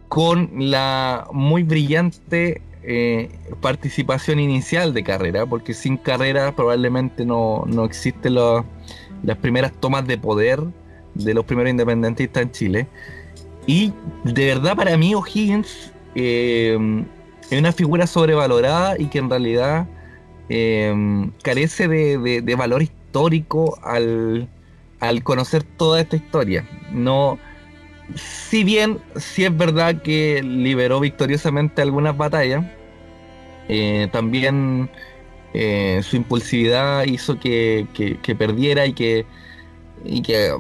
Con la muy brillante eh, participación inicial de carrera, porque sin carrera probablemente no, no existen las primeras tomas de poder de los primeros independentistas en Chile. Y de verdad para mí O'Higgins eh, es una figura sobrevalorada y que en realidad eh, carece de, de- de valor histórico al, al conocer toda esta historia. No, si bien sí es verdad que liberó victoriosamente algunas batallas, eh, también eh, su impulsividad hizo que, que- que perdiera y que, y que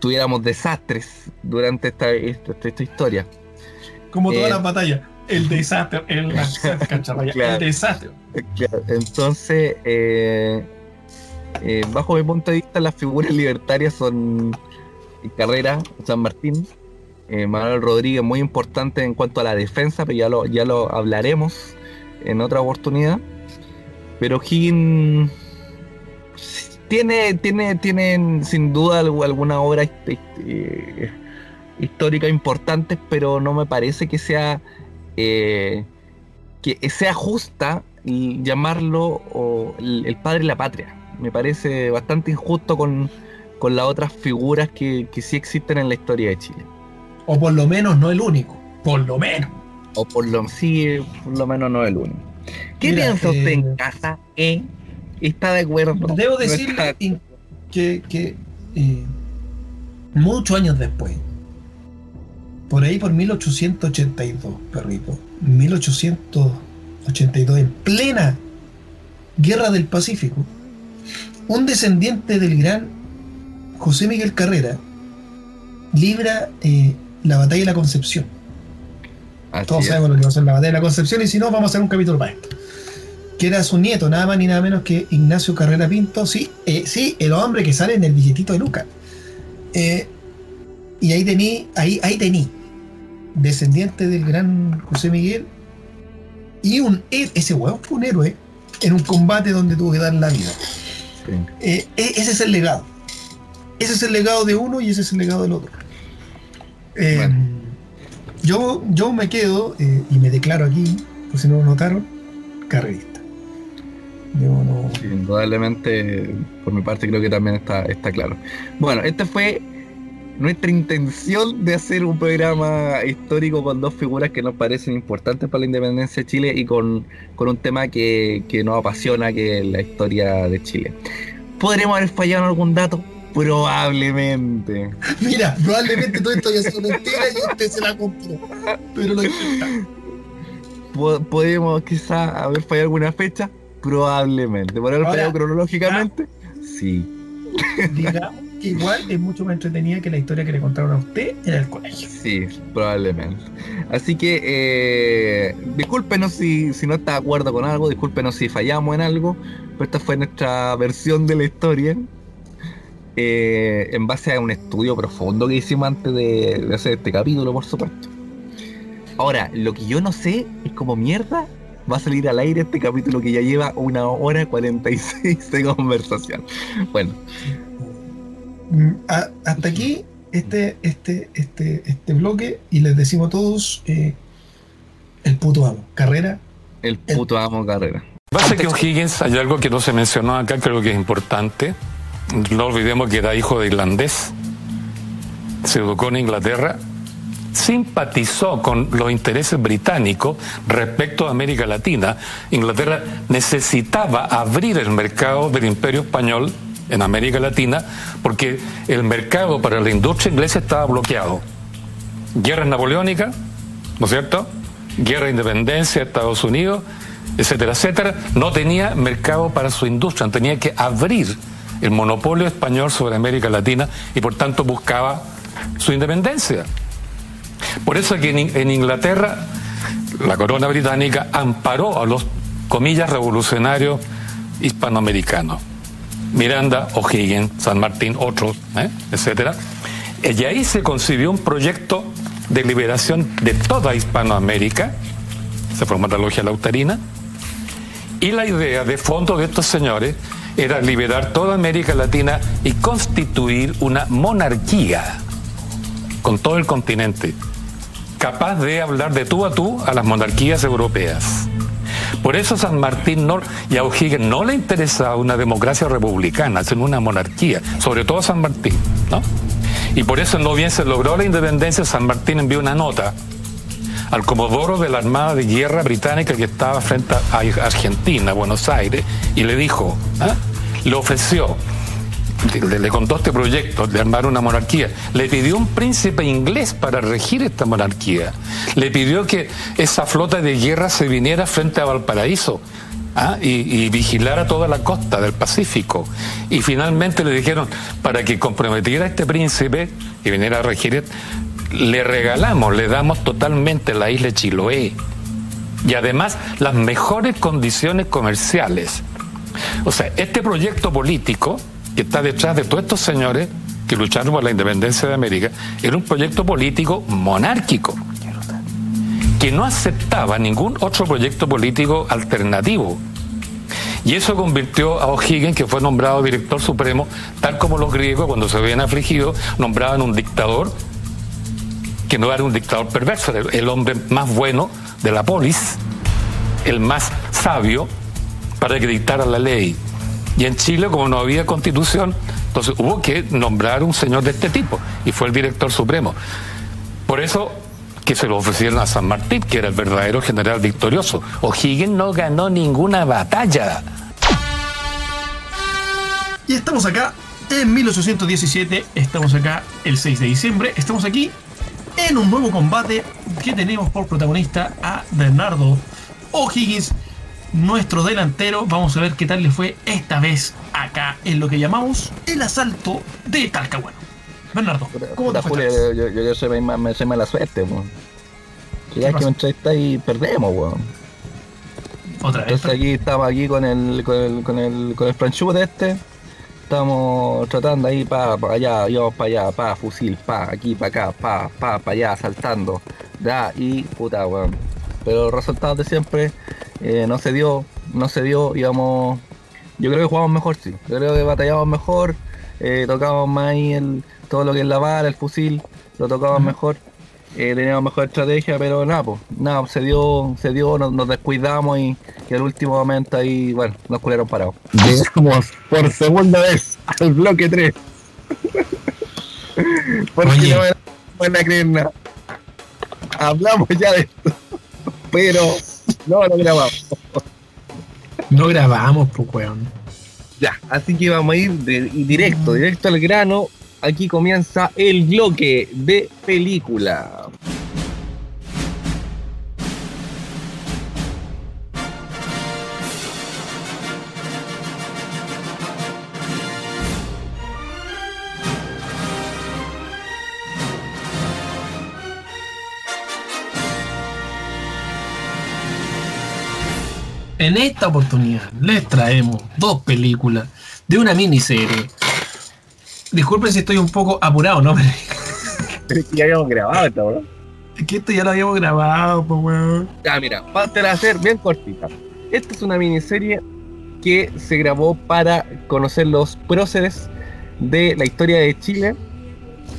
tuviéramos desastres durante esta, esta, esta historia. como todas eh, las batallas, el desastre, el, Claro. el desastre. Claro, Entonces, eh, eh, bajo mi punto de vista, las figuras libertarias son Carrera, San Martín, eh, Manuel Rodríguez, muy importante en cuanto a la defensa, pero ya lo, ya lo hablaremos en otra oportunidad. Pero Higgins tiene, tiene, tiene sin duda algu- alguna obra hist- histórica importante, pero no me parece que sea eh, que sea justa llamarlo o, el, el padre de la patria. Me parece bastante injusto con, con las otras figuras que, que sí existen en la historia de Chile. O por lo menos no el único, por lo menos. O por lo, sí, por lo menos no el único. ¿Qué Mira, piensa usted eh, en casa? ¿Eh? ¿Está de acuerdo? Debo ¿No decirle que eh, muchos años después, por ahí por 1882, perrito, 1882, en plena guerra del Pacífico, un descendiente del gran José Miguel Carrera libra eh, la batalla de la Concepción. Así Todos es. sabemos lo que va a ser la batalla de la Concepción y si no, vamos a hacer un capítulo para esto. Que era su nieto, nada más ni nada menos que Ignacio Carrera Pinto, sí, eh, sí, el hombre que sale en el billetito de Lucas. Eh, y ahí tení, ahí, ahí tení, descendiente del gran José Miguel, y un he- ese huevo fue un héroe en un combate donde tuvo que dar la vida. Sí. Eh, e- ese es el legado. Ese es el legado de uno y ese es el legado del otro. Eh, Bueno. yo, yo me quedo eh, y me declaro aquí, por si no lo notaron, carrerista. Yo no. Sí, indudablemente, por mi parte, creo que también está, está claro. Bueno, esta fue nuestra intención de hacer un programa histórico con dos figuras que nos parecen importantes para la independencia de Chile y con, con un tema que, que nos apasiona, que es la historia de Chile. ¿Podremos haber fallado en algún dato? Probablemente. [LAUGHS] Mira, probablemente todo esto haya sido mentira y usted se la compró. Pero lo. Po- ¿Podemos quizá haber fallado alguna fecha? Probablemente. ¿Por haber fallado cronológicamente? Sí. Digamos que igual es mucho más entretenida que la historia que le contaron a usted en el colegio. Sí, probablemente. Así que eh, discúlpenos si, si no está de acuerdo con algo, discúlpenos si fallamos en algo, pero esta fue nuestra versión de la historia eh, en base a un estudio profundo que hicimos antes de, de hacer este capítulo, por supuesto. Ahora, lo que yo no sé es cómo mierda va a salir al aire este capítulo que ya lleva una hora 46 de conversación. Bueno, a- hasta aquí este, este, este, este bloque y les decimos a todos eh, el puto amo. Carrera. el puto amo carrera. Pasa que O'Higgins, hay algo que no se mencionó acá, creo que es importante. No olvidemos que era hijo de irlandés, se educó en Inglaterra simpatizó con los intereses británicos respecto a América Latina. Inglaterra necesitaba abrir el mercado del imperio español en América Latina porque el mercado para la industria inglesa estaba bloqueado. Guerra napoleónica, ¿no es cierto? Guerra de independencia de Estados Unidos, etcétera, etcétera. No tenía mercado para su industria, tenía que abrir el monopolio español sobre América Latina y por tanto buscaba su independencia. Por eso es que en Inglaterra la corona británica amparó a los, comillas, revolucionarios hispanoamericanos. Miranda, O'Higgins, San Martín, otros, ¿eh? etcétera. Y ahí se concibió un proyecto de liberación de toda Hispanoamérica, se formó la logia lautarina, y la idea de fondo de estos señores era liberar toda América Latina y constituir una monarquía con todo el continente, capaz de hablar de tú a tú a las monarquías europeas. Por eso San Martín no, y a O'Higgins no le interesaba una democracia republicana, sino una monarquía, sobre todo San Martín, ¿no? Y por eso no bien se logró la independencia, San Martín envió una nota al comodoro de la Armada de Guerra británica que estaba frente a Argentina, Buenos Aires, y le dijo, ¿ah? le ofreció, le, contó este proyecto de armar una monarquía, le pidió un príncipe inglés para regir esta monarquía, le pidió que esa flota de guerra se viniera frente a Valparaíso. ¿ah? y, y vigilara toda la costa del Pacífico. Y finalmente le dijeron, para que comprometiera a este príncipe y viniera a regir, le regalamos, le damos totalmente la isla de Chiloé. Y además las mejores condiciones comerciales. O sea, este proyecto político que está detrás de todos estos señores que lucharon por la independencia de América era un proyecto político monárquico que no aceptaba ningún otro proyecto político alternativo. Y eso convirtió a O'Higgins, que fue nombrado director supremo, tal como los griegos, cuando se habían afligido, nombraban un dictador, que no era un dictador perverso, era el hombre más bueno de la polis, el más sabio, para que dictara la ley. Y en Chile, como no había constitución, entonces hubo que nombrar un señor de este tipo, y fue el director supremo. Por eso que se lo ofrecieron a San Martín, que era el verdadero general victorioso. O'Higgins no ganó ninguna batalla. Y estamos acá en 1817, estamos acá el 6 de diciembre, estamos aquí en un nuevo combate que tenemos por protagonista a Bernardo O'Higgins, nuestro delantero. Vamos a ver qué tal le fue esta vez acá en lo que llamamos el asalto de Talcahuano. Bernardo, ¿cómo te fue? Vez? yo, yo, yo soy, ma- me soy mala suerte, weón. Ya que me entrevistáis y perdemos, weón. Otra vez. Entonces aquí estamos aquí con el con el con el con el franchute este. Estamos tratando ahí pa, pa allá, íbamos para allá, pa, fusil, pa, aquí, para acá, pa, pa, para allá, saltando. Da, y puta weón. Pero los resultados de siempre eh, no se dio, no se dio, íbamos. Yo creo que jugamos mejor, sí. Yo creo que batallamos mejor, eh, tocábamos más ahí el, todo lo que es la bala, el fusil, lo tocábamos mejor. eh, teníamos mejor estrategia, pero nada, pues, nada, se dio, se dio, nos, nos descuidamos y, y al último momento ahí, bueno, nos culearon parados. Llegamos por segunda vez al bloque 3. [LAUGHS] Porque Oye. no me van a creer nada. Hablamos ya de esto, pero no lo grabamos. No grabamos, pues, weón. Ya, así que vamos a ir de- directo, directo al grano. Aquí comienza el bloque de película. En esta oportunidad les traemos dos películas de una miniserie. Disculpen si estoy un poco apurado, ¿no? [LAUGHS] Pero es que ya habíamos grabado esta, ¿no? es que esto ya lo habíamos grabado, pues, weón. Ya, mira, para hacer bien cortita. Esta es una miniserie que se grabó para conocer los próceres de la historia de Chile.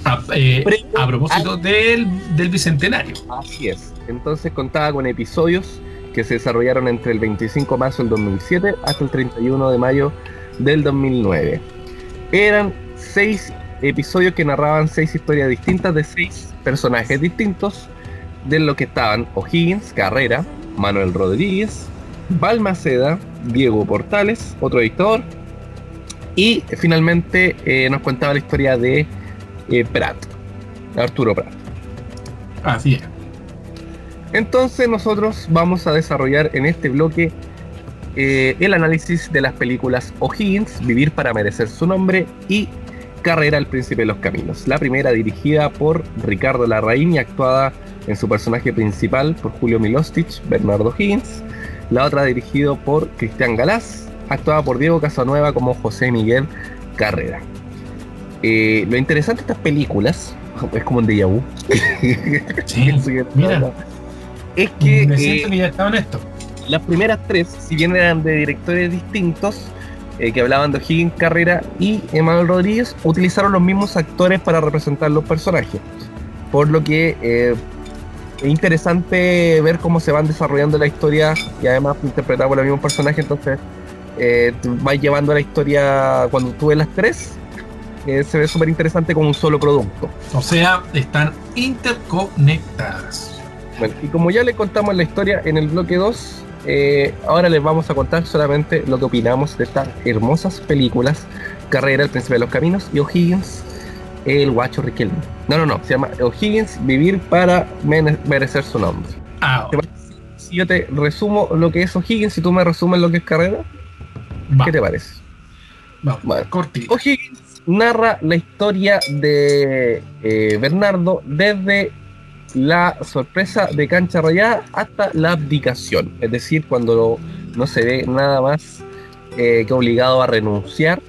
A, eh, a propósito del, del bicentenario. Así es. Entonces contaba con episodios que se desarrollaron entre el 25 de marzo del 2007 hasta el 31 de mayo del 2009. Eran seis episodios que narraban seis historias distintas de seis personajes distintos, de lo que estaban O'Higgins, Carrera, Manuel Rodríguez, Balmaceda, Diego Portales, otro dictador, y finalmente eh, nos contaba la historia de eh, Prat, Arturo Prat. Así es. Entonces nosotros vamos a desarrollar en este bloque eh, el análisis de las películas O'Higgins, Vivir para merecer su nombre y Carrera al Príncipe de los Caminos. La primera dirigida por Ricardo Larraín y actuada en su personaje principal por Julio Milostich, Bernardo Higgins. La otra dirigido por Cristian Galás, actuada por Diego Casanueva como José Miguel Carrera. Eh, lo interesante de estas películas, [LAUGHS] es como un déjà vu. Sí, [LAUGHS] mira. Es que Me eh, siento que ya estaba en esto. las primeras tres, si bien eran de directores distintos, eh, que hablaban de O'Higgins Carrera y Emanuel Rodríguez, utilizaron los mismos actores para representar los personajes. Por lo que eh, es interesante ver cómo se van desarrollando la historia y además interpretada por los mismos personajes. Entonces, eh, vas llevando la historia cuando tú ves las tres. se ve súper interesante como un solo producto. O sea, están interconectadas. Bueno, y como ya le contamos la historia en el bloque 2, eh, ahora les vamos a contar solamente lo que opinamos de estas hermosas películas: Carrera, El Príncipe de los Caminos y O'Higgins, El Guacho Riquelme. No, no, no, se llama O'Higgins, Vivir para merecer su nombre. Ah, ¿Te parece Si yo te resumo lo que es O'Higgins y tú me resumes lo que es Carrera, va, ¿qué te parece? va, Bueno. cortito. O'Higgins narra la historia de eh, Bernardo desde la sorpresa de cancha rayada hasta la abdicación, es decir, cuando no se ve nada más eh, que obligado a renunciar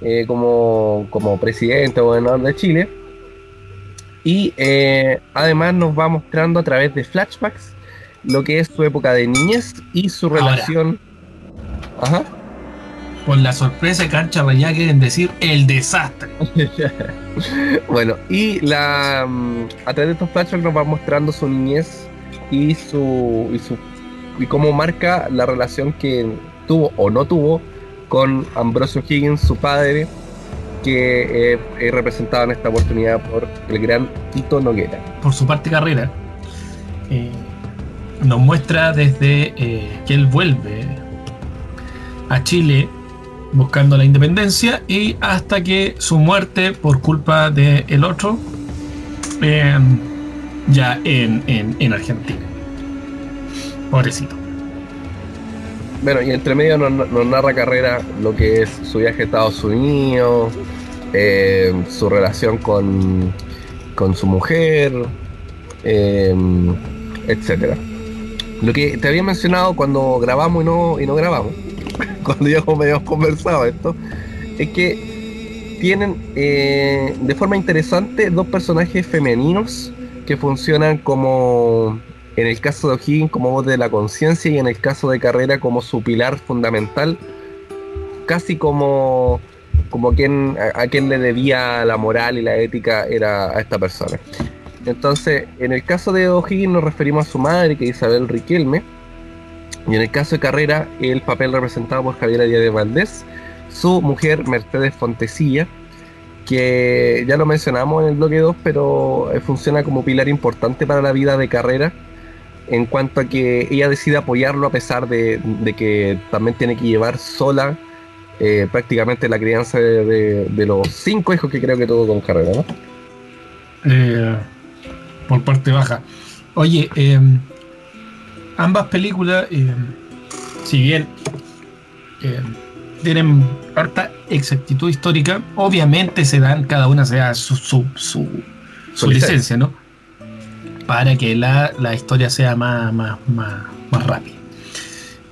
eh, como, como presidente o gobernador de Chile. Y eh, además nos va mostrando a través de flashbacks lo que es su época de niñez y su Ahora. relación. Ajá. Con la sorpresa de cancha rayada quieren decir el desastre. [LAUGHS] bueno, y la mm, a través de estos flashbacks nos va mostrando su niñez y su y su y cómo marca la relación que tuvo o no tuvo con Ambrosio Higgins, su padre, que eh, es representado en esta oportunidad por el gran Tito Noguera. Por su parte carrera, eh, nos muestra desde eh, que él vuelve a Chile buscando la independencia y hasta que su muerte por culpa del el otro ya en, en, en Argentina. Pobrecito. Bueno, y entre medio nos, nos narra carrera lo que es su viaje a Estados Unidos, eh, su relación con, con su mujer, eh, etcétera. Lo que te había mencionado cuando grabamos y no, y no grabamos, cuando ya como habíamos conversado esto, es que tienen eh, de forma interesante dos personajes femeninos que funcionan como, en el caso de O'Higgins, como voz de la conciencia y en el caso de Carrera como su pilar fundamental, casi como, como quien, a, a quien le debía la moral y la ética era a esta persona. Entonces, en el caso de O'Higgins nos referimos a su madre, que es Isabel Riquelme, y en el caso de Carrera, el papel representado por Javiera Díaz de Valdés, su mujer Mercedes Fontecilla, que ya lo mencionamos en el bloque 2, pero eh, funciona como pilar importante para la vida de Carrera, en cuanto a que ella decide apoyarlo a pesar de, que también tiene que llevar sola eh, prácticamente la crianza de los cinco hijos que creo que tuvo con Carrera, ¿no? Eh, por parte baja. Oye, eh, ambas películas, eh, si bien eh, tienen harta exactitud histórica, obviamente se dan, cada una se da su, su, su, su licencia, ¿no? Para que la, la historia sea más, más, más, más rápida.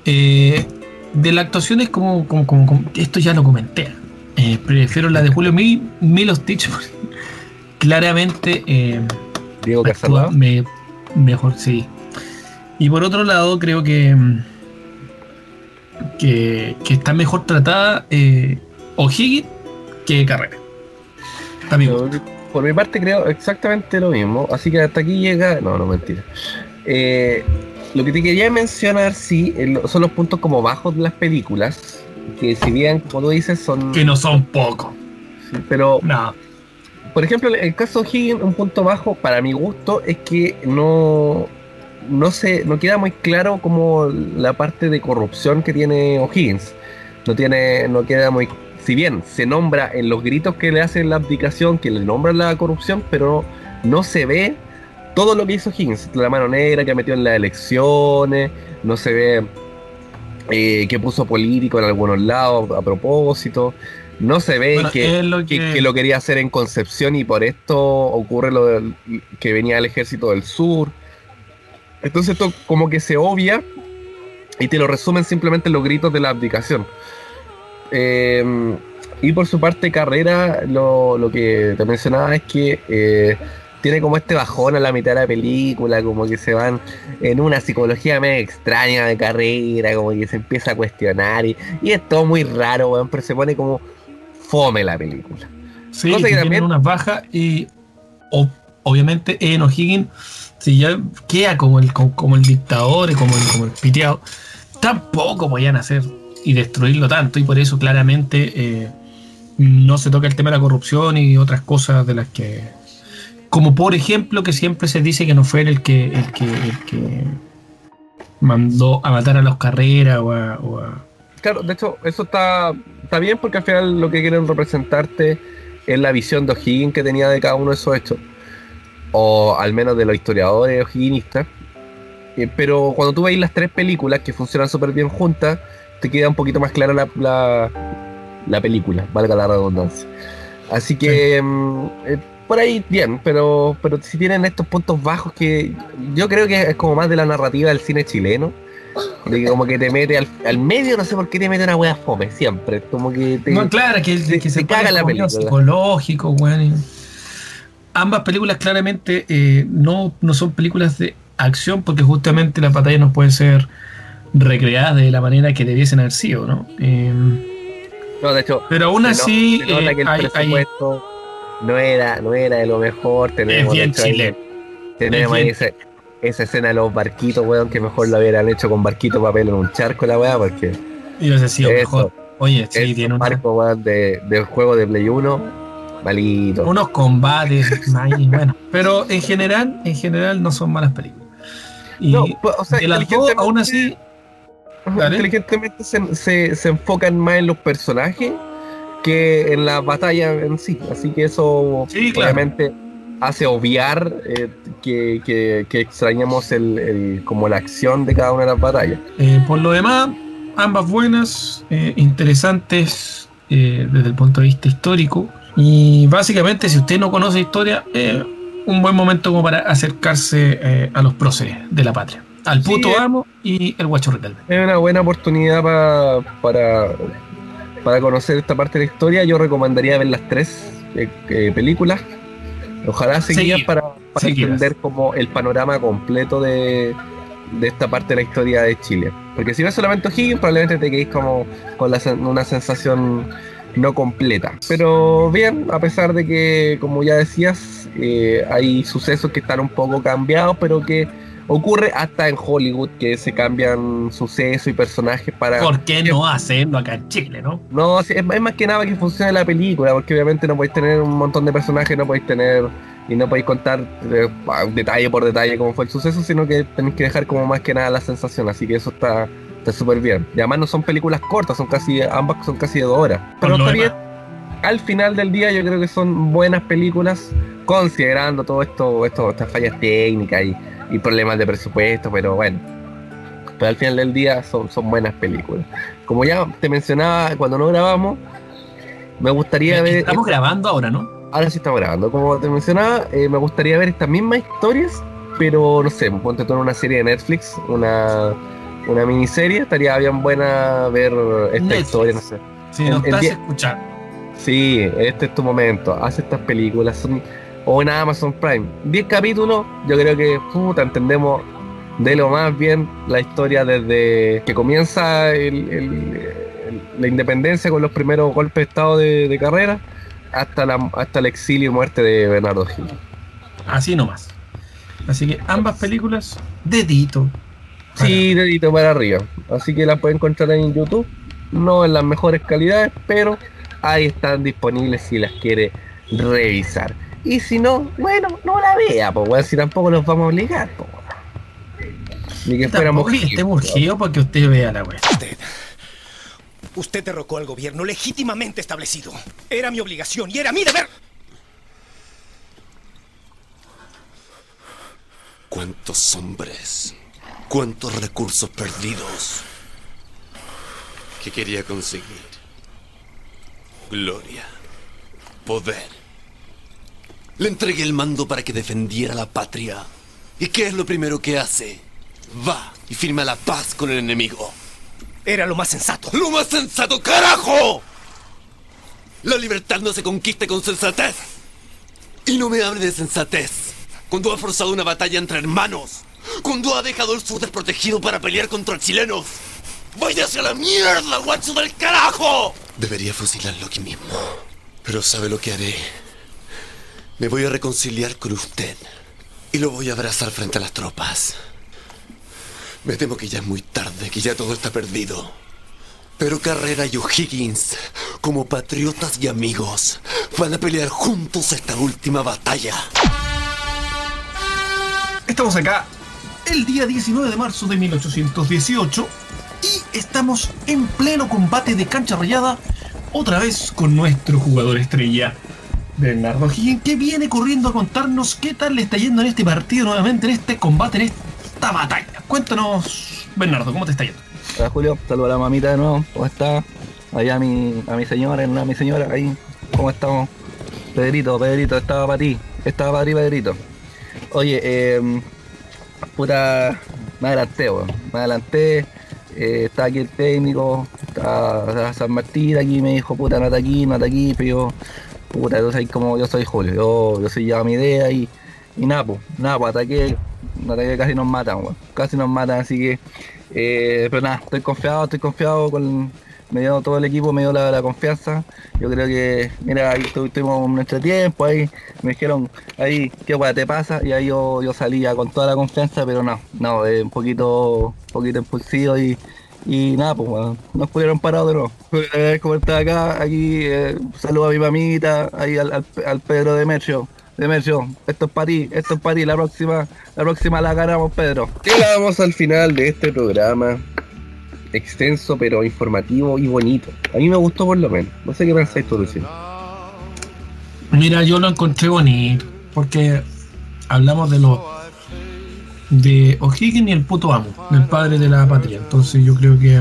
Eh, de la actuación es como, como, como- como- esto ya lo comenté. Eh, prefiero la de Julio Mil, porque Claramente eh, Diego actúa me- mejor, sí. Y por otro lado, creo que, mm, que, que está mejor tratada eh, O'Higgins que Carrera. Está bien. Yo, por mi parte creo exactamente lo mismo, así que hasta aquí llega... No, no, mentira. Eh, lo que te quería mencionar, sí, son los puntos como bajos de las películas, que si bien, como tú dices, son... Que no son pocos. pero No, por ejemplo, el- el caso Higgins, un punto bajo para mi gusto es que no, no se, no queda muy claro como la parte de corrupción que tiene O'Higgins. No tiene, no queda muy, si bien se nombra en los gritos que le hacen la abdicación, que le nombran la corrupción, pero no se ve todo lo que hizo Higgins, la mano negra que metió en las elecciones, no se ve eh, que puso político en algunos lados a propósito, no se ve Bueno, que, lo que, que- que lo quería hacer en Concepción y por esto ocurre lo del- que venía el ejército del sur. Entonces esto como que se obvia y te lo resumen simplemente en los gritos de la abdicación. Eh, y por su parte Carrera, lo, lo que te mencionaba es que eh, tiene como este bajón a la mitad de la película, como que se van en una psicología medio extraña de Carrera, como que se empieza a cuestionar y, y es todo muy raro, weón, pero se pone como fome la película. Sí, Cosa que también- unas bajas y obviamente en O'Higgins, si ya queda como el, como, el dictador y como el, como el piteado, tampoco podían hacer y destruirlo tanto y por eso claramente eh, no se toca el tema de la corrupción y otras cosas de las que... Como por ejemplo que siempre se dice que no fue el que, el que, mandó a matar a los carreras o a- o a Claro, de hecho, eso está, está bien porque al final lo que quieren representarte es la visión de O'Higgins que tenía de cada uno de esos hechos. O al menos de los historiadores o'higginistas. Eh, pero cuando tú veis las tres películas que funcionan súper bien juntas, te queda un poquito más clara la, la, la película, valga la redundancia. Así que mm, eh, por ahí bien, pero, pero si tienen estos puntos bajos que yo creo que es como más de la narrativa del cine chileno. De que como que te mete al, al medio, no sé por qué te mete una wea fome, siempre. Como que te. No, claro, que, te- que se te caga la película. psicológico, weón. Ambas películas claramente eh, no, no son películas de acción porque justamente las batallas no pueden ser recreadas de la manera que debiesen haber sido, ¿no? Eh, No, de hecho, pero aún no- así eh, que el hay, hay- presupuesto no era, no era de lo mejor. Tenemos, bien ahí- Es bien- ese- esa escena de los barquitos, weón, que mejor lo hubieran hecho con barquito papel en un charco la weá, porque y hubiese sido Eso. mejor. Oye, sí, tiene weón, de, del juego de Play 1, malito. unos combates, [LAUGHS] ahí, bueno. Pero en general, en general no son malas películas. Y No, pues, o sea, de las dos, inteligentemente- aún así. Inteligentemente se, se, se enfocan más en los personajes que en la batalla en sí. Así que eso Sí, claro. obviamente hace obviar eh, que, que, que extrañamos el, el- como la acción de cada una de las batallas. Eh, por lo demás, ambas buenas, eh, interesantes desde el punto de vista histórico. Y básicamente, si usted no conoce historia, eh, un buen momento como para acercarse eh, a los próceres de la patria. Al puto amo y el guacho recalde. Es una buena oportunidad pa- para, para conocer esta parte de la historia. Yo recomendaría ver las tres eh, películas. Ojalá seguidas para, para seguidas. entender como el panorama completo de, de esta parte de la historia de Chile. Porque si ves solamente O'Higgins, probablemente te quedes como con la una sensación no completa. Pero bien, a pesar de que, como ya decías, eh, hay sucesos que están un poco cambiados, pero que ocurre hasta en Hollywood, que se cambian sucesos y personajes para... ¿Por qué no hacerlo acá en Chile, no? No, es, es más que nada que funcione la película, porque obviamente no podéis tener un montón de personajes, no podéis tener y no podéis contar eh, detalle por detalle cómo fue el suceso, sino que tenéis que dejar como más que nada la sensación, así que eso está está súper bien. Y además no son películas cortas, son casi ambas son casi de dos horas. Pero está bien. Al final del día yo creo que son buenas películas, considerando todo esto, esto estas fallas técnicas y, y problemas de presupuesto, pero bueno. Pero al final del día son, son buenas películas. Como ya te mencionaba cuando no grabamos, me gustaría ver. Estamos grabando ahora, ¿no? Ahora sí estamos grabando. Como te mencionaba, eh, me gustaría ver estas mismas historias, pero no sé, ponte tú en una serie de Netflix, una, una miniserie. Estaría bien buena ver esta Netflix. historia, no sé. Si nos estás escuchando. Sí, este es tu momento. Haz estas películas. Son, o en Amazon Prime. 10 capítulos, yo creo que puta, entendemos de lo más bien la historia desde que comienza el- el- el- la independencia con los primeros golpes de estado de, de carrera hasta, la, hasta el exilio y muerte de Bernardo Gil. Así nomás. Así que ambas películas, dedito. Sí, dedito para arriba. Así que la pueden encontrar en YouTube. No en las mejores calidades, pero ahí están disponibles si las quiere revisar. Y si no, bueno, no la vea, pues weón, si tampoco los vamos a obligar, pues Ni que fuéramos que esté urgido para que usted vea la wea. Usted. Usted derrocó al gobierno legítimamente establecido. Era mi obligación y era mi deber. ¿Cuántos hombres? ¿Cuántos recursos perdidos? ¿Qué quería conseguir? Gloria. Poder. Le entregué el mando para que defendiera la patria. ¿Y qué es lo primero que hace? Va y firma la paz con el enemigo. Era lo más sensato. ¡Lo más sensato, carajo! La libertad no se conquista con sensatez. Y no me hable de sensatez. Cuando ha forzado una batalla entre hermanos. Cuando ha dejado el sur desprotegido para pelear contra chilenos. ¡Váyase a la mierda, guacho del carajo! Debería fusilarlo aquí mismo. Pero ¿sabe lo que haré? Me voy a reconciliar con usted. Y lo voy a abrazar frente a las tropas. Me temo que ya es muy tarde, que ya todo está perdido. Pero Carrera y O'Higgins, como patriotas y amigos, van a pelear juntos esta última batalla. Estamos acá el día 19 de marzo de 1818 y estamos en pleno combate de cancha rayada, otra vez con nuestro jugador estrella, Bernardo Higgins, que viene corriendo a contarnos qué tal le está yendo en este partido nuevamente, en este combate, en esta batalla. Cuéntanos, Bernardo, ¿cómo te está yendo? Hola Julio, saludo a la mamita de nuevo, ¿cómo está? Allá a mi, a mi señora, a mi señora, ahí, ¿cómo estamos? Pedrito, Pedrito, estaba para ti, estaba para ti, Pedrito. Oye, eh, puta, me adelanté, weón, me adelanté, eh, está aquí el técnico, está San Martín aquí, me dijo, puta, no aquí, no aquí, pero yo, puta, yo soy como, yo soy Julio, yo, yo soy ya mi idea y, y nada, pues, nada, pues ataqué, ataqué casi nos matan, weón, casi nos matan, así que, eh, pero nada, estoy confiado, estoy confiado con, me dio todo el equipo, me dio la, confianza. Yo creo que, mira, ahí tu- tuvimos nuestro tiempo, ahí me dijeron, ahí, ¿qué weá te pasa? Y ahí yo, yo salía con toda la confianza, pero no, no, un poquito, un poquito impulsivo y, y nada, pues bueno, nos pudieron parar de nuevo. Como está acá, aquí, eh, saludo a mi mamita, ahí al, al, al Pedro Demetrio. Demetrio, esto es para ti, esto es para ti, la próxima, la próxima la ganamos, Pedro. Llegamos al final de este programa extenso pero informativo y bonito. A mí me gustó por lo menos. No sé qué pensáis tú, Luciano. Mira, yo lo encontré bonito, porque hablamos de los de O'Higgins y el puto amo, del padre de la patria. Entonces yo creo que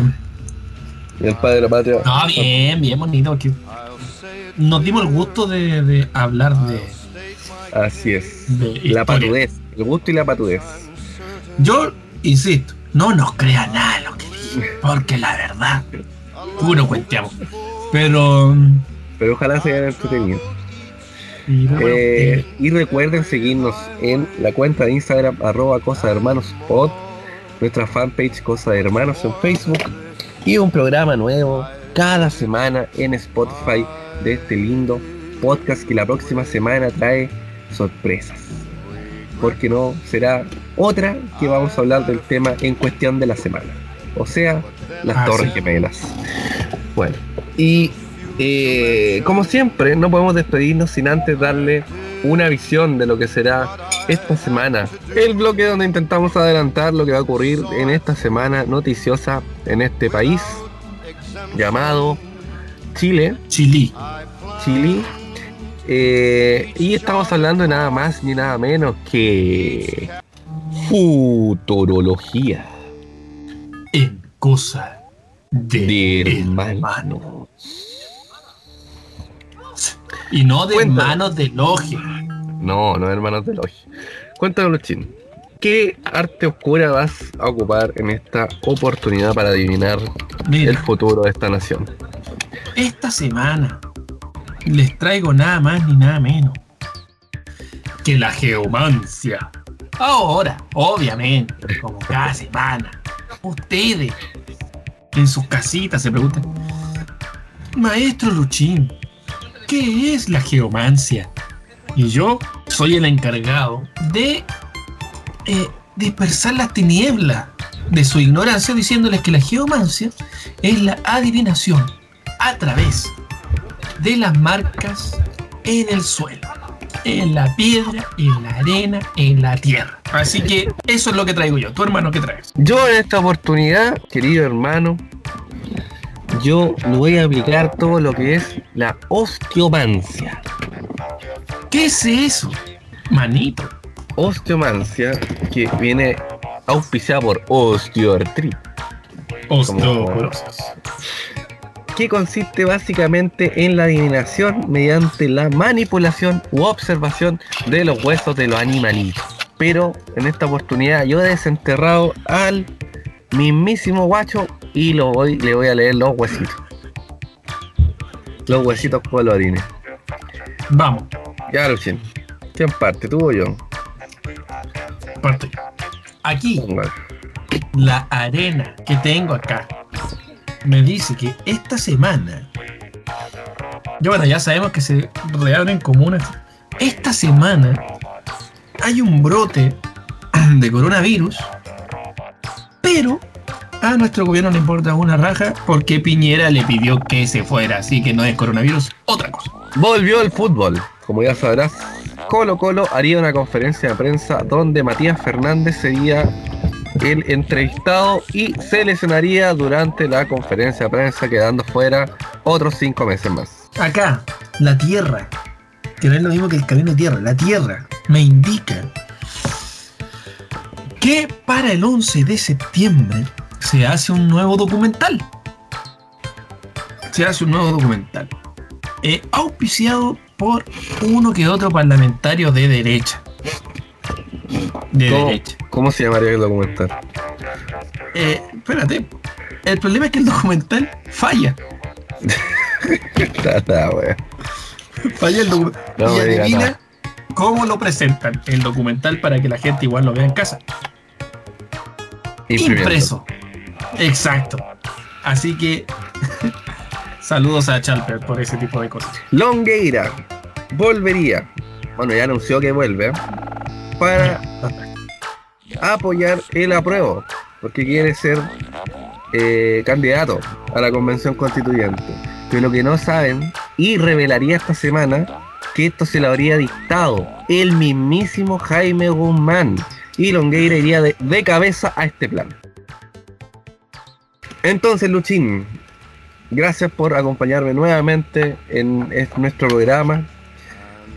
El padre de la patria. No, bien, bien bonito. porque nos dimos el gusto de, de hablar de, Así es. de La patudez. El gusto y la patudez. Yo insisto, no nos crea nada lo que porque la verdad, puro cuenteamos. Pero, Pero ojalá se hayan entretenido. Eh, eh, y recuerden seguirnos en la cuenta de Instagram, arroba Cosa de Hermanos Pod, nuestra fanpage Cosa de Hermanos en Facebook y un programa nuevo cada semana en Spotify de este lindo podcast que la próxima semana trae sorpresas. Porque no será otra que vamos a hablar del tema en cuestión de la semana. O sea, las Ah, Torres sí. Gemelas. Bueno, y eh, como siempre, no podemos despedirnos sin antes darle una visión de lo que será esta semana. El bloque donde intentamos adelantar lo que va a ocurrir en esta semana noticiosa en este país llamado Chile. Chile. Chile. Eh, y estamos hablando de nada más ni nada menos que futurología en cosa de, de hermano. Y no de hermanos de logia. No, no hermanos de logia. Cuéntanos, Chin. ¿Qué arte oscura vas a ocupar en esta oportunidad para adivinar el futuro de esta nación? esta semana les traigo nada más ni nada menos que la geomancia. Ahora, obviamente, como cada semana, ustedes en sus casitas se preguntan, Maestro Luchín, ¿qué es la geomancia? Y yo soy el encargado de eh, dispersar las tinieblas de su ignorancia diciéndoles que la geomancia es la adivinación a través de las marcas en el suelo, en la piedra, en la arena, en la tierra. Así que eso es lo que traigo yo. ¿Tu hermano qué traes? Yo en esta oportunidad, querido hermano, yo le voy a aplicar todo lo que es la osteomancia. ¿Qué es eso? Manito. Osteomancia, que viene auspiciada por osteoartritis. Osteoporosis. Que consiste básicamente en la adivinación mediante la manipulación u observación de los huesos de los animalitos. Pero en esta oportunidad yo he desenterrado al mismísimo guacho y lo voy, le voy a leer los huesitos. Los huesitos colorines. Vamos, Ya, Luchín. ¿Quién parte? ¿Tú o yo? parte. Aquí, la arena que tengo acá me dice que esta semana. Ya bueno, ya sabemos que se reabren comunas. Esta semana hay un brote [CLEARS THROAT] de coronavirus, pero a nuestro gobierno le importa una raja porque Piñera le pidió que se fuera, así que no es coronavirus, otra cosa. Volvió el fútbol. Como ya sabrás, Colo Colo haría una conferencia de prensa donde Matías Fernández sería el entrevistado y se lesionaría durante la conferencia de prensa quedando fuera otros cinco meses más. Acá, la Tierra, que no es lo mismo que el camino de tierra, la Tierra me indica que para el 11 de septiembre se hace un nuevo documental. Se hace un nuevo documental. eh, auspiciado por uno que otro parlamentario de derecha. De ¿Cómo, derecha. Cómo se llamaría el documental? Eh, espérate. El problema es que el documental falla. [LAUGHS] Nada, wea. Falla el documental. No y adivina nada. cómo lo presentan el documental para que la gente igual lo vea en casa. Impreso. Exacto. Así que [LAUGHS] saludos a Chalper por ese tipo de cosas. Longueira volvería, bueno, ya anunció que vuelve, para apoyar el apruebo, porque quiere ser eh, candidato a la convención constituyente. Pero lo que no saben, y revelaría esta semana, que esto se lo habría dictado el mismísimo Jaime Guzmán. Y Longueira iría de, cabeza a este plan. Entonces, Luchín, gracias por acompañarme nuevamente en, nuestro programa.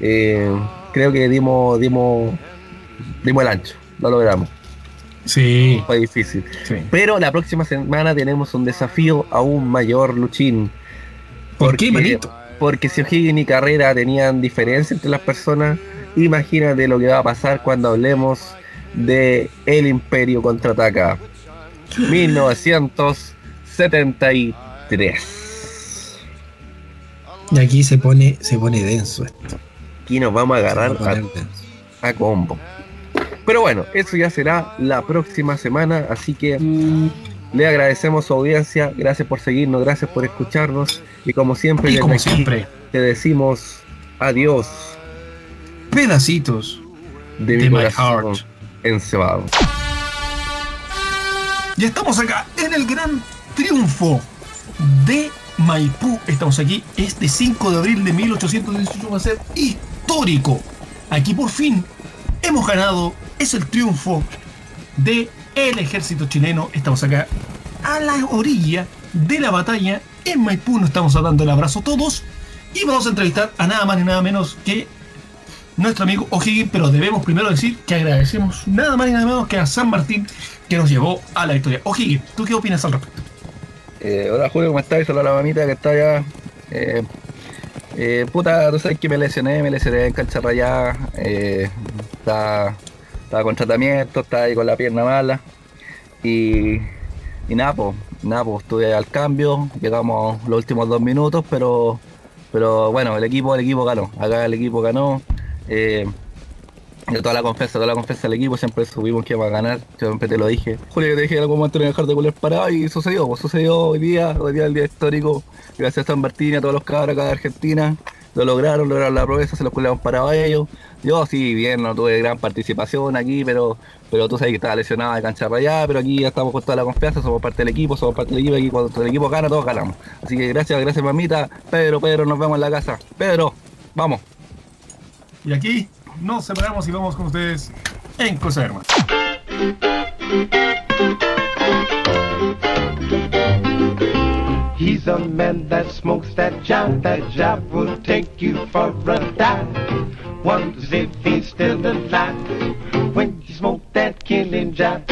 Eh, creo que dimos, dimos, dimos el ancho, lo logramos. Sí, Fue difícil. sí. Pero la próxima semana tenemos un desafío aún mayor, Luchín. ¿Por qué, manito? Porque si O'Higgins y Carrera tenían diferencia entre las personas, imagínate lo que va a pasar cuando hablemos de El Imperio contraataca. 1973. Y aquí se pone, se pone denso esto. Aquí nos vamos a agarrar a a combo. Pero bueno, eso ya será la próxima semana, así que le agradecemos su audiencia, gracias por seguirnos, gracias por escucharnos y como siempre, Y como aquí siempre, te decimos adiós pedacitos de, mi de corazón heart. encebado. Ya estamos acá en el gran triunfo de Maipú. Estamos aquí este 5 de abril de 1818. Va a ser histórico. Aquí por fin hemos ganado. Es el triunfo de ejército chileno. Estamos acá a la orilla de la batalla. En Maipú nos estamos dando el abrazo todos. Y vamos a entrevistar a nada más ni nada menos que nuestro amigo O'Higgins, pero debemos primero decir que agradecemos nada más ni nada menos que a San Martín que nos llevó a la victoria. O'Higgins, ¿tú qué opinas al respecto? Eh, hola Julio, ¿cómo estás? Hola la mamita que está allá. Eh, eh, puta, tú sabes que me lesioné, me lesioné en cancha rayada. Eh, estaba, con tratamiento, estaba ahí con la pierna mala. Y, y nada, pues, nada, estuve al cambio, llegamos los últimos dos minutos, pero pero bueno, el equipo, el equipo ganó. Acá el equipo ganó. Eh, De toda la confianza, toda la confianza del equipo, siempre subimos que iba a ganar, yo siempre te lo dije. Julio, que te dije en algún momento no dejar de culer parado y sucedió, pues sucedió hoy día, hoy día el día histórico, gracias a San Martín y a todos los cabros acá de Argentina, lo lograron, lograron la proeza, se los culearon parado a ellos. Yo sí, bien, no tuve gran participación aquí, pero pero tú sabes que estaba lesionado de cancha rayada, pero aquí ya estamos con toda la confianza, somos parte del equipo, somos parte del equipo, aquí cuando el equipo gana, todos ganamos. Así que gracias, gracias mamita, Pedro, Pedro, nos vemos en la casa. Pedro, vamos. Y aquí nos separamos y vamos con ustedes en Coserma. He's a man that smokes that job, that job will take you for a dive. Wonders if he's still alive when you smoke that killing job.